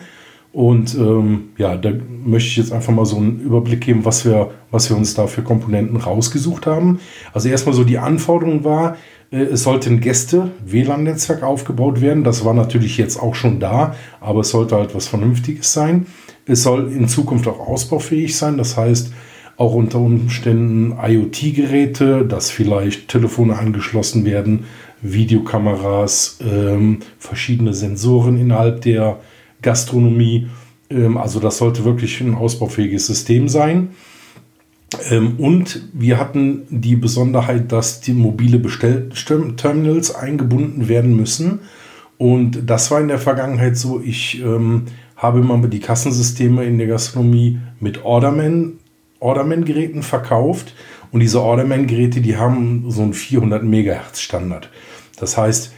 Und ähm, ja, da möchte ich jetzt einfach mal so einen Überblick geben, was wir, was wir uns da für Komponenten rausgesucht haben. Also erstmal so die Anforderung war, äh, es sollte ein Gäste-WLAN-Netzwerk aufgebaut werden. Das war natürlich jetzt auch schon da, aber es sollte halt was Vernünftiges sein. Es soll in Zukunft auch ausbaufähig sein. Das heißt, auch unter Umständen IoT-Geräte, dass vielleicht Telefone angeschlossen werden, Videokameras, ähm, verschiedene Sensoren innerhalb der Gastronomie. Ähm, also das sollte wirklich ein ausbaufähiges System sein. Ähm, und wir hatten die Besonderheit, dass die mobile Bestellterminals eingebunden werden müssen. Und das war in der Vergangenheit so, ich ähm, habe immer die Kassensysteme in der Gastronomie mit Orderman Orderman-Geräten verkauft und diese Orderman-Geräte, die haben so einen 400 Megahertz Standard. Das heißt,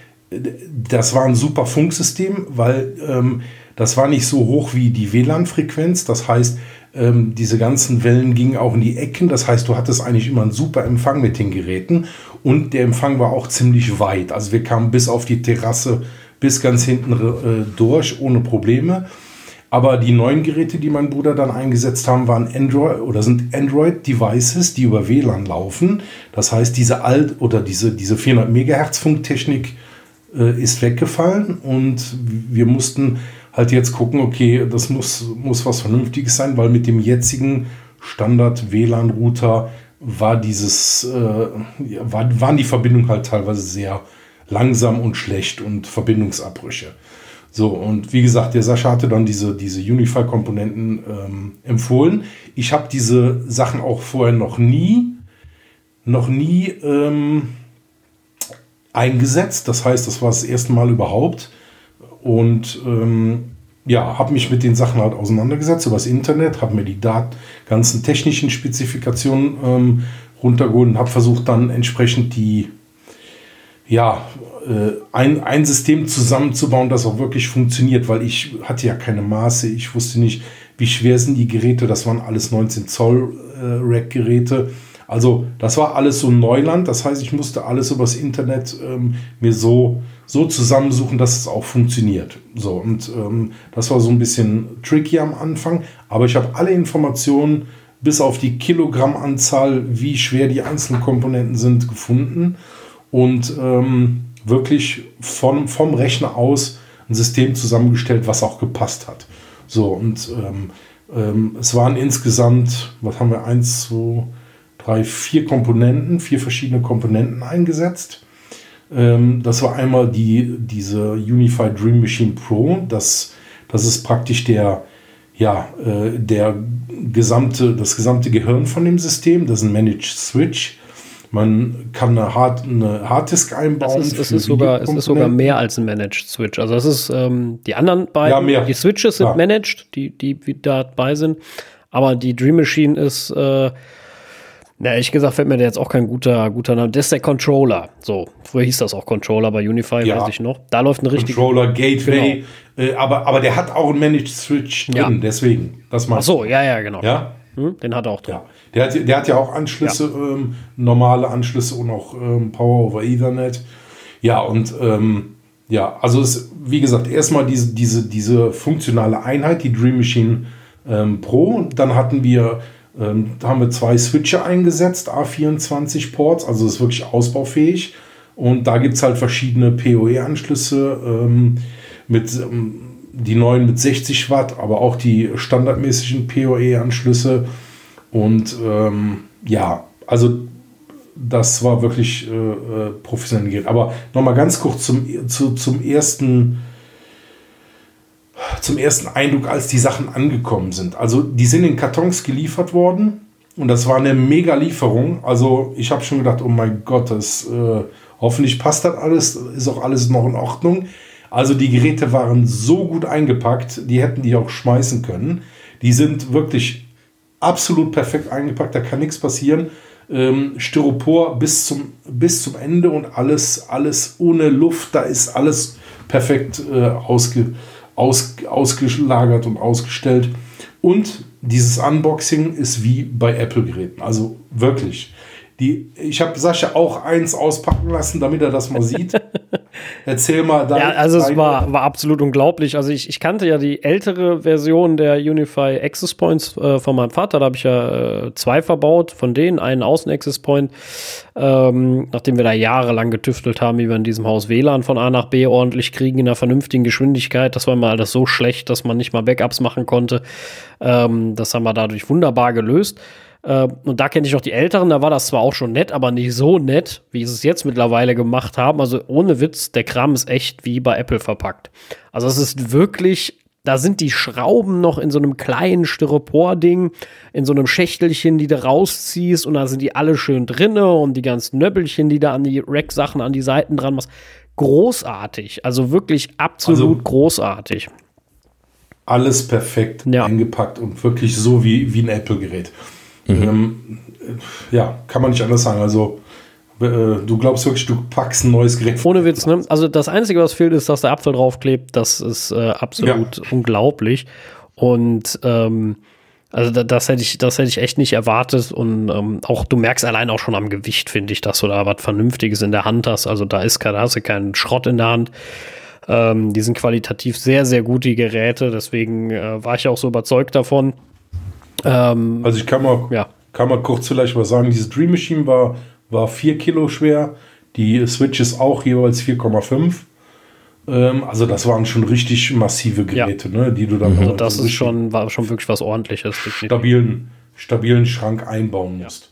das war ein super Funksystem, weil ähm, das war nicht so hoch wie die WLAN-Frequenz. Das heißt, ähm, diese ganzen Wellen gingen auch in die Ecken. Das heißt, du hattest eigentlich immer einen super Empfang mit den Geräten und der Empfang war auch ziemlich weit. Also wir kamen bis auf die Terrasse, bis ganz hinten äh, durch, ohne Probleme. Aber die neuen Geräte, die mein Bruder dann eingesetzt haben, waren Android oder sind Android-Devices, die über WLAN laufen. Das heißt, diese alt oder diese, diese 400 Megahertz Funktechnik äh, ist weggefallen und wir mussten halt jetzt gucken, okay, das muss, muss was Vernünftiges sein, weil mit dem jetzigen Standard WLAN-Router war dieses, äh, war, waren die Verbindungen halt teilweise sehr langsam und schlecht und Verbindungsabbrüche. So, und wie gesagt, der Sascha hatte dann diese, diese Unify-Komponenten ähm, empfohlen. Ich habe diese Sachen auch vorher noch nie, noch nie ähm, eingesetzt. Das heißt, das war das erste Mal überhaupt. Und ähm, ja, habe mich mit den Sachen halt auseinandergesetzt über das Internet, habe mir die Dat ganzen technischen Spezifikationen ähm, runtergeholt und habe versucht dann entsprechend die ja, ein, ein System zusammenzubauen, das auch wirklich funktioniert, weil ich hatte ja keine Maße, ich wusste nicht, wie schwer sind die Geräte, das waren alles 19 Zoll äh, Rack-Geräte. Also das war alles so Neuland, das heißt, ich musste alles übers Internet ähm, mir so, so zusammensuchen, dass es auch funktioniert. So, und ähm, das war so ein bisschen tricky am Anfang, aber ich habe alle Informationen bis auf die Kilogrammanzahl, wie schwer die einzelnen Komponenten sind, gefunden und ähm, wirklich von, vom Rechner aus ein System zusammengestellt, was auch gepasst hat. So, und ähm, ähm, es waren insgesamt, was haben wir, eins, zwei, drei, vier Komponenten, vier verschiedene Komponenten eingesetzt. Ähm, das war einmal die, diese Unified Dream Machine Pro. Das, das ist praktisch der, ja, äh, der gesamte, das gesamte Gehirn von dem System. Das ist ein Managed Switch. Man kann eine, Hard, eine Harddisk einbauen. Es ist, es, ist sogar, es ist sogar mehr als ein Managed Switch. Also es ist ähm, die anderen beiden, ja, die Switches sind ja. managed, die, die dabei sind. Aber die Dream Machine ist, äh, na, ehrlich gesagt, fällt mir da jetzt auch kein guter, guter Name. Das ist der Controller. So, früher hieß das auch Controller bei Unify, ja. weiß ich noch. Da läuft eine richtige. Controller, Gateway, genau. äh, aber, aber der hat auch einen Managed Switch drin, ja. deswegen. Das Ach so, ja, ja, genau. Ja? Hm? Den hat er auch drin. Ja. Der hat, der hat ja auch Anschlüsse, ja. Ähm, normale Anschlüsse und auch ähm, Power over Ethernet. Ja, und ähm, ja, also es, wie gesagt, erstmal diese, diese, diese funktionale Einheit, die Dream Machine ähm, Pro. Dann hatten wir, ähm, haben wir zwei Switcher eingesetzt, A24 Ports, also ist wirklich ausbaufähig. Und da gibt es halt verschiedene PoE-Anschlüsse ähm, mit die neuen mit 60 Watt, aber auch die standardmäßigen PoE-Anschlüsse und ähm, ja, also das war wirklich äh, äh professionell. Aber nochmal ganz kurz zum, zu, zum ersten zum ersten Eindruck, als die Sachen angekommen sind. Also die sind in Kartons geliefert worden und das war eine mega Lieferung. Also ich habe schon gedacht, oh mein Gott, das, äh, hoffentlich passt das alles, ist auch alles noch in Ordnung. Also die Geräte waren so gut eingepackt, die hätten die auch schmeißen können. Die sind wirklich absolut perfekt eingepackt, da kann nichts passieren. Ähm, Styropor bis zum, bis zum Ende und alles, alles ohne Luft, da ist alles perfekt äh, ausge, aus, ausgelagert und ausgestellt. Und dieses Unboxing ist wie bei Apple-Geräten. Also wirklich. Die, ich habe Sascha auch eins auspacken lassen, damit er das mal sieht. (laughs) Erzähl mal dein, Ja, also es war, war absolut unglaublich. Also ich, ich kannte ja die ältere Version der Unify Access Points äh, von meinem Vater. Da habe ich ja äh, zwei verbaut von denen, einen Außen-Access Point. Ähm, nachdem wir da jahrelang getüftelt haben, wie wir in diesem Haus WLAN von A nach B ordentlich kriegen in einer vernünftigen Geschwindigkeit. Das war mal alles so schlecht, dass man nicht mal Backups machen konnte. Ähm, das haben wir dadurch wunderbar gelöst. Äh, und da kenne ich auch die Älteren, da war das zwar auch schon nett, aber nicht so nett, wie sie es jetzt mittlerweile gemacht haben. Also ohne Witz, der Kram ist echt wie bei Apple verpackt. Also es ist wirklich, da sind die Schrauben noch in so einem kleinen Styropor-Ding, in so einem Schächtelchen, die du rausziehst und da sind die alle schön drinne und die ganzen Nöppelchen, die da an die Rack-Sachen an die Seiten dran machst. Großartig, also wirklich absolut also, großartig. Alles perfekt ja. eingepackt und wirklich so wie, wie ein Apple-Gerät. Mhm. Ähm, ja, kann man nicht anders sagen. Also, äh, du glaubst wirklich, du packst ein neues Gerät. Ohne Witz, ne? Also, das Einzige, was fehlt, ist, dass der Apfel draufklebt. Das ist äh, absolut ja. unglaublich. Und, ähm, also das hätte ich, das hätte ich echt nicht erwartet und ähm, auch du merkst allein auch schon am Gewicht, finde ich, dass du da was Vernünftiges in der Hand hast. Also da ist da hast du keinen Schrott in der Hand. Ähm, die sind qualitativ sehr, sehr gut, die Geräte. Deswegen äh, war ich auch so überzeugt davon. Ähm, also ich kann mal, ja. kann mal kurz vielleicht was sagen. Diese Dream Machine war, war 4 Kilo schwer. Die Switch ist auch jeweils 4,5. Ähm, also das waren schon richtig massive Geräte, ja. ne, die du dann. Also das ist schon, war schon wirklich was ordentliches. Stabilen, stabilen Schrank einbauen musst.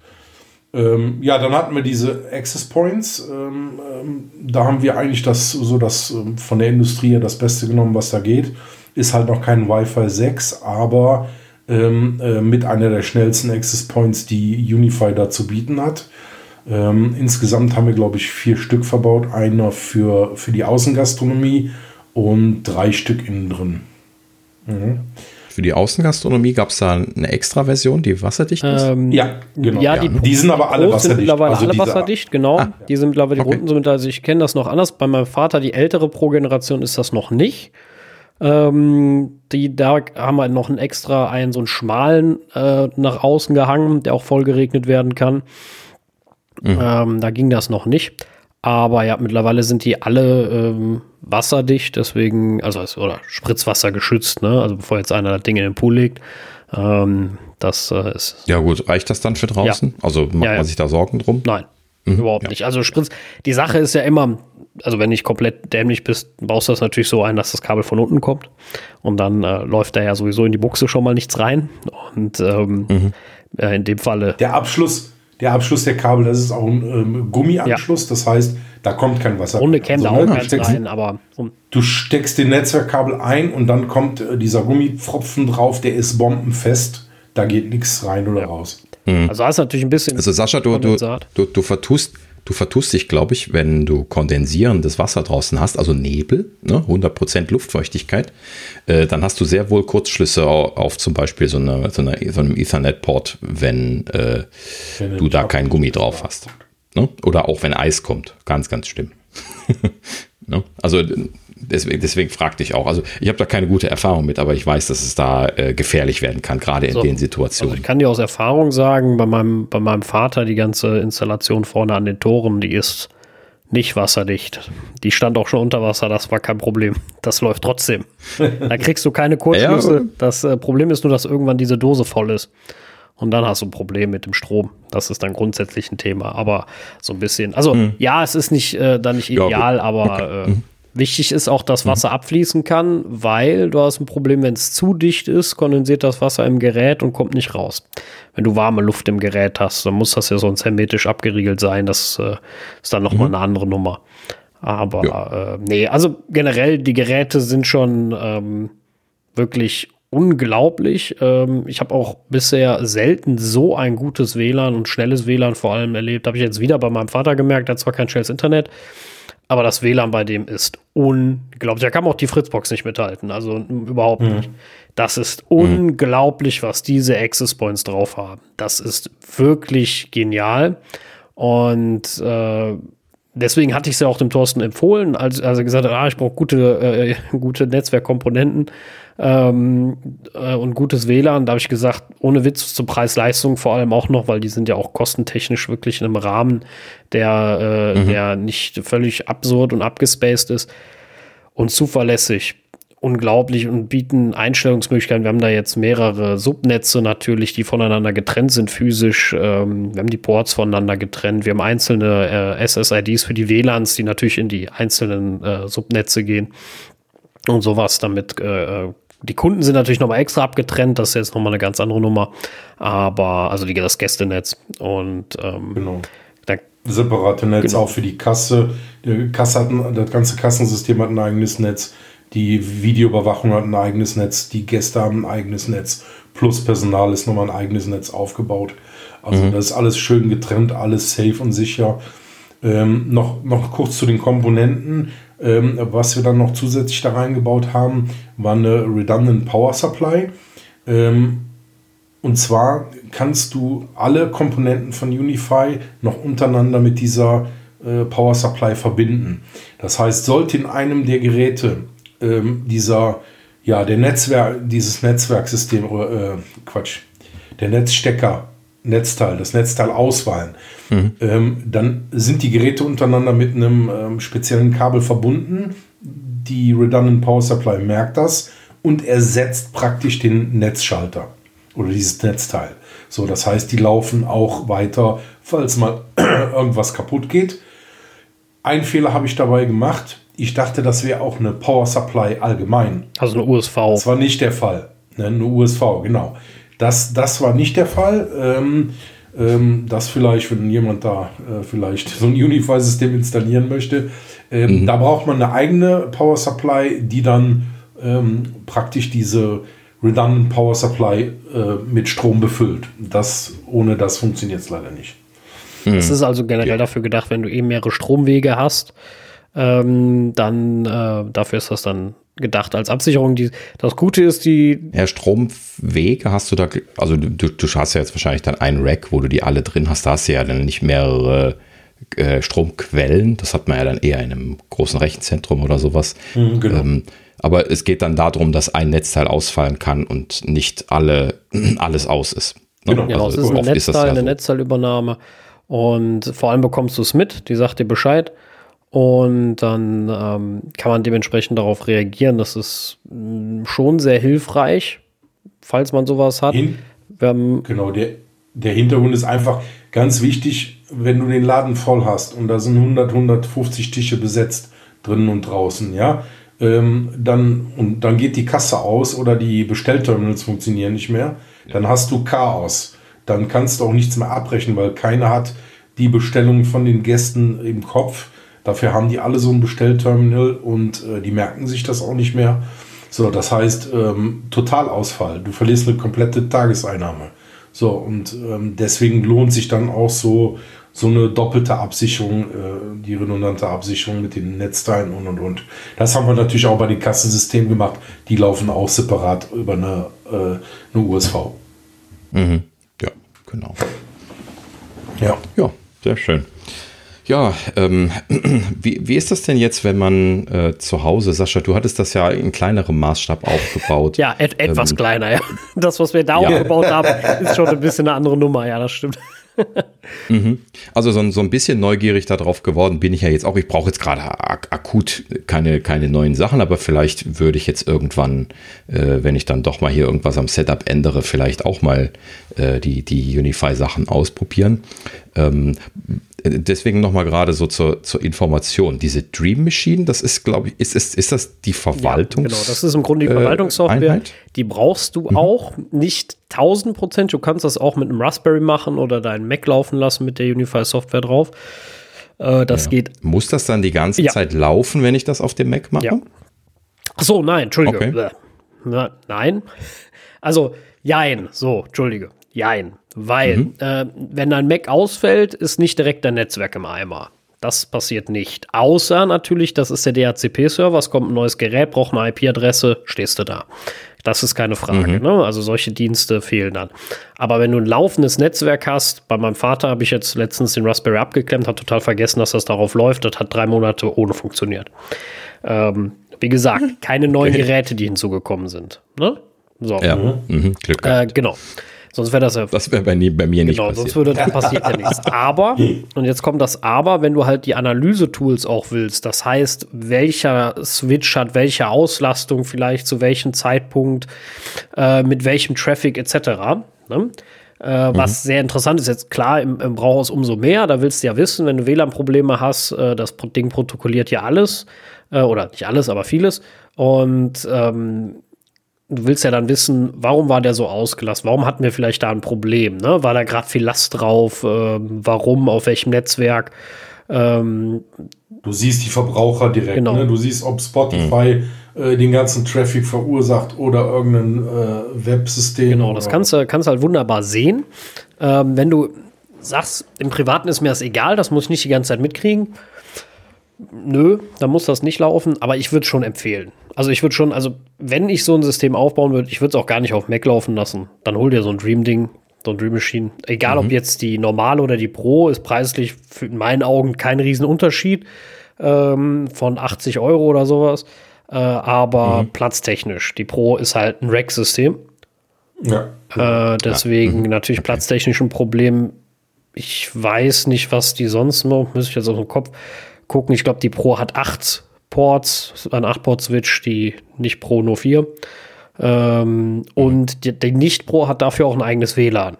Ähm, ja, dann hatten wir diese Access Points. Ähm, ähm, da haben wir eigentlich das so das ähm, von der Industrie das Beste genommen, was da geht. Ist halt noch kein Wi-Fi 6, aber ähm, äh, mit einer der schnellsten Access Points, die Unify da zu bieten hat. Ähm, insgesamt haben wir, glaube ich, vier Stück verbaut. Einer für, für die Außengastronomie und drei Stück innen drin. Mhm. Für die Außengastronomie gab es da eine extra Version, die wasserdicht ist? Ähm, ja, genau. Ja, die, ja. die sind aber alle wasserdicht. Sind mittlerweile also alle wasserdicht, genau. Ah, die sind mittlerweile die okay. runden sind. Also ich kenne das noch anders. Bei meinem Vater, die ältere Pro-Generation, ist das noch nicht. Ähm, die, da haben wir noch einen extra einen, so einen schmalen äh, nach außen gehangen, der auch voll geregnet werden kann. Mhm. Ähm, da ging das noch nicht. Aber ja, mittlerweile sind die alle ähm, wasserdicht, deswegen, also oder Spritzwasser geschützt, ne? Also bevor jetzt einer das Ding in den Pool legt. Ähm, das äh, ist. Ja, gut, reicht das dann für draußen? Ja. Also macht ja, ja. man sich da Sorgen drum? Nein. Mhm, überhaupt nicht. Also Spritz, die Sache ist ja immer, also wenn nicht komplett dämlich bist, baust du das natürlich so ein, dass das Kabel von unten kommt. Und dann äh, läuft da ja sowieso in die Buchse schon mal nichts rein. Und ähm, mhm. äh, in dem Falle. Der Abschluss, der Abschluss der Kabel, das ist auch ein ähm, Gummianschluss. Ja. Das heißt, da kommt kein Wasser. Runde käme also, da auch keins rein, aber. Um. Du steckst den Netzwerkkabel ein und dann kommt äh, dieser Gummipfropfen drauf, der ist bombenfest. Da geht nichts rein oder raus. Hm. Also hast du natürlich ein bisschen. Also Sascha, du, du, du, du vertust Du vertust dich, glaube ich, wenn du kondensierendes Wasser draußen hast, also Nebel, ne, 100% Luftfeuchtigkeit, äh, dann hast du sehr wohl Kurzschlüsse auf, auf zum Beispiel so, eine, so, eine, so einem Ethernet-Port, wenn, äh, wenn du da kein Gummi drauf hast. Ne? Oder auch wenn Eis kommt. Ganz, ganz schlimm. (laughs) ne? Also deswegen, deswegen fragte ich auch. Also ich habe da keine gute Erfahrung mit, aber ich weiß, dass es da äh, gefährlich werden kann, gerade in so. den Situationen. Also ich kann dir aus Erfahrung sagen, bei meinem, bei meinem Vater, die ganze Installation vorne an den Toren, die ist nicht wasserdicht. Die stand auch schon unter Wasser, das war kein Problem. Das läuft trotzdem. Da kriegst du keine Kurzschlüsse. Das äh, Problem ist nur, dass irgendwann diese Dose voll ist. Und dann hast du ein Problem mit dem Strom. Das ist dann grundsätzlich ein Thema. Aber so ein bisschen. Also, mhm. ja, es ist nicht äh, dann nicht ideal, ja, aber okay. äh, mhm. Wichtig ist auch, dass Wasser mhm. abfließen kann, weil du hast ein Problem, wenn es zu dicht ist, kondensiert das Wasser im Gerät und kommt nicht raus. Wenn du warme Luft im Gerät hast, dann muss das ja sonst hermetisch abgeriegelt sein. Das äh, ist dann nochmal mhm. eine andere Nummer. Aber ja. äh, nee, also generell, die Geräte sind schon ähm, wirklich unglaublich. Ähm, ich habe auch bisher selten so ein gutes WLAN und schnelles WLAN vor allem erlebt. Habe ich jetzt wieder bei meinem Vater gemerkt, hat zwar kein schnelles Internet, aber das WLAN bei dem ist unglaublich. Da kann auch die Fritzbox nicht mithalten, also überhaupt mhm. nicht. Das ist unglaublich, was diese Access Points drauf haben. Das ist wirklich genial. Und äh, deswegen hatte ich es ja auch dem Thorsten empfohlen, als, als er gesagt hat, ah, ich brauche gute, äh, gute Netzwerkkomponenten ähm, äh, und gutes WLAN. Da habe ich gesagt, ohne Witz zur Preis-Leistung vor allem auch noch, weil die sind ja auch kostentechnisch wirklich in einem Rahmen, der, äh, mhm. der nicht völlig absurd und abgespaced ist und zuverlässig unglaublich und bieten Einstellungsmöglichkeiten. Wir haben da jetzt mehrere Subnetze natürlich, die voneinander getrennt sind physisch. Ähm, wir haben die Ports voneinander getrennt. Wir haben einzelne äh, SSIDs für die WLANs, die natürlich in die einzelnen äh, Subnetze gehen und sowas, damit äh, äh die Kunden sind natürlich nochmal extra abgetrennt, das ist jetzt nochmal eine ganz andere Nummer. Aber, also die, das Gästenetz und ähm, genau. Separate Netz genau. auch für die Kasse. Die Kasse hat ein, das ganze Kassensystem hat ein eigenes Netz. Die Videoüberwachung hat ein eigenes Netz, die Gäste haben ein eigenes Netz, plus Personal ist nochmal ein eigenes Netz aufgebaut. Also mhm. das ist alles schön getrennt, alles safe und sicher. Ähm, noch, noch kurz zu den Komponenten. Ähm, was wir dann noch zusätzlich da reingebaut haben, war eine Redundant Power Supply. Ähm, und zwar kannst du alle Komponenten von Unify noch untereinander mit dieser äh, Power Supply verbinden. Das heißt, sollte in einem der Geräte ähm, dieser, ja, der Netzwerk, dieses Netzwerksystem, äh, Quatsch, der Netzstecker, Netzteil, das Netzteil auswahlen, mhm. ähm, dann sind die Geräte untereinander mit einem ähm, speziellen Kabel verbunden. Die Redundant Power Supply merkt das und ersetzt praktisch den Netzschalter oder dieses Netzteil. So, das heißt, die laufen auch weiter, falls mal (clears throat) irgendwas kaputt geht. Ein Fehler habe ich dabei gemacht. Ich dachte, das wäre auch eine Power Supply allgemein. Also eine USV. Das war nicht der Fall. Ne, eine USV, genau. Das, das war nicht der Fall. Ähm, ähm, dass vielleicht, wenn jemand da äh, vielleicht so ein Unify-System installieren möchte, ähm, mhm. da braucht man eine eigene Power Supply, die dann ähm, praktisch diese Redundant Power Supply äh, mit Strom befüllt. Das, ohne das funktioniert es leider nicht. Es mhm. ist also generell ja. dafür gedacht, wenn du eben mehrere Stromwege hast, ähm, dann äh, dafür ist das dann gedacht als Absicherung. Die, das Gute ist die. Ja, Stromwege hast du da, also du, du hast ja jetzt wahrscheinlich dann einen Rack, wo du die alle drin hast. Da hast du ja dann nicht mehrere äh, Stromquellen. Das hat man ja dann eher in einem großen Rechenzentrum oder sowas. Mhm, genau. Ähm, aber es geht dann darum, dass ein Netzteil ausfallen kann und nicht alle, (clears throat) alles aus ist. Ne? Genau, also es ist ein Netzteil, ist ja eine so. Netzteilübernahme. Und vor allem bekommst du es mit, die sagt dir Bescheid. Und dann ähm, kann man dementsprechend darauf reagieren. Das ist mh, mm, schon sehr hilfreich, falls man sowas hat. Hin genau, der, der Hintergrund ist einfach ganz wichtig, wenn du den Laden voll hast und da sind 100, 150 Tische besetzt, drinnen und draußen, ja, ähm, dann, und dann geht die Kasse aus oder die Bestellterminals funktionieren nicht mehr, dann hast du Chaos. Dann kannst du auch nichts mehr abbrechen, weil keiner hat die Bestellung von den Gästen im Kopf Dafür haben die alle so ein Bestellterminal und äh, die merken sich das auch nicht mehr. So, das heißt, ähm, Totalausfall. Du verlierst eine komplette Tageseinnahme. So, und ähm, deswegen lohnt sich dann auch so, so eine doppelte Absicherung, äh, die redundante Absicherung mit den Netzteilen und und und. Das haben wir natürlich auch bei den Kassensystemen gemacht. Die laufen auch separat über eine, äh, eine USV. Mhm. Ja, genau. Ja. Ja, sehr schön. Ja, ähm, (clears throat) wie, wie ist das denn jetzt, wenn man äh, zu Hause, Sascha, du hattest das ja in kleinerem Maßstab aufgebaut. (laughs) ja, et etwas ähm, kleiner, ja. (laughs) Das, was wir da ja. aufgebaut haben, ist schon ein bisschen eine andere Nummer, ja, das stimmt. (laughs) mhm. Also so, so, ein bisschen neugierig darauf geworden bin ich ja jetzt auch. Ich brauche jetzt gerade ak akut keine, keine neuen Sachen, aber vielleicht würde ich jetzt irgendwann, äh, wenn ich dann doch mal hier irgendwas am Setup ändere, vielleicht auch mal äh, die, die Unify-Sachen ausprobieren. Ähm, deswegen nochmal gerade so zur, zur Information. Diese Dream Machine, das ist, glaube ich, ist, ist, ist das die Verwaltung? Ja, genau, das ist im Grunde die äh, Verwaltungssoftware. Äh, die brauchst du mhm. auch nicht 1000 Prozent. Du kannst das auch mit einem Raspberry machen oder deinen Mac laufen lassen mit der Unify Software drauf. Äh, das ja. geht. Muss das dann die ganze ja. Zeit laufen, wenn ich das auf dem Mac mache? Ja. Ach so, nein, Entschuldige. Okay. Na, nein. Also, jein. So, Entschuldige. Jein. Weil, mhm. äh, wenn dein Mac ausfällt, ist nicht direkt dein Netzwerk im Eimer. Das passiert nicht. Außer natürlich, das ist der DHCP-Server, es kommt ein neues Gerät, braucht eine IP-Adresse, stehst du da. Das ist keine Frage. Mhm. Ne? Also solche Dienste fehlen dann. Aber wenn du ein laufendes Netzwerk hast, bei meinem Vater habe ich jetzt letztens den Raspberry abgeklemmt, habe total vergessen, dass das darauf läuft. Das hat drei Monate ohne funktioniert. Ähm, wie gesagt, (laughs) keine neuen Geräte, die hinzugekommen sind. Ne? So. Ja, mhm. Glück äh, genau. Sonst wäre das ja. Das wäre bei, bei, mir nicht genau, passiert. Sonst würde, passiert ja nichts. (laughs) Aber, und jetzt kommt das Aber, wenn du halt die Analyse-Tools auch willst, das heißt, welcher Switch hat welche Auslastung, vielleicht zu welchem Zeitpunkt, äh, mit welchem Traffic etc. Ne? Äh, mhm. Was sehr interessant ist, jetzt klar, im, im Brauhaus umso mehr. Da willst du ja wissen, wenn du WLAN-Probleme hast, äh, das Ding protokolliert ja alles. Äh, oder nicht alles, aber vieles. Und ähm, du willst ja dann wissen, warum war der so ausgelassen? Warum hatten wir vielleicht da ein Problem? Ne? War da gerade viel Last drauf? Ähm, warum? Auf welchem Netzwerk? Ähm, du siehst die Verbraucher direkt. Genau. Ne? Du siehst, ob Spotify mhm. äh, den ganzen Traffic verursacht oder irgendein äh, Websystem. Genau, das kannst du, kannst halt wunderbar sehen. Ähm, wenn du sagst, im Privaten ist mir das egal, das muss ich nicht die ganze Zeit mitkriegen. Nö, dann muss das nicht laufen, aber ich würde schon empfehlen. Also ich würde schon, also wenn ich so ein System aufbauen würde, ich würde es auch gar nicht auf Mac laufen lassen. Dann hol dir so ein Dream-Ding, so ein Dream Machine. Egal mhm. ob jetzt die normale oder die Pro, ist preislich für in meinen Augen kein Riesenunterschied ähm, von 80 Euro oder sowas. Äh, aber mhm. platztechnisch, die Pro ist halt ein Rack-System. Ja. Äh, deswegen ja. Mhm. natürlich platztechnisch ein Problem. Ich weiß nicht, was die sonst noch, müsste ich jetzt auf den Kopf gucken. Ich glaube, die Pro hat acht Ports, ein 8-Port-Switch, die nicht Pro nur 4. Ähm, mhm. Und die, die Nicht-Pro hat dafür auch ein eigenes WLAN.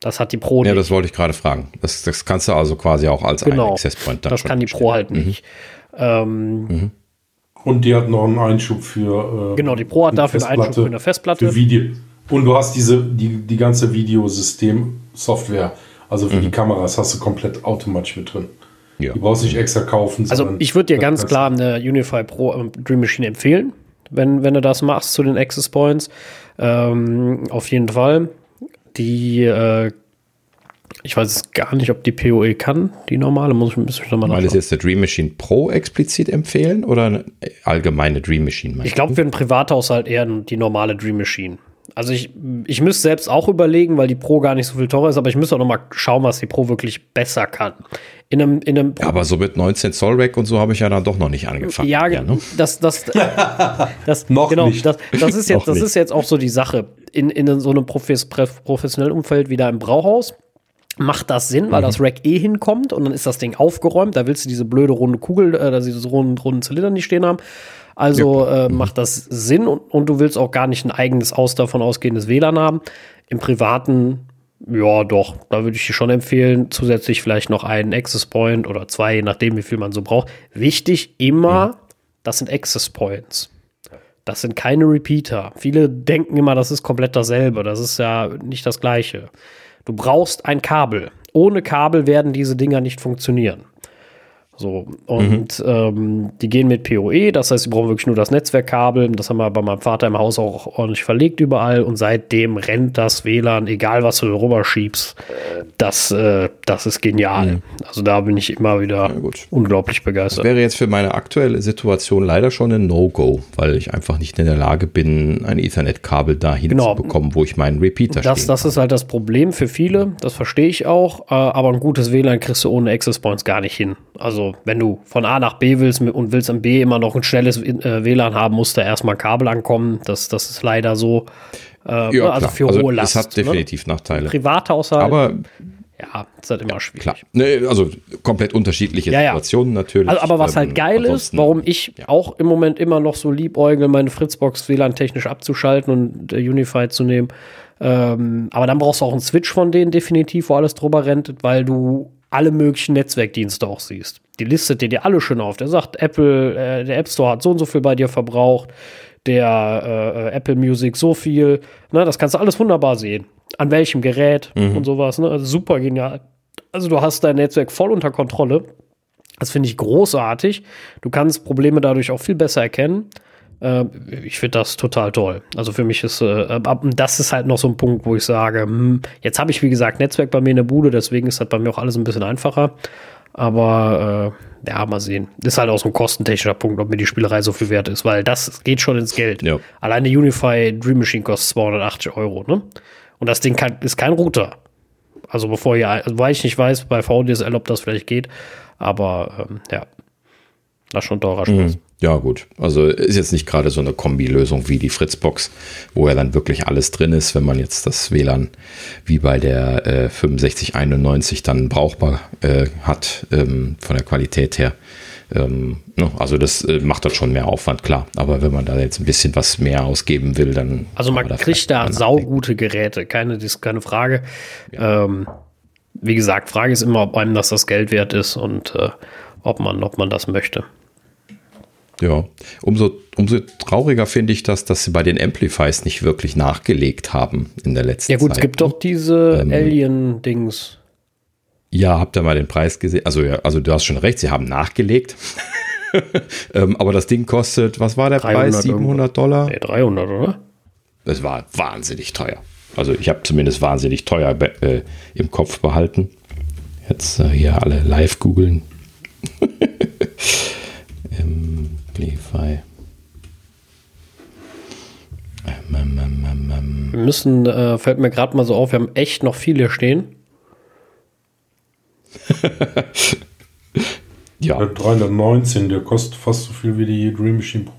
Das hat die Pro nicht. Ja, das wollte ich gerade fragen. Das, das kannst du also quasi auch als genau, Access Point dann Das kann die Pro halt mhm. nicht. Ähm, mhm. Und die hat noch einen Einschub für. Äh, genau, die Pro hat dafür einen Einschub für eine Festplatte. Für Video. Und du hast diese, die, die ganze Videosystem Software. Also für mhm. die Kameras hast du komplett automatisch mit drin. Ja. Du brauchst nicht extra kaufen. Also ich würde dir ganz klar eine Unify Pro ähm, Dream Machine empfehlen, wenn, wenn du das machst zu den Access Points. Ähm, auf jeden Fall. Die, äh, ich weiß gar nicht, ob die PoE kann, die normale, muss ich ein bisschen nochmal nachschauen. Weil es jetzt der Dream Machine Pro explizit empfehlen oder eine allgemeine Dream Machine? Ich glaube, für einen Privathaushalt eher die normale Dream Machine. Also ich, ich müsste selbst auch überlegen, weil die Pro gar nicht so viel teurer ist, aber ich müsste auch noch mal schauen, was die Pro wirklich besser kann. In einem, in einem ja, aber so mit 19 Zoll Rack und so habe ich ja dann doch noch nicht angefangen. Ja, ja ne? das, das, (laughs) das, noch genau, nicht. Das, das ist (laughs) jetzt, das ist jetzt auch so die Sache. In, in so einem professionellen Umfeld wie da im Brauhaus macht das Sinn, weil mhm. das Rack eh hinkommt und dann ist das Ding aufgeräumt. Da willst du diese blöde runde Kugel, äh, diese runden, runden Zylinder nicht stehen haben. Also ja. äh, macht das Sinn und, und du willst auch gar nicht ein eigenes aus davon ausgehendes WLAN haben. Im privaten, ja doch, da würde ich dir schon empfehlen, zusätzlich vielleicht noch einen Access Point oder zwei, je nachdem, wie viel man so braucht. Wichtig immer, mhm. das sind Access Points. Das sind keine Repeater. Viele denken immer, das ist komplett dasselbe. Das ist ja nicht das gleiche. Du brauchst ein Kabel. Ohne Kabel werden diese Dinger nicht funktionieren. So, und mhm. ähm, die gehen mit PoE, das heißt, sie brauchen wirklich nur das Netzwerkkabel. Das haben wir bei meinem Vater im Haus auch ordentlich verlegt überall und seitdem rennt das WLAN, egal was du rüber schiebst. Das, äh, das ist genial. Mhm. Also da bin ich immer wieder unglaublich begeistert. Das wäre jetzt für meine aktuelle Situation leider schon ein No-Go, weil ich einfach nicht in der Lage bin, ein Ethernet-Kabel dahin genau. zu bekommen, wo ich meinen Repeater Das, das ist halt das Problem für viele, das verstehe ich auch, äh, aber ein gutes WLAN kriegst du ohne Access Points gar nicht hin. Also wenn du von A nach B willst und willst am B immer noch ein schnelles äh, WLAN haben, muss da erstmal Kabel ankommen. Das, das ist leider so. Äh, ja, also für also hohe Last. Das hat ne? definitiv ne? Nachteile. Privathaushalt. Aber ja, ist halt immer ja, schwierig. Klar. Nee, also komplett unterschiedliche ja, ja. Situationen natürlich. Also, aber was halt ähm, geil ist, warum ich auch im Moment immer noch so liebäugel, meine Fritzbox WLAN technisch abzuschalten und äh, Unify zu nehmen. Ähm, aber dann brauchst du auch einen Switch von denen definitiv, wo alles drüber rennt, weil du alle möglichen Netzwerkdienste auch siehst. Die listet dir die alle schön auf. Der sagt, Apple, äh, der App Store hat so und so viel bei dir verbraucht, der äh, äh Apple Music so viel. Ne, das kannst du alles wunderbar sehen. An welchem Gerät mhm. und sowas. Ne? Also super genial. Also du hast dein Netzwerk voll unter Kontrolle. Das finde ich großartig. Du kannst Probleme dadurch auch viel besser erkennen. Äh, ich finde das total toll. Also für mich ist, äh, das ist halt noch so ein Punkt, wo ich sage, hm, jetzt habe ich wie gesagt Netzwerk bei mir in der Bude, deswegen ist das bei mir auch alles ein bisschen einfacher. Aber äh, ja, mal sehen. Ist halt auch so ein kostentechnischer Punkt, ob mir die Spielerei so viel wert ist, weil das geht schon ins Geld. Ja. Alleine Unify Dream Machine kostet 280 Euro, ne? Und das Ding kann, ist kein Router. Also bevor ihr, also weil ich nicht weiß bei VDSL, ob das vielleicht geht, aber ähm, ja, das ist schon teurer Spaß. Mhm. Ja, gut. Also ist jetzt nicht gerade so eine Kombilösung wie die Fritzbox, wo ja dann wirklich alles drin ist, wenn man jetzt das WLAN wie bei der äh, 6591 dann brauchbar äh, hat, ähm, von der Qualität her. Ähm, ne? Also das äh, macht dann schon mehr Aufwand, klar. Aber wenn man da jetzt ein bisschen was mehr ausgeben will, dann. Also man kriegt da saugute Geräte, keine, das keine Frage. Ja. Ähm, wie gesagt, Frage ist immer, ob einem das das Geld wert ist und äh, ob, man, ob man das möchte. Ja, umso, umso trauriger finde ich das, dass sie bei den Amplifies nicht wirklich nachgelegt haben in der letzten Zeit. Ja gut, Zeit. es gibt doch diese ähm, Alien-Dings. Ja, habt ihr mal den Preis gesehen? Also, ja, also du hast schon recht, sie haben nachgelegt. (laughs) ähm, aber das Ding kostet, was war der Preis? 700 Dollar? Nee, 300, oder? Das war wahnsinnig teuer. Also ich habe zumindest wahnsinnig teuer äh, im Kopf behalten. Jetzt äh, hier alle live googeln. (laughs) Amplify. Ähm, ähm, ähm, wir müssen, äh, fällt mir gerade mal so auf, wir haben echt noch viele stehen. (laughs) ja. Der 319, der kostet fast so viel wie die Dream Machine Pro.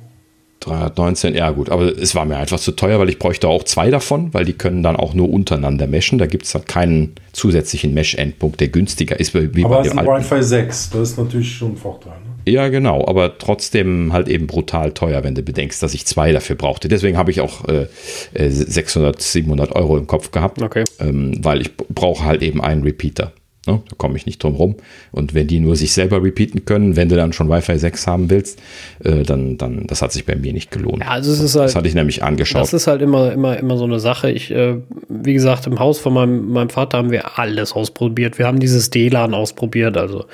319, ja gut, aber es war mir einfach zu teuer, weil ich bräuchte auch zwei davon, weil die können dann auch nur untereinander meshen. Da gibt es halt keinen zusätzlichen Mesh-Endpunkt, der günstiger ist. Wie aber es ist ein Wi-Fi 6, das ist natürlich schon ein Vorteil. Ne? Ja, genau, aber trotzdem halt eben brutal teuer, wenn du bedenkst, dass ich zwei dafür brauchte. Deswegen habe ich auch äh, 600, äh, 700 Euro im Kopf gehabt, okay. ähm, weil ich brauche halt eben einen Repeater. Ne? Da komme ich nicht drum rum. Und wenn die nur sich selber repeaten können, wenn du dann schon Wi-Fi 6 haben willst, äh, dann, dann, das hat sich bei mir nicht gelohnt. Ja, also es ist halt, das hatte ich nämlich angeschaut. Das ist halt immer, immer, immer so eine Sache. Ich, äh, wie gesagt, im Haus von meinem, meinem Vater haben wir alles ausprobiert. Wir haben dieses DLAN ausprobiert, also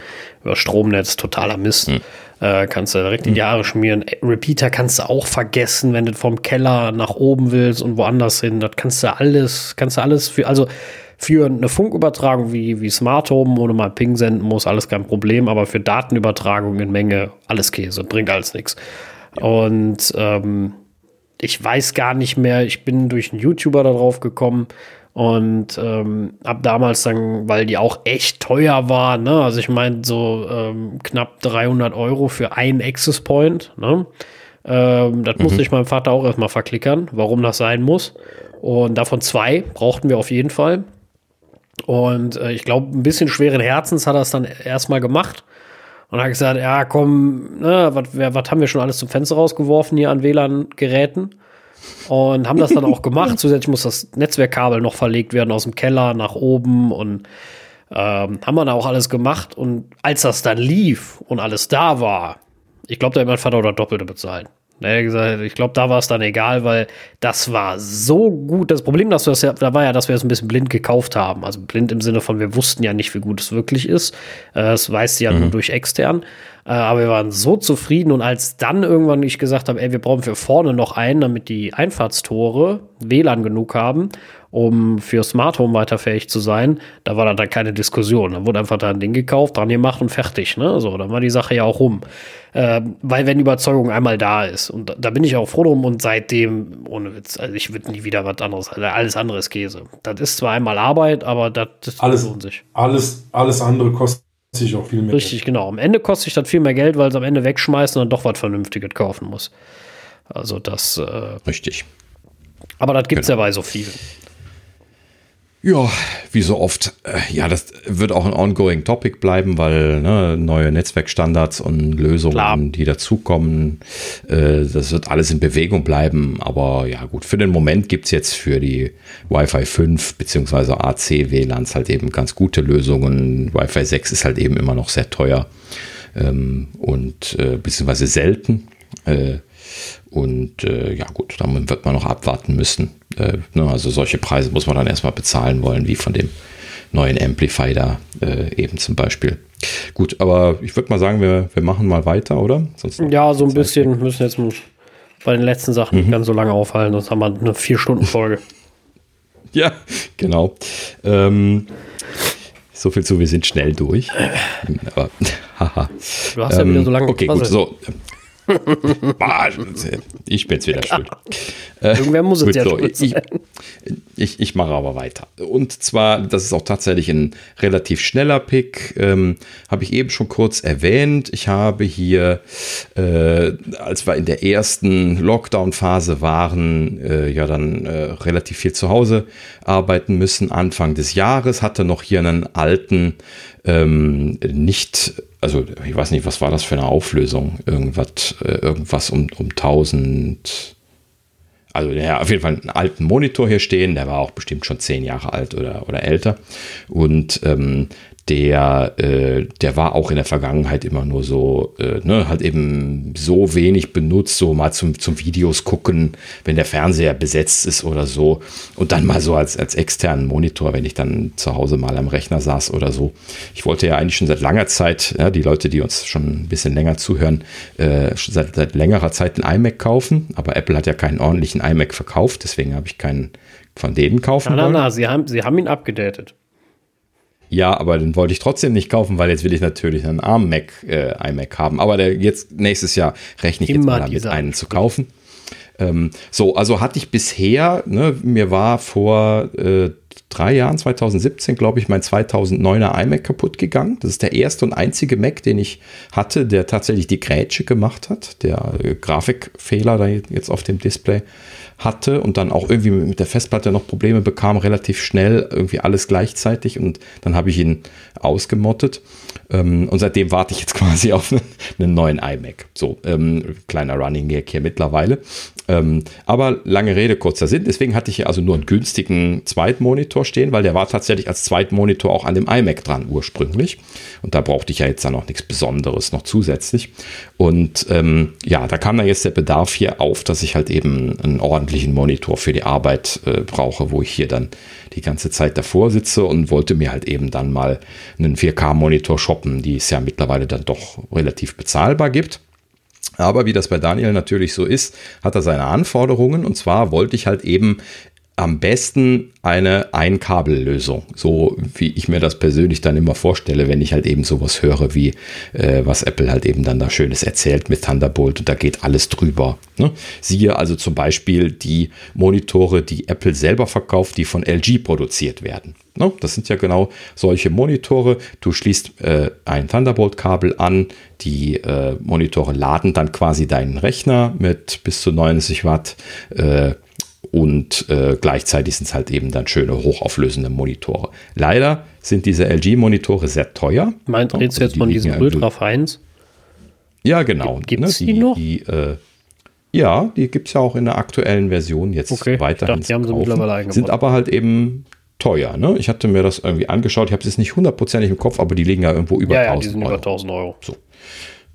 über Stromnetz, totaler Mist. Hm. Äh, kannst du direkt in die Haare schmieren. Repeater kannst du auch vergessen, wenn du vom Keller nach oben willst und woanders hin. Das kannst du alles, kannst du alles für, also für eine Funkübertragung wie, wie Smart Home, ohne mal Ping senden muss, alles kein Problem, aber für Datenübertragung in Menge alles Käse, bringt alles nichts. Und ähm, ich weiß gar nicht mehr, ich bin durch einen YouTuber darauf gekommen und ähm, ab damals dann, weil die auch echt teuer war, ne? also ich meine so ähm, knapp 300 Euro für einen Access Point, ne? Ähm, das mhm. musste ich meinem Vater auch erstmal verklickern, warum das sein muss. Und davon zwei brauchten wir auf jeden Fall. Und äh, ich glaube, ein bisschen schweren Herzens hat er es dann erstmal gemacht. Und hat gesagt, ja, komm, ne, was haben wir schon alles zum Fenster rausgeworfen hier an WLAN-Geräten? Und haben das dann auch gemacht. (laughs) Zusätzlich muss das Netzwerkkabel noch verlegt werden aus dem Keller nach oben und ähm, haben wir dann auch alles gemacht. Und als das dann lief und alles da war, ich glaube, da hat mein Vater oder Doppelte bezahlt. Er gesagt, ich glaube, da war es dann egal, weil das war so gut. Das Problem, dass wir das ja, da war ja, dass wir es ein bisschen blind gekauft haben. Also blind im Sinne von, wir wussten ja nicht, wie gut es wirklich ist. Äh, das weiß sie ja mhm. nur durch extern. Äh, aber wir waren so zufrieden und als dann irgendwann ich gesagt habe, ey, wir brauchen für vorne noch einen, damit die Einfahrtstore WLAN genug haben um für Smart Home weiterfähig zu sein, da war da dann keine Diskussion. Da wurde einfach da ein Ding gekauft, dran gemacht und fertig. Ne? So, dann war die Sache ja auch rum. Äh, weil wenn die Überzeugung einmal da ist, und da, da, bin ich auch froh drum und seitdem, ohne Witz, also ich würde nie wieder was anderes, also alles andere ist Käse. Das ist zwar einmal Arbeit, aber das, das alles, lohnt sich. Alles, alles andere kostet sich auch viel mehr. Richtig, Geld. genau. Am Ende kostet sich das viel mehr Geld, weil es am Ende wegschmeißen und dann doch was Vernünftiges kaufen muss. Also das. Äh, Richtig. Aber das gibt es genau. ja bei so vielen. Ja, wie so oft. Äh, ja, das wird auch ein ongoing Topic bleiben, weil ne, neue Netzwerkstandards und Lösungen, Klar. die dazukommen, äh, das wird alles in Bewegung bleiben. Aber ja, gut, für den Moment gibt es jetzt für die Wi-Fi 5 bzw. AC-WLANs halt eben ganz gute Lösungen. Wi-Fi 6 ist halt eben immer noch sehr teuer ähm, und äh, beziehungsweise selten. Äh, und äh, ja gut, dann wird man noch abwarten müssen. Äh, ne, also solche Preise muss man dann erstmal bezahlen wollen, wie von dem neuen Amplify da äh, eben zum Beispiel. Gut, aber ich würde mal sagen, wir, wir machen mal weiter, oder? Sonst ja, so ein bisschen. Wir müssen jetzt bei den letzten Sachen mhm. nicht ganz so lange aufhalten, sonst haben wir eine Vier-Stunden-Folge. (laughs) (laughs) ja, genau. Ähm, so viel zu, wir sind schnell durch. (laughs) Aber, haha. Du hast ja wieder so lange Okay, gut, so ich bin's wieder schuld. Irgendwer muss es ja so, ich, ich, ich, mache aber weiter. Und zwar, das ist auch tatsächlich ein relativ schneller Pick. Ähm, habe ich eben schon kurz erwähnt. Ich habe hier, äh, als wir in der ersten Lockdown-Phase waren, äh, ja dann äh, relativ viel zu Hause arbeiten müssen. Anfang des Jahres hatte noch hier einen alten ähm, nicht also ich weiß nicht, was war das für eine Auflösung? Irgendwas, äh, irgendwas um, um 1000. Also der auf jeden Fall einen alten Monitor hier stehen, der war auch bestimmt schon zehn Jahre alt oder, oder älter. Und ähm, der, äh, der war auch in der Vergangenheit immer nur so, äh, ne, halt eben so wenig benutzt, so mal zum, zum Videos gucken, wenn der Fernseher besetzt ist oder so. Und dann mal so als, als externen Monitor, wenn ich dann zu Hause mal am Rechner saß oder so. Ich wollte ja eigentlich schon seit langer Zeit, ja, die Leute, die uns schon ein bisschen länger zuhören, äh, seit, seit längerer Zeit einen iMac kaufen, aber Apple hat ja keinen ordentlichen iMac verkauft, deswegen habe ich keinen von denen kaufen. Na, na, na, sie haben, sie haben ihn abgedatet. Ja, aber den wollte ich trotzdem nicht kaufen, weil jetzt will ich natürlich einen ARM Mac, äh, iMac haben. Aber der jetzt nächstes Jahr rechne ich Immer jetzt mal damit, einen zu kaufen. Ähm, so, also hatte ich bisher, ne, mir war vor äh, drei Jahren, 2017, glaube ich, mein 2009er iMac kaputt gegangen. Das ist der erste und einzige Mac, den ich hatte, der tatsächlich die Grätsche gemacht hat. Der äh, Grafikfehler da jetzt auf dem Display hatte und dann auch irgendwie mit der Festplatte noch Probleme bekam, relativ schnell irgendwie alles gleichzeitig und dann habe ich ihn ausgemottet. Ähm, und seitdem warte ich jetzt (laughs) quasi auf einen, neuen iMac. So, ähm, kleiner Running Gag hier mittlerweile. Ähm, aber lange Rede, kurzer Sinn. Deswegen hatte ich hier also nur einen günstigen Zweitmonitor stehen, weil der war tatsächlich als Zweitmonitor auch an dem iMac dran ursprünglich. Und da brauchte ich ja jetzt dann noch nichts Besonderes noch zusätzlich. Und ähm, ja, da kam dann jetzt der Bedarf hier auf, dass ich halt eben einen ordentlichen Monitor für die Arbeit äh, brauche, wo ich hier dann die ganze Zeit davor sitze und wollte mir halt eben dann mal einen 4K-Monitor shoppen, die es ja mittlerweile dann doch relativ bezahlbar gibt. Aber wie das bei Daniel natürlich so ist, hat er seine Anforderungen. Und zwar wollte ich halt eben am besten eine Einkabellösung, so wie ich mir das persönlich dann immer vorstelle, wenn ich halt eben sowas höre, wie äh, was Apple halt eben dann da Schönes erzählt mit Thunderbolt und da geht alles drüber. Ne? Siehe also zum Beispiel die Monitore, die Apple selber verkauft, die von LG produziert werden. Ne? Das sind ja genau solche Monitore. Du schließt äh, ein Thunderbolt-Kabel an, die äh, Monitore laden dann quasi deinen Rechner mit bis zu 90 Watt. Und äh, gleichzeitig sind es halt eben dann schöne hochauflösende Monitore. Leider sind diese LG-Monitore sehr teuer. Meint, redest du jetzt von diesen Ultra Feins? Ja, genau. Gibt es ne, die, die, noch? Die, äh, ja, die gibt es ja auch in der aktuellen Version jetzt okay, weiterhin. Ich dachte, die haben sie mittlerweile eingebaut. Sind aber halt eben teuer. Ne? Ich hatte mir das irgendwie angeschaut. Ich habe es jetzt nicht hundertprozentig im Kopf, aber die liegen ja irgendwo über ja, 1000 ja, die sind Euro. über 1000 Euro. So.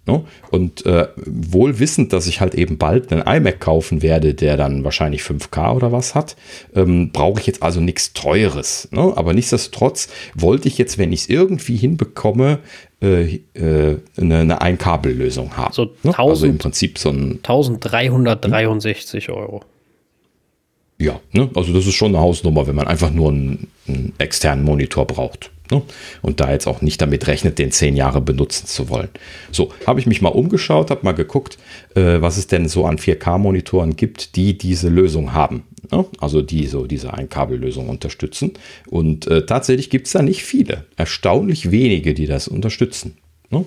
No? Und äh, wohl wissend, dass ich halt eben bald einen iMac kaufen werde, der dann wahrscheinlich 5K oder was hat, ähm, brauche ich jetzt also nichts Teures. Ne? Aber nichtsdestotrotz wollte ich jetzt, wenn ich es irgendwie hinbekomme, äh, äh, eine, eine Einkabellösung haben. So 1000, ne? also im Prinzip so ein 1363 hm? Euro. Ja, ne? also das ist schon eine Hausnummer, wenn man einfach nur einen, einen externen Monitor braucht. Ne? Und da jetzt auch nicht damit rechnet, den zehn Jahre benutzen zu wollen. So, habe ich mich mal umgeschaut, habe mal geguckt, äh, was es denn so an 4K-Monitoren gibt, die diese Lösung haben. Ne? Also die so diese Einkabellösung unterstützen. Und äh, tatsächlich gibt es da nicht viele. Erstaunlich wenige, die das unterstützen. Ne?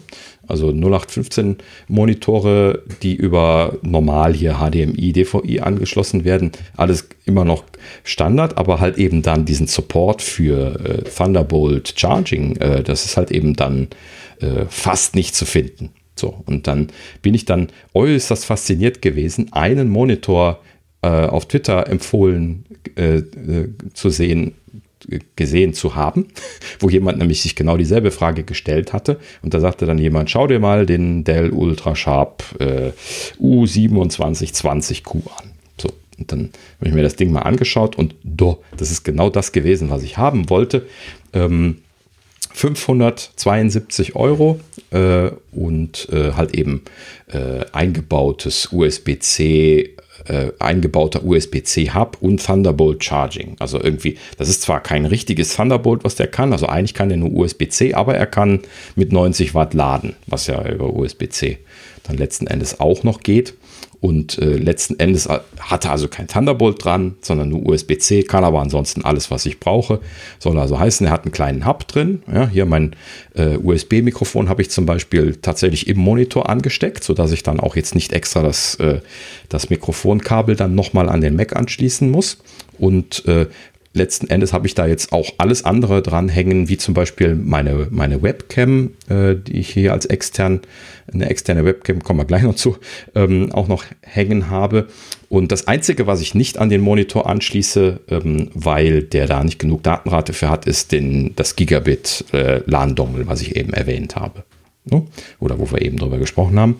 Also 0815 Monitore, die über normal hier HDMI, DVI angeschlossen werden, alles immer noch Standard, aber halt eben dann diesen Support für äh, Thunderbolt Charging, äh, das ist halt eben dann äh, fast nicht zu finden. So, und dann bin ich dann äußerst fasziniert gewesen, einen Monitor äh, auf Twitter empfohlen äh, äh, zu sehen, gesehen zu haben, (laughs) wo jemand nämlich sich genau dieselbe Frage gestellt hatte. Und da sagte dann jemand, schau dir mal den Dell Ultra Sharp äh, U2720Q an. So, und dann habe ich mir das Ding mal angeschaut und do, das ist genau das gewesen, was ich haben wollte. Ähm, 572 Euro äh, und äh, halt eben äh, eingebautes USB-C äh, eingebauter USB-C-Hub und Thunderbolt Charging. Also irgendwie, das ist zwar kein richtiges Thunderbolt, was der kann, also eigentlich kann er nur USB-C, aber er kann mit 90 Watt laden, was ja über USB-C dann letzten Endes auch noch geht. Und äh, letzten Endes hatte also kein Thunderbolt dran, sondern nur USB-C, kann aber ansonsten alles, was ich brauche. Soll also heißen, er hat einen kleinen Hub drin. Ja, hier mein äh, USB-Mikrofon habe ich zum Beispiel tatsächlich im Monitor angesteckt, sodass ich dann auch jetzt nicht extra das, äh, das Mikrofonkabel dann nochmal an den Mac anschließen muss. Und äh, letzten Endes habe ich da jetzt auch alles andere dranhängen, wie zum Beispiel meine, meine Webcam, äh, die ich hier als extern, eine externe Webcam, kommen wir gleich noch zu, ähm, auch noch hängen habe. Und das Einzige, was ich nicht an den Monitor anschließe, ähm, weil der da nicht genug Datenrate für hat, ist den, das Gigabit äh, LAN-Dongle, was ich eben erwähnt habe. Ne? Oder wo wir eben drüber gesprochen haben.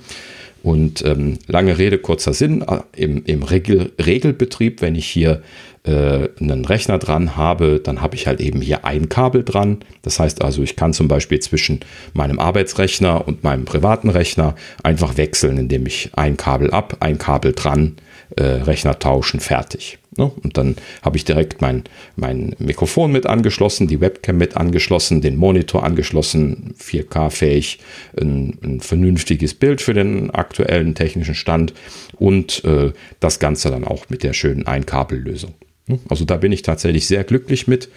Und ähm, lange Rede, kurzer Sinn, äh, im, im Regel, Regelbetrieb, wenn ich hier äh, einen Rechner dran habe, dann habe ich halt eben hier ein Kabel dran. Das heißt also, ich kann zum Beispiel zwischen meinem Arbeitsrechner und meinem privaten Rechner einfach wechseln, indem ich ein Kabel ab, ein Kabel dran, äh, Rechner tauschen, fertig. Ne? Und dann habe ich direkt mein, mein Mikrofon mit angeschlossen, die Webcam mit angeschlossen, den Monitor angeschlossen, 4K-fähig, ein, ein, vernünftiges Bild für den aktuellen technischen Stand und äh, das Ganze dann auch mit der schönen Einkabellösung. Ne? Also da bin ich tatsächlich sehr glücklich mit.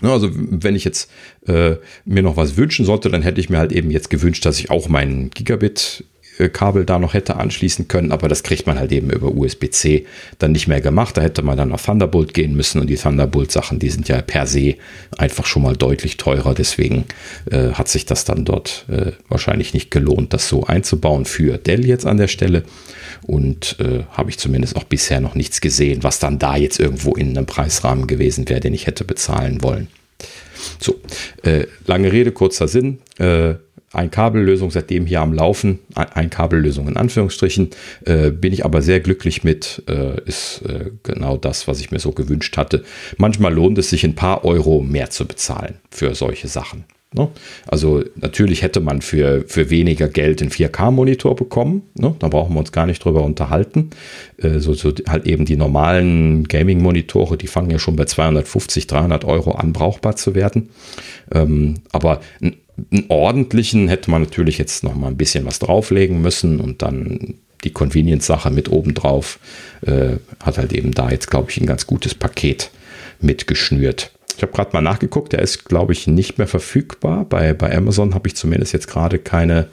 Ne, also wenn ich jetzt äh, mir noch was wünschen sollte, dann hätte ich mir halt eben jetzt gewünscht, dass ich auch meinen Gigabit Kabel da noch hätte anschließen können, aber das kriegt man halt eben über USB-C dann nicht mehr gemacht. Da hätte man dann auf Thunderbolt gehen müssen und die Thunderbolt-Sachen, die sind ja per se einfach schon mal deutlich teurer. Deswegen äh, hat sich das dann dort äh, wahrscheinlich nicht gelohnt, das so einzubauen für Dell jetzt an der Stelle. Und äh, habe ich zumindest auch bisher noch nichts gesehen, was dann da jetzt irgendwo in einem Preisrahmen gewesen wäre, den ich hätte bezahlen wollen. So, äh, lange Rede, kurzer Sinn. Ein Kabellösung seitdem hier am Laufen, ein Kabellösung in Anführungsstrichen, äh, bin ich aber sehr glücklich mit, äh, ist äh, genau das, was ich mir so gewünscht hatte. Manchmal lohnt es sich ein paar Euro mehr zu bezahlen für solche Sachen. Ne? Also natürlich hätte man für, für weniger Geld einen 4K-Monitor bekommen. Ne? Da brauchen wir uns gar nicht drüber unterhalten. Äh, so, so halt eben die normalen Gaming-Monitore, die fangen ja schon bei 250, 300 Euro an, brauchbar zu werden. Ähm, aber einen, einen ordentlichen hätte man natürlich jetzt noch mal ein bisschen was drauflegen müssen und dann die Convenience-Sache mit oben drauf äh, hat halt eben da jetzt, glaube ich, ein ganz gutes Paket mitgeschnürt. Ich habe gerade mal nachgeguckt, der ist, glaube ich, nicht mehr verfügbar. Bei, bei Amazon habe ich zumindest jetzt gerade keine,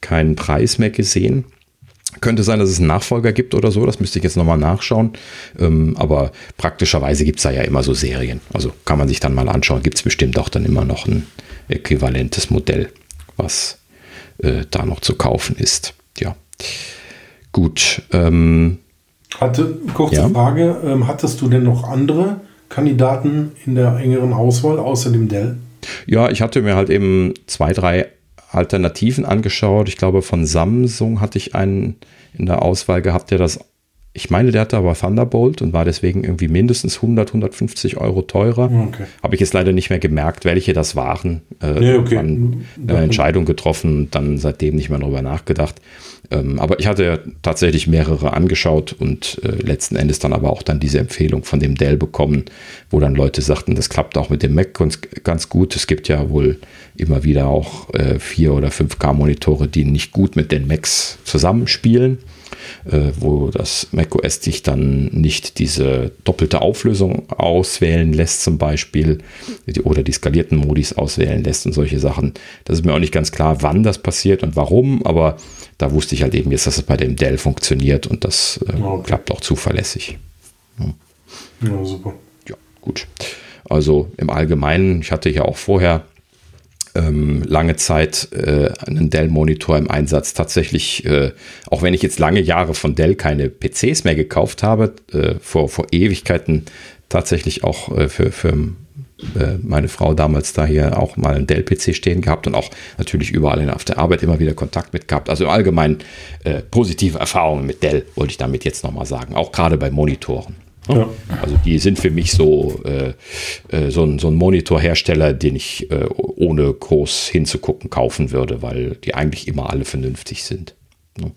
keinen Preis mehr gesehen. Könnte sein, dass es einen Nachfolger gibt oder so, das müsste ich jetzt nochmal nachschauen. Ähm, aber praktischerweise gibt es da ja immer so Serien. Also kann man sich dann mal anschauen. Gibt es bestimmt auch dann immer noch ein äquivalentes Modell, was äh, da noch zu kaufen ist. Ja, gut. Ähm, Hatte, kurze ja? Frage, ähm, hattest du denn noch andere Kandidaten in der engeren Auswahl außer dem Dell? Ja, ich hatte mir halt eben zwei, drei Alternativen angeschaut. Ich glaube, von Samsung hatte ich einen in der Auswahl gehabt, der das, ich meine, der hatte aber Thunderbolt und war deswegen irgendwie mindestens 100, 150 Euro teurer. Okay. Habe ich jetzt leider nicht mehr gemerkt, welche das waren. Äh, nee, okay. Eine Entscheidung getroffen und dann seitdem nicht mehr darüber nachgedacht. Ähm, aber ich hatte tatsächlich mehrere angeschaut und äh, letzten Endes dann aber auch dann diese Empfehlung von dem Dell bekommen, wo dann Leute sagten, das klappt auch mit dem Mac ganz, ganz gut. Es gibt ja wohl immer wieder auch äh, 4 oder 5K Monitore, die nicht gut mit den Macs zusammenspielen äh, wo das macOS sich dann nicht diese doppelte Auflösung auswählen lässt, zum Beispiel, oder die skalierten Modis auswählen lässt und solche Sachen. Das ist mir auch nicht ganz klar, wann das passiert und warum, aber da wusste ich halt eben jetzt, dass es bei dem Dell funktioniert und das äh, okay. klappt auch zuverlässig. Ja. ja, super. Ja, gut. Also im Allgemeinen, ich hatte ja auch vorher ähm, lange Zeit äh, einen Dell-Monitor im Einsatz. Tatsächlich, äh, auch wenn ich jetzt lange Jahre von Dell keine PCs mehr gekauft habe, äh, vor, vor Ewigkeiten tatsächlich auch äh, für, für äh, meine Frau damals da hier auch mal einen Dell-PC stehen gehabt und auch natürlich überall auf der Arbeit immer wieder Kontakt mit gehabt. Also im Allgemeinen äh, positive Erfahrungen mit Dell, wollte ich damit jetzt nochmal sagen. Auch gerade bei Monitoren. Ja. Also die sind für mich so, äh, äh, so, ein, so ein Monitorhersteller, den ich äh, ohne groß hinzugucken kaufen würde, weil die eigentlich immer alle vernünftig sind. Ne?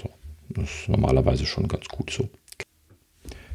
So, das ist normalerweise schon ganz gut so.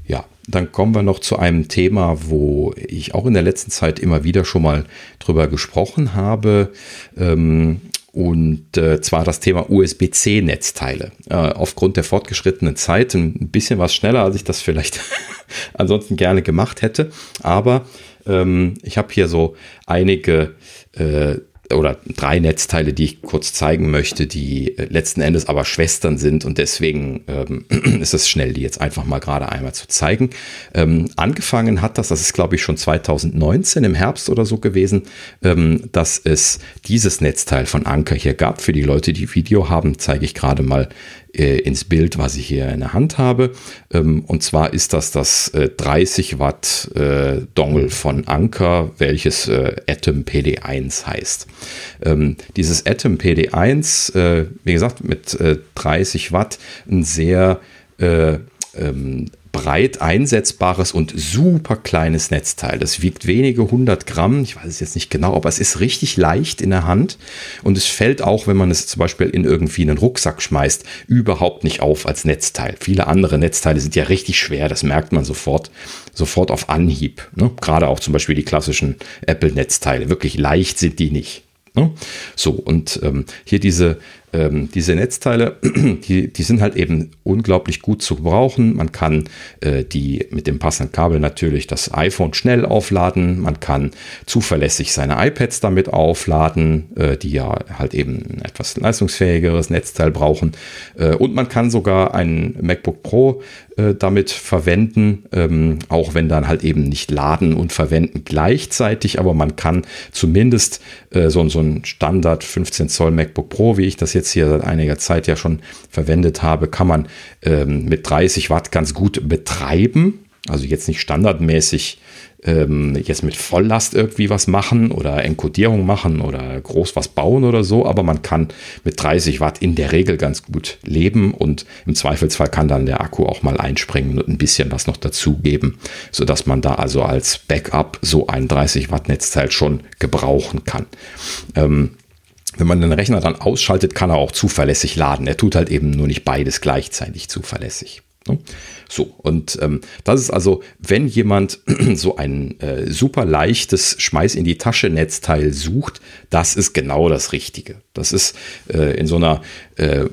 Ja, dann kommen wir noch zu einem Thema, wo ich auch in der letzten Zeit immer wieder schon mal drüber gesprochen habe. Ähm, und äh, zwar das Thema USB-C-Netzteile. Äh, aufgrund der fortgeschrittenen Zeit ein bisschen was schneller, als ich das vielleicht (laughs) ansonsten gerne gemacht hätte. Aber ähm, ich habe hier so einige äh, oder drei Netzteile, die ich kurz zeigen möchte, die äh, letzten Endes aber Schwestern sind und deswegen ähm, (clears throat) ist es schnell, die jetzt einfach mal gerade einmal zu zeigen. Ähm, angefangen hat das, das ist glaube ich schon 2019 im Herbst oder so gewesen, ähm, dass es dieses Netzteil von Anker hier gab. Für die Leute, die Video haben, zeige ich gerade mal ins Bild, was ich hier in der Hand habe. Ähm, und zwar ist das das äh, 30 Watt äh, Dongle von Anker, welches äh, Atom PD1 heißt. Ähm, dieses Atom PD1, äh, wie gesagt, mit 30 äh, Watt, ein sehr ähm, breit einsetzbares und super kleines Netzteil. Das wiegt wenige hundert Gramm. Ich weiß es jetzt nicht genau, aber es ist richtig leicht in der Hand und es fällt auch, wenn man es zum Beispiel in irgendwie einen Rucksack schmeißt, überhaupt nicht auf als Netzteil. Viele andere Netzteile sind ja richtig schwer. Das merkt man sofort, sofort auf Anhieb. Ne? Gerade auch zum Beispiel die klassischen Apple-Netzteile. Wirklich leicht sind die nicht. Ne? So, und ähm, hier diese ähm, diese Netzteile, (clears throat) die, die sind halt eben unglaublich gut zu gebrauchen. Man kann äh, die mit dem passenden Kabel natürlich das iPhone schnell aufladen. Man kann zuverlässig seine iPads damit aufladen, äh, die ja halt eben ein etwas leistungsfähigeres Netzteil brauchen. Äh, und man kann sogar ein MacBook Pro äh, damit verwenden, ähm, auch wenn dann halt eben nicht laden und verwenden gleichzeitig, aber man kann zumindest äh, so, so ein Standard 15 Zoll MacBook Pro, wie ich das jetzt hier seit einiger Zeit ja schon verwendet habe, kann man ähm, mit 30 Watt ganz gut betreiben. Also jetzt nicht standardmäßig ähm, jetzt mit Volllast irgendwie was machen oder Enkodierung machen oder groß was bauen oder so, aber man kann mit 30 Watt in der Regel ganz gut leben und im Zweifelsfall kann dann der Akku auch mal einspringen und ein bisschen was noch dazugeben, sodass man da also als Backup so ein 30 Watt Netzteil schon gebrauchen kann. Ähm, wenn man den Rechner dann ausschaltet, kann er auch zuverlässig laden. Er tut halt eben nur nicht beides gleichzeitig zuverlässig. Ne? So, und ähm, das ist also, wenn jemand (clears throat) so ein äh, super leichtes Schmeiß in die Tasche Netzteil sucht, das ist genau das Richtige. Das ist äh, in so einer äh,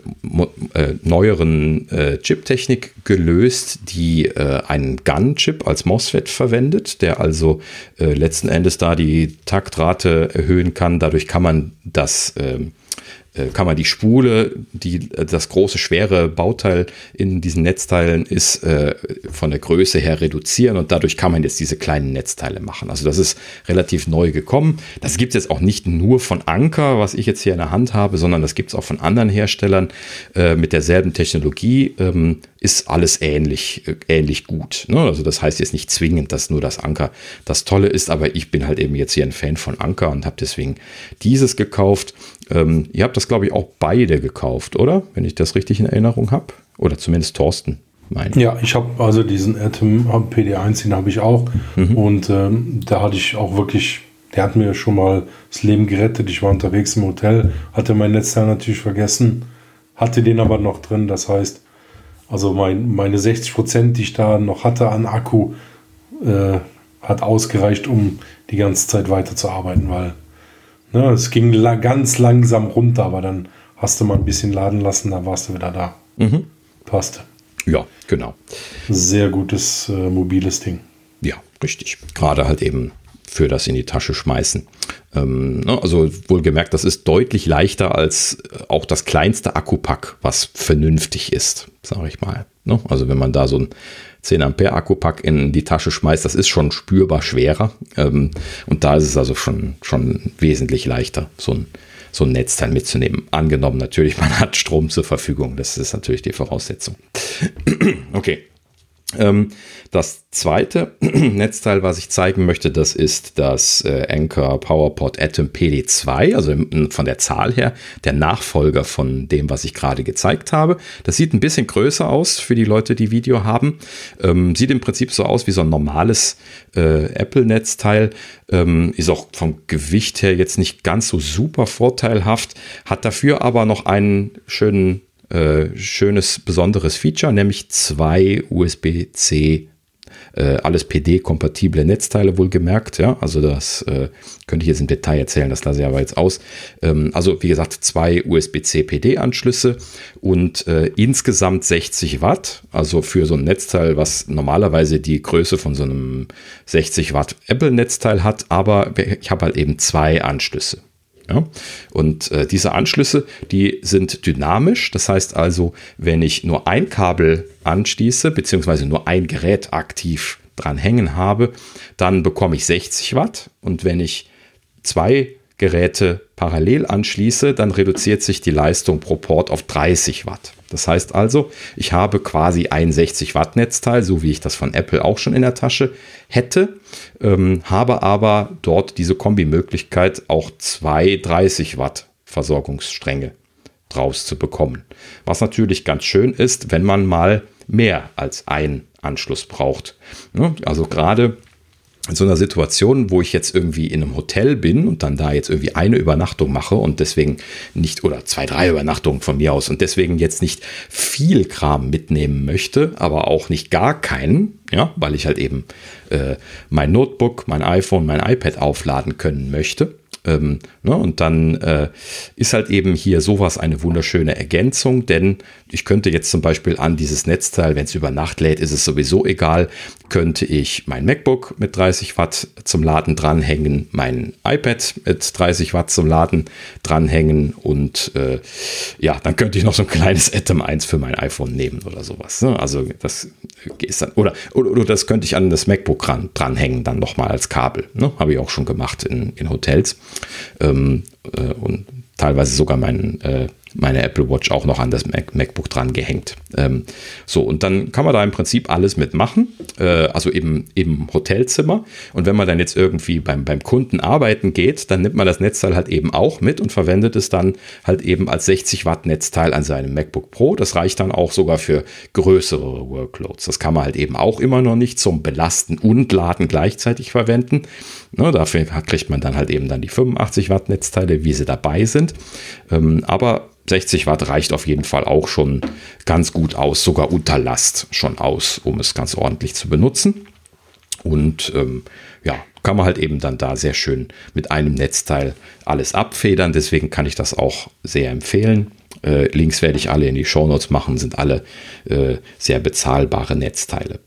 äh neueren äh, Chip-Technik gelöst, die äh, einen GAN-Chip als MOSFET verwendet, der also letzten Endes da die Taktrate erhöhen kann. Dadurch kann man das ähm, äh, kann man die Spule, die äh, das große schwere Bauteil in diesen Netzteilen ist, äh, von der Größe her reduzieren und dadurch kann man jetzt diese kleinen Netzteile machen. Also das ist relativ neu gekommen. Das gibt es jetzt auch nicht nur von Anker, was ich jetzt hier in der Hand habe, sondern das gibt es auch von anderen Herstellern mit derselben Technologie. Ähm, ist alles ähnlich, ähnlich gut. Ne? Also das heißt jetzt nicht zwingend, dass nur das Anker das Tolle ist, aber ich bin halt eben jetzt hier ein Fan von Anker und habe deswegen dieses gekauft. Ähm, ihr habt das, glaube ich, auch beide gekauft, oder? Wenn ich das richtig in Erinnerung habe. Oder zumindest Thorsten. Meine. Ja, ich habe also diesen Atom PD1, den habe ich auch. Mhm. Und ähm, da hatte ich auch wirklich, der hat mir schon mal das Leben gerettet. Ich war unterwegs im Hotel, hatte mein Netzteil natürlich vergessen, hatte den aber noch drin. Das heißt, also mein, meine 60 Prozent, die ich da noch hatte an Akku, äh, hat ausgereicht, um die ganze Zeit weiterzuarbeiten, weil Ne, es ging la ganz langsam runter, aber dann hast du mal ein bisschen laden lassen, dann warst du wieder da. Mhm. Passte. Ja, genau. Sehr gutes äh, mobiles Ding. Ja, richtig. Gerade halt eben für das in die Tasche schmeißen. Ähm, ne, also wohlgemerkt, das ist deutlich leichter als äh, auch das kleinste Akkupack, was vernünftig ist, sage ich mal. Ne? Also wenn man da so ein 10 Ampere Akkupack in die Tasche schmeißt, das ist schon spürbar schwerer. Ähm, und da ist es also schon, schon wesentlich leichter, so ein, so ein Netzteil mitzunehmen. Angenommen natürlich, (laughs) man hat Strom zur Verfügung. Das ist natürlich die Voraussetzung. (clears throat) okay. Ähm, das zweite (clears throat) Netzteil, was ich zeigen möchte, das ist das äh, Anchor PowerPod Atom PD2, also von der Zahl her der Nachfolger von dem, was ich gerade gezeigt habe. Das sieht ein bisschen größer aus für die Leute, die Video haben. Ähm, sieht im Prinzip so aus wie so ein normales äh, Apple-Netzteil. Ähm, ist auch vom Gewicht her jetzt nicht ganz so super vorteilhaft, hat dafür aber noch einen schönen äh, schönes, besonderes Feature, nämlich zwei USB-C äh, alles PD-kompatible Netzteile wohlgemerkt. Ja, also das äh, könnte ich jetzt im Detail erzählen, das lasse ich aber jetzt aus. Ähm, also wie gesagt, zwei USB-C PD-Anschlüsse und äh, insgesamt 60 Watt. Also für so ein Netzteil, was normalerweise die Größe von so einem 60 Watt Apple-Netzteil hat, aber ich habe halt eben zwei Anschlüsse. Ja? Und äh, diese Anschlüsse, die sind dynamisch. Das heißt also, wenn ich nur ein Kabel anschließe, beziehungsweise nur ein Gerät aktiv dran hängen habe, dann bekomme ich 60 Watt. Und wenn ich zwei Geräte parallel anschließe, dann reduziert sich die Leistung pro Port auf 30 Watt. Das heißt also, ich habe quasi ein 60 Watt Netzteil, so wie ich das von Apple auch schon in der Tasche hätte, ähm, habe aber dort diese Kombimöglichkeit, auch zwei 30 Watt Versorgungsstränge draus zu bekommen. Was natürlich ganz schön ist, wenn man mal mehr als ein Anschluss braucht. Also gerade in so einer Situation, wo ich jetzt irgendwie in einem Hotel bin und dann da jetzt irgendwie eine Übernachtung mache und deswegen nicht, oder zwei, drei Übernachtungen von mir aus und deswegen jetzt nicht viel Kram mitnehmen möchte, aber auch nicht gar keinen, ja, weil ich halt eben äh, mein Notebook, mein iPhone, mein iPad aufladen können möchte, Ähm, ne, und dann äh, ist halt eben hier sowas eine wunderschöne Ergänzung, denn ich könnte jetzt zum Beispiel an dieses Netzteil, wenn es über Nacht lädt, ist es sowieso egal, könnte ich mein MacBook mit 30 Watt zum Laden dranhängen, mein iPad mit 30 Watt zum Laden dranhängen und äh, ja, dann könnte ich noch so ein kleines Atom 1 für mein iPhone nehmen oder sowas. Ne? Also das ist dann, oder, oder, oder, das könnte ich an das MacBook dran, dranhängen, dann nochmal als Kabel. Ne? Habe ich auch schon gemacht in, in Hotels. Ähm, äh, und teilweise sogar mein, äh, meine Apple Watch auch noch an das Mac MacBook dran gehängt. Ähm, so, und dann kann man da im Prinzip alles mitmachen, äh, also eben im Hotelzimmer. Und wenn man dann jetzt irgendwie beim, beim Kunden arbeiten geht, dann nimmt man das Netzteil halt eben auch mit und verwendet es dann halt eben als 60 Watt Netzteil an seinem MacBook Pro. Das reicht dann auch sogar für größere Workloads. Das kann man halt eben auch immer noch nicht zum Belasten und Laden gleichzeitig verwenden. Ne, dafür kriegt man dann halt eben dann die 85 Watt Netzteile, wie sie dabei sind. Ähm, aber 60 Watt reicht auf jeden Fall auch schon ganz gut aus, sogar unter Last schon aus, um es ganz ordentlich zu benutzen. Und ähm, ja, kann man halt eben dann da sehr schön mit einem Netzteil alles abfedern. Deswegen kann ich das auch sehr empfehlen. Äh, Links werde ich alle in die Show Notes machen, sind alle äh, sehr bezahlbare Netzteile.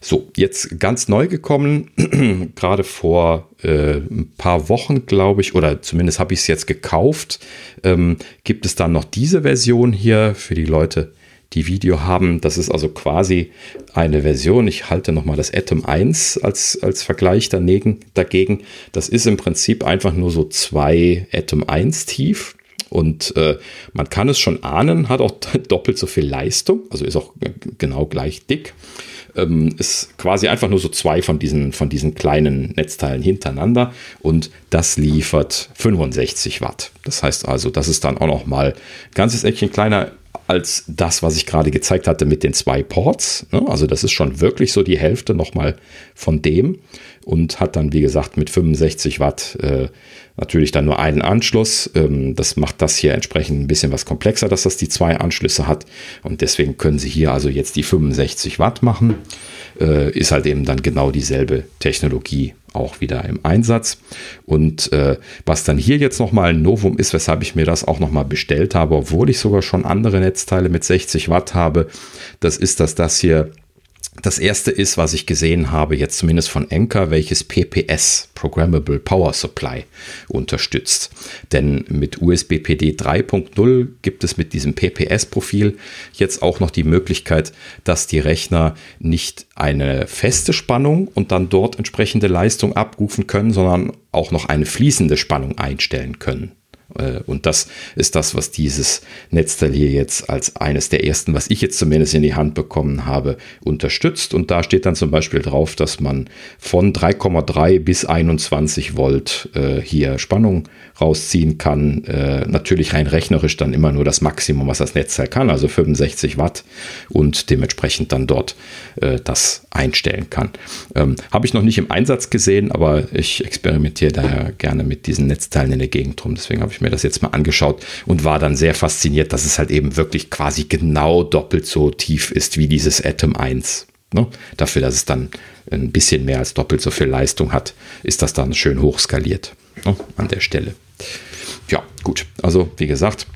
So, jetzt ganz neu gekommen, (clears throat) gerade vor äh, ein paar Wochen, glaube ich, oder zumindest habe ich es jetzt gekauft, ähm, gibt es dann noch diese Version hier für die Leute, die Video haben. Das ist also quasi eine Version. Ich halte nochmal das Atom 1 als, als Vergleich dagegen, dagegen. Das ist im Prinzip einfach nur so zwei Atom 1 tief. Und äh, man kann es schon ahnen, hat auch (laughs) doppelt so viel Leistung, also ist auch genau gleich dick ähm, ist quasi einfach nur so zwei von diesen, von diesen kleinen Netzteilen hintereinander und das liefert 65 Watt. Das heißt also, das ist dann auch noch mal ein ganzes Eckchen kleiner als das, was ich gerade gezeigt hatte mit den zwei Ports. Ne? Also das ist schon wirklich so die Hälfte nochmal von dem und hat dann, wie gesagt, mit 65 Watt äh, natürlich dann nur einen Anschluss. Ähm, das macht das hier entsprechend ein bisschen was komplexer, dass das die zwei Anschlüsse hat. Und deswegen können Sie hier also jetzt die 65 Watt machen. Äh, ist halt eben dann genau dieselbe Technologie auch wieder im Einsatz. Und äh, was dann hier jetzt nochmal ein Novum ist, weshalb ich mir das auch nochmal bestellt habe, obwohl ich sogar schon andere Netzteile mit 60 Watt habe, das ist, dass das hier das erste ist, was ich gesehen habe, jetzt zumindest von Enker, welches PPS, Programmable Power Supply, unterstützt. Denn mit USB PD 3.0 gibt es mit diesem PPS-Profil jetzt auch noch die Möglichkeit, dass die Rechner nicht eine feste Spannung und dann dort entsprechende Leistung abrufen können, sondern auch noch eine fließende Spannung einstellen können. Äh, und das ist das, was dieses Netzteil hier jetzt als eines der ersten, was ich jetzt zumindest in die Hand bekommen habe, unterstützt. Und da steht dann zum Beispiel drauf, dass man von 3,3 bis 21 Volt äh, hier Spannung rausziehen kann. Äh, natürlich rein rechnerisch dann immer nur das Maximum, was das Netzteil kann, also 65 Watt und dementsprechend dann dort äh, das einstellen kann. Ähm, Habe ich noch nicht im Einsatz gesehen, aber ich experimentiere daher gerne mit diesen Netzteilen in der Gegend rum. Deswegen habe ich mir das jetzt mal angeschaut und war dann sehr fasziniert, dass es halt eben wirklich quasi genau doppelt so tief ist wie dieses Atom 1. Ne? Dafür, dass es dann ein bisschen mehr als doppelt so viel Leistung hat, ist das dann schön hochskaliert ne? an der Stelle. Ja, gut. Also, wie gesagt,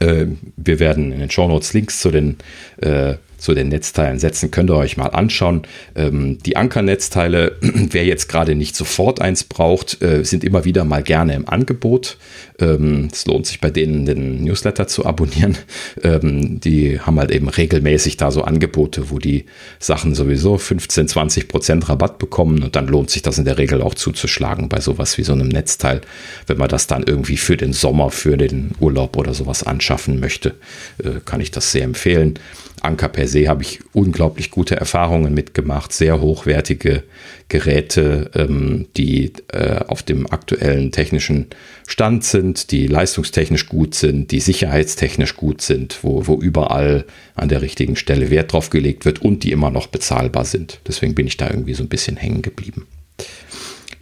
äh, wir werden in den Show Notes Links zu den äh, zu den Netzteilen setzen, könnt ihr euch mal anschauen. Ähm, die Ankernetzteile, (clears throat) wer jetzt gerade nicht sofort eins braucht, äh, sind immer wieder mal gerne im Angebot. Ähm, es lohnt sich bei denen, den Newsletter zu abonnieren. (laughs) Ähm, die haben halt eben regelmäßig da so Angebote, wo die Sachen sowieso 15, 20 Prozent Rabatt bekommen und dann lohnt sich das in der Regel auch zuzuschlagen bei sowas wie so einem Netzteil, wenn man das dann irgendwie für den Sommer, für den Urlaub oder sowas anschaffen möchte, äh, kann ich das sehr empfehlen. Anker per se habe ich unglaublich gute Erfahrungen mitgemacht, sehr hochwertige Geräte, ähm, die äh, auf dem aktuellen technischen Stand sind, die leistungstechnisch gut sind, die sicherheitstechnisch gut sind, wo, wo überall an der richtigen Stelle Wert drauf gelegt wird und die immer noch bezahlbar sind. Deswegen bin ich da irgendwie so ein bisschen hängen geblieben.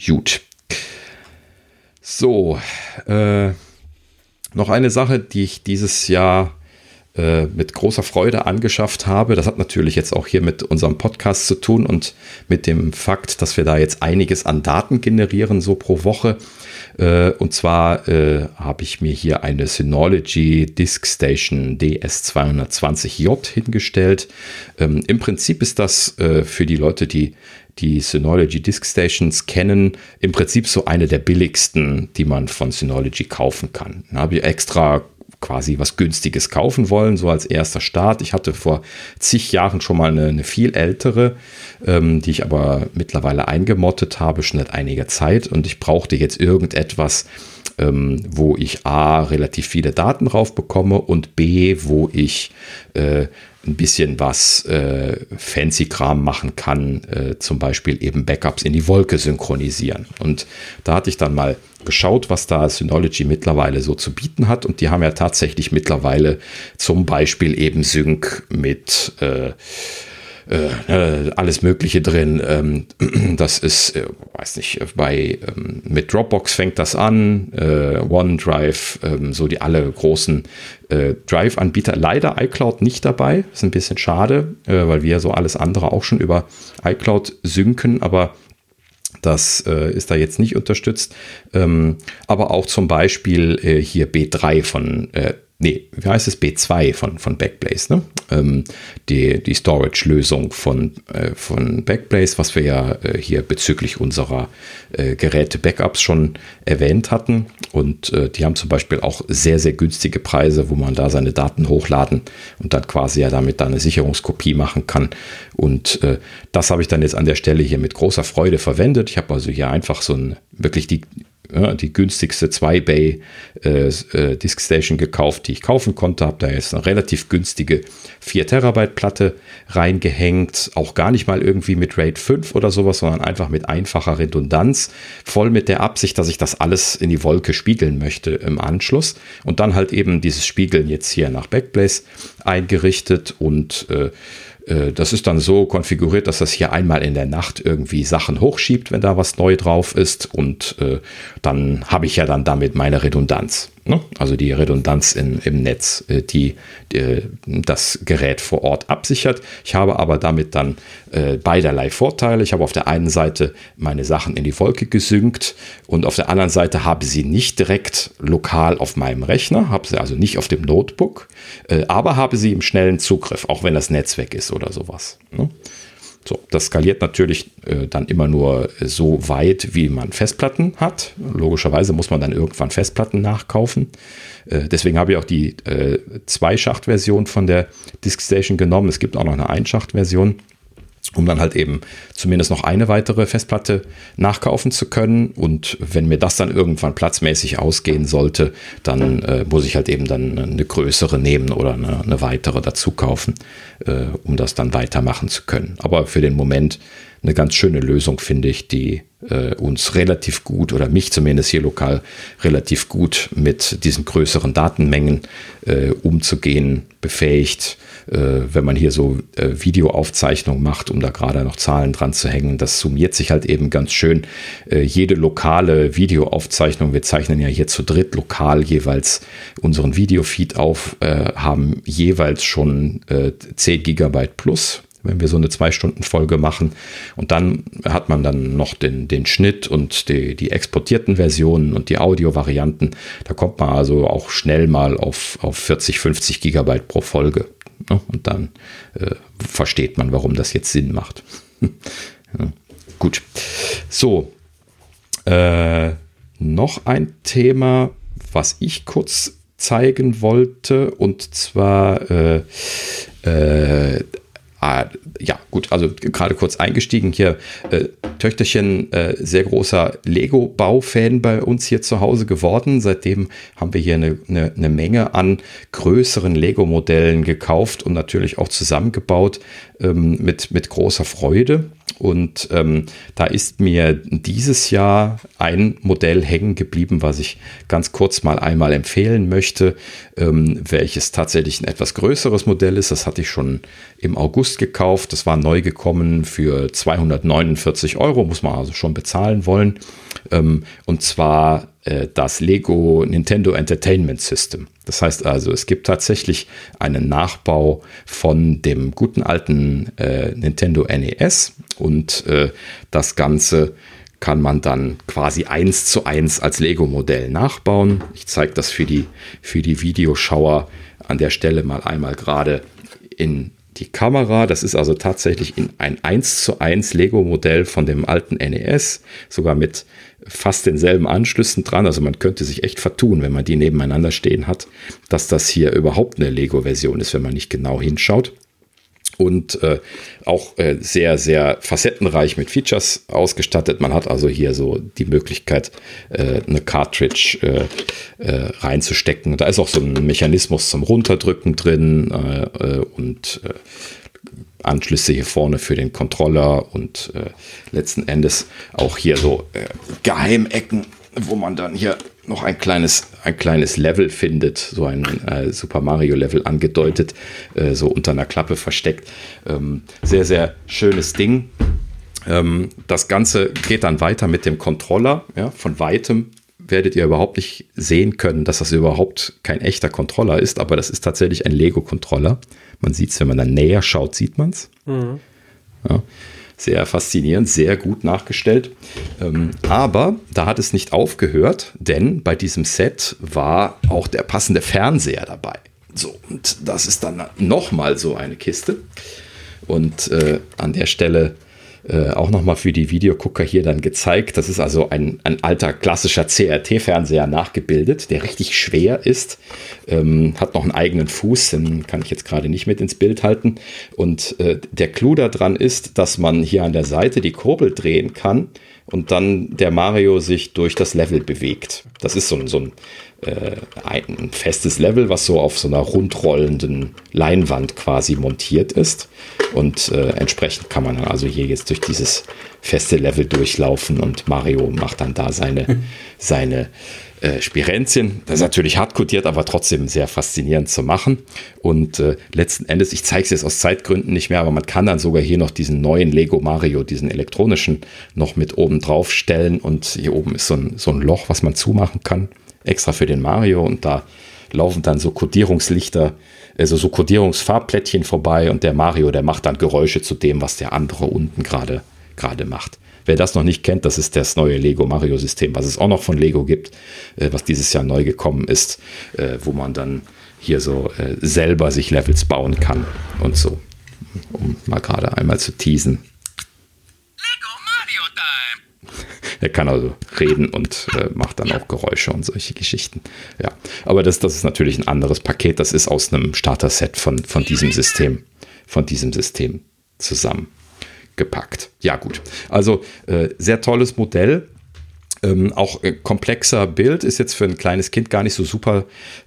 Gut. So, äh, noch eine Sache, die ich dieses Jahr äh, mit großer Freude angeschafft habe. Das hat natürlich jetzt auch hier mit unserem Podcast zu tun und mit dem Fakt, dass wir da jetzt einiges an Daten generieren, so pro Woche. Äh, und zwar äh, habe ich mir hier eine Synology Disk Station DS220J hingestellt. Ähm, Im Prinzip ist das äh, für die Leute, die die Synology Disk Stations kennen, im Prinzip so eine der billigsten, die man von Synology kaufen kann. Da habe ich extra quasi was Günstiges kaufen wollen, so als erster Start. Ich hatte vor zig Jahren schon mal eine, eine viel ältere, ähm, die ich aber mittlerweile eingemottet habe, schon seit einiger Zeit. Und ich brauchte jetzt irgendetwas, ähm, wo ich A, relativ viele Daten drauf bekomme und B, wo ich äh, ein bisschen was äh, Fancy-Kram machen kann, äh, zum Beispiel eben Backups in die Wolke synchronisieren. Und da hatte ich dann mal geschaut, was da Synology mittlerweile so zu bieten hat. Und die haben ja tatsächlich mittlerweile zum Beispiel eben Sync mit äh, äh, ne, alles Mögliche drin. Ähm, (clears throat) das ist, äh, weiß nicht, bei ähm, mit Dropbox fängt das an, äh, OneDrive, ähm, so die alle großen äh, Drive-Anbieter. Leider iCloud nicht dabei, ist ein bisschen schade, äh, weil wir so alles andere auch schon über iCloud synken, aber das äh, ist da jetzt nicht unterstützt. Ähm, aber auch zum Beispiel äh, hier B3 von äh, nee, wie heißt es, B2 von, von Backblaze, ne? Ähm, die, die Storage-Lösung von, äh, von Backblaze, was wir ja äh, hier bezüglich unserer äh, Geräte-Backups schon erwähnt hatten. Und äh, die haben zum Beispiel auch sehr, sehr günstige Preise, wo man da seine Daten hochladen und dann quasi ja damit dann eine Sicherungskopie machen kann. Und äh, das habe ich dann jetzt an der Stelle hier mit großer Freude verwendet. Ich habe also hier einfach so ein, wirklich die ja, die günstigste 2-Bay äh, äh, Station gekauft, die ich kaufen konnte. Habe da jetzt eine relativ günstige 4 Terabyte Platte reingehängt. Auch gar nicht mal irgendwie mit RAID 5 oder sowas, sondern einfach mit einfacher Redundanz. Voll mit der Absicht, dass ich das alles in die Wolke spiegeln möchte im Anschluss. Und dann halt eben dieses Spiegeln jetzt hier nach Backblaze eingerichtet und äh, das ist dann so konfiguriert, dass das hier einmal in der Nacht irgendwie Sachen hochschiebt, wenn da was neu drauf ist. Und äh, dann habe ich ja dann damit meine Redundanz. Ne? Also die Redundanz in, im Netz, äh, die, die, das Gerät vor Ort absichert. Ich habe aber damit dann äh, beiderlei Vorteile. Ich habe auf der einen Seite meine Sachen in die Wolke gesynkt und auf der anderen Seite habe sie nicht direkt lokal auf meinem Rechner, habe sie also nicht auf dem Notebook, äh, aber habe sie im schnellen Zugriff, auch wenn das Netz weg ist oder sowas. Ne? So, das skaliert natürlich äh, dann immer nur so weit, wie man Festplatten hat. Logischerweise muss man dann irgendwann Festplatten nachkaufen. Äh, deswegen habe ich auch die äh, Zwei-Schacht-Version von der DiskStation genommen. Es gibt auch noch eine Einschacht-Version um dann halt eben zumindest noch eine weitere Festplatte nachkaufen zu können. Und wenn mir das dann irgendwann platzmäßig ausgehen sollte, dann äh, muss ich halt eben dann eine größere nehmen oder eine, eine weitere dazu kaufen, äh, um das dann weitermachen zu können. Aber für den Moment eine ganz schöne Lösung, finde ich, die äh, uns relativ gut oder mich zumindest hier lokal relativ gut mit diesen größeren Datenmengen äh, umzugehen befähigt äh, wenn man hier so äh, Videoaufzeichnungen macht, um da gerade noch Zahlen dran zu hängen, das summiert sich halt eben ganz schön. Äh, jede lokale Videoaufzeichnung, wir zeichnen ja hier zu dritt lokal jeweils unseren Videofeed auf, äh, haben jeweils schon äh, 10 Gigabyte plus wenn wir so eine Zwei-Stunden-Folge machen. Und dann hat man dann noch den, den Schnitt und die, die exportierten Versionen und die Audio-Varianten. Da kommt man also auch schnell mal auf, auf 40, 50 Gigabyte pro Folge. Ne? Und dann äh, versteht man, warum das jetzt Sinn macht. (laughs) ja, gut. So. Äh, noch ein Thema, was ich kurz zeigen wollte, und zwar äh, äh, Ah, ja, gut, also gerade kurz eingestiegen hier. Äh, Töchterchen, äh, sehr großer Lego-Baufan bei uns hier zu Hause geworden. Seitdem haben wir hier eine, eine, eine Menge an größeren Lego-Modellen gekauft und natürlich auch zusammengebaut ähm, mit, mit großer Freude. Und ähm, da ist mir dieses Jahr ein Modell hängen geblieben, was ich ganz kurz mal einmal empfehlen möchte, ähm, welches tatsächlich ein etwas größeres Modell ist. Das hatte ich schon im August gekauft. Das war neu gekommen für 249 Euro, muss man also schon bezahlen wollen. Ähm, und zwar das Lego Nintendo Entertainment System. Das heißt also, es gibt tatsächlich einen Nachbau von dem guten alten äh, Nintendo NES und äh, das Ganze kann man dann quasi eins zu eins als Lego-Modell nachbauen. Ich zeige das für die, für die Videoschauer an der Stelle mal einmal gerade in die Kamera. Das ist also tatsächlich in ein 1 zu 1 Lego-Modell von dem alten NES, sogar mit fast denselben Anschlüssen dran. Also man könnte sich echt vertun, wenn man die nebeneinander stehen hat, dass das hier überhaupt eine Lego-Version ist, wenn man nicht genau hinschaut und äh, auch äh, sehr, sehr facettenreich mit Features ausgestattet. Man hat also hier so die Möglichkeit, äh, eine Cartridge äh, äh, reinzustecken. Da ist auch so ein Mechanismus zum Runterdrücken drin äh, und Anschlüsse hier vorne für den Controller und letzten Endes auch hier so Geheimecken, wo man dann hier noch ein kleines, ein kleines Level findet, so ein äh, Super Mario Level angedeutet, äh, so unter einer Klappe versteckt. Ähm, sehr, sehr schönes Ding. Ähm, das Ganze geht dann weiter mit dem Controller. Ja, von weitem werdet ihr überhaupt nicht sehen können, dass das überhaupt kein echter Controller ist, aber das ist tatsächlich ein Lego-Controller. Man sieht es, wenn man dann näher schaut, sieht man es. Mhm. Ja. Sehr faszinierend, sehr gut nachgestellt. Ähm, aber da hat es nicht aufgehört, denn bei diesem Set war auch der passende Fernseher dabei. So, und das ist dann nochmal so eine Kiste. Und äh, an der Stelle äh, auch nochmal für die Videogucker hier dann gezeigt. Das ist also ein, ein alter klassischer CRT-Fernseher nachgebildet, der richtig schwer ist, ähm, hat noch einen eigenen Fuß, den kann ich jetzt gerade nicht mit ins Bild halten. Und äh, der Clou daran ist, dass man hier an der Seite die Kurbel drehen kann und dann der Mario sich durch das Level bewegt. Das ist so ein, so ein ein festes Level, was so auf so einer rundrollenden Leinwand quasi montiert ist. Und äh, entsprechend kann man dann also hier jetzt durch dieses feste Level durchlaufen und Mario macht dann da seine, (laughs) seine äh, Spirenzien. Das ist natürlich hardcodiert, aber trotzdem sehr faszinierend zu machen. Und äh, letzten Endes, ich zeige es jetzt aus Zeitgründen nicht mehr, aber man kann dann sogar hier noch diesen neuen Lego Mario, diesen elektronischen, noch mit oben drauf stellen. Und hier oben ist so ein, so ein Loch, was man zumachen kann extra für den Mario und da laufen dann so Kodierungslichter, also so Kodierungsfarbplättchen vorbei und der Mario, der macht dann Geräusche zu dem, was der andere unten gerade gerade macht. Wer das noch nicht kennt, das ist das neue Lego Mario System, was es auch noch von Lego gibt, äh, was dieses Jahr neu gekommen ist, äh, wo man dann hier so äh, selber sich Levels bauen kann und so, um mal gerade einmal zu teasen. Er kann also reden und äh, macht dann auch Geräusche und solche Geschichten. Ja, aber das, das ist natürlich ein anderes Paket. Das ist aus einem Starter-Set von, von diesem System, von diesem System zusammengepackt. Ja, gut. Also äh, sehr tolles Modell. Ähm, auch äh, komplexer Bild ist jetzt für ein kleines Kind gar nicht so super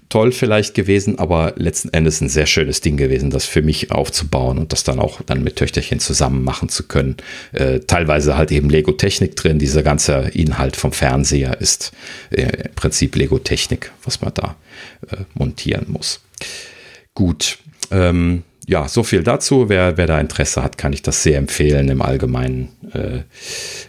toll vielleicht gewesen, aber letzten Endes ein sehr schönes Ding gewesen, das für mich aufzubauen und das dann auch dann mit Töchterchen zusammen machen zu können. Äh, teilweise halt eben Lego-Technik drin. Dieser ganze Inhalt vom Fernseher ist äh, im Prinzip Lego-Technik, was man da äh, montieren muss. Gut. Ähm, ja, so viel dazu. Wer, wer da Interesse hat, kann ich das sehr empfehlen. Im Allgemeinen, äh,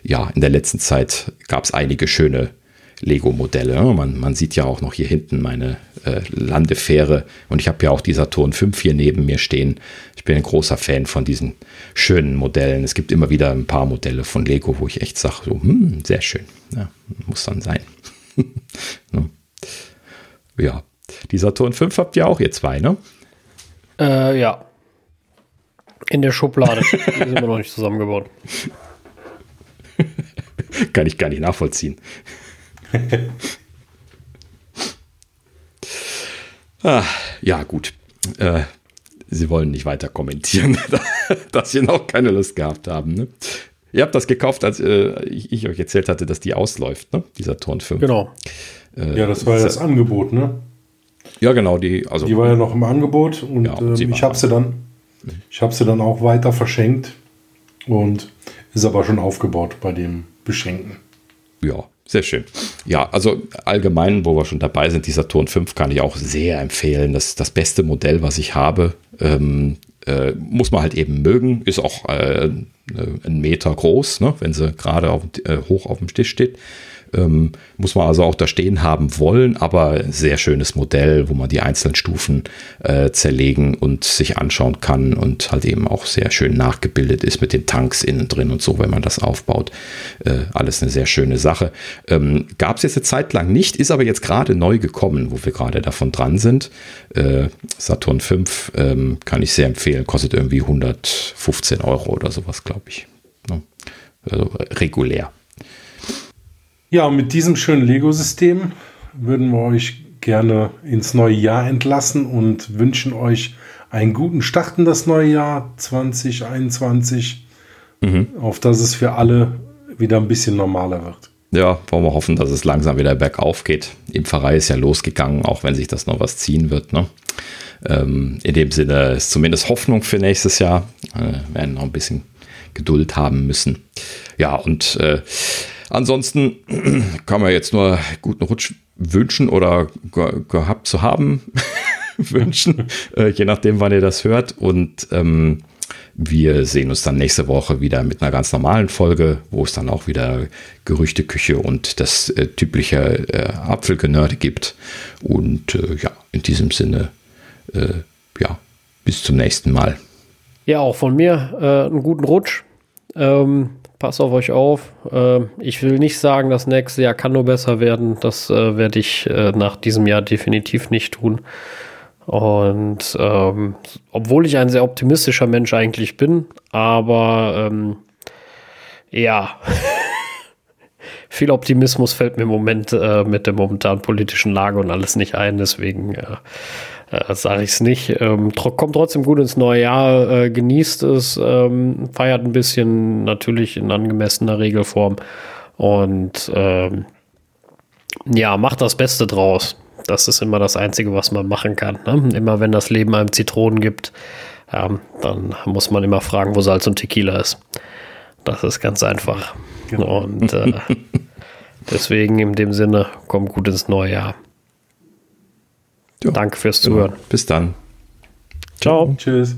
ja, in der letzten Zeit gab es einige schöne Lego-Modelle. Man, man, sieht ja auch noch hier hinten meine äh, Landefähre und ich habe ja auch die Saturn 5 hier neben mir stehen. Ich bin ein großer Fan von diesen schönen Modellen. Es gibt immer wieder ein paar Modelle von Lego, wo ich echt sage, so, hm, sehr schön. Ja, muss dann sein. (laughs) Ne? ja, die Saturn 5 habt ihr auch, ihr zwei, ne? Äh, ja. In der Schublade. die sind wir noch nicht zusammengebaut. (laughs) Kann ich gar nicht nachvollziehen. ah, ja, gut. Äh, Sie wollen nicht weiter kommentieren, (laughs) dass Sie noch keine Lust gehabt haben. Ne? Ihr habt das gekauft, als äh, ich, ich, euch erzählt hatte, dass die ausläuft, ne? dieser Turn 5. Genau. Äh, ja, das war ja das Angebot, ne? Ja, genau. Die, also, die war ja noch im Angebot und, ja, und ähm, ich habe sie dann, ich habe sie dann auch weiter verschenkt und ist aber schon aufgebaut bei dem Beschenken. Ja, sehr schön. Ja, also allgemein, wo wir schon dabei sind, dieser Saturn 5 kann ich auch sehr empfehlen. Das ist das beste Modell, was ich habe. Ähm, äh, muss man halt eben mögen. Ist auch äh, ein Meter groß, ne, wenn sie gerade äh, hoch auf dem Tisch steht. Ähm, muss man also auch da stehen haben wollen, aber sehr schönes Modell, wo man die einzelnen Stufen äh, zerlegen und sich anschauen kann und halt eben auch sehr schön nachgebildet ist mit den Tanks innen drin und so, wenn man das aufbaut. Äh, alles eine sehr schöne Sache. Ähm, Gab es jetzt eine Zeit lang nicht, ist aber jetzt gerade neu gekommen, wo wir gerade davon dran sind. Äh, Saturn 5 ähm, kann ich sehr empfehlen, kostet irgendwie 115 Euro oder sowas, glaube ich. Ne? Also regulär. Ja, mit diesem schönen Lego-System würden wir euch gerne ins neue Jahr entlassen und wünschen euch einen guten Start in das neue Jahr 2021, mhm. auf dass es für alle wieder ein bisschen normaler wird. Ja, wollen wir hoffen, dass es langsam wieder bergauf geht. Im Pfarrei ist ja losgegangen, auch wenn sich das noch was ziehen wird. Ne? Ähm, in dem Sinne ist zumindest Hoffnung für nächstes Jahr. Äh, werden noch ein bisschen Geduld haben müssen. Ja, und äh, ansonsten (clears throat) kann man jetzt nur guten Rutsch wünschen oder ge gehabt zu haben (laughs) wünschen, äh, je nachdem, wann ihr das hört. Und ähm, wir sehen uns dann nächste Woche wieder mit einer ganz normalen Folge, wo es dann auch wieder Gerüchteküche und das äh, typische äh, Apfelgenörde gibt. Und äh, ja, in diesem Sinne, äh, ja, bis zum nächsten Mal. Ja, auch von mir äh, einen guten Rutsch. Ähm, passt auf euch auf. Äh, ich will nicht sagen, das nächste Jahr kann nur besser werden. Das äh, werde ich äh, nach diesem Jahr definitiv nicht tun. Und ähm, obwohl ich ein sehr optimistischer Mensch eigentlich bin, aber ähm, ja, (laughs) viel Optimismus fällt mir im Moment äh, mit der momentanen politischen Lage und alles nicht ein. Deswegen äh, äh, sage ich es nicht. Ähm, tro kommt trotzdem gut ins neue Jahr, äh, genießt es, ähm, feiert ein bisschen, natürlich in angemessener Regelform und ähm, ja, macht das Beste draus. Das ist immer das Einzige, was man machen kann. Ne? Immer wenn das Leben einem Zitronen gibt, ähm, dann muss man immer fragen, wo Salz und Tequila ist. Das ist ganz einfach. Genau. Und äh, (laughs) deswegen in dem Sinne, kommt gut ins neue Jahr. Ja. Danke fürs Zuhören. Bis dann. Ciao. Tschüss.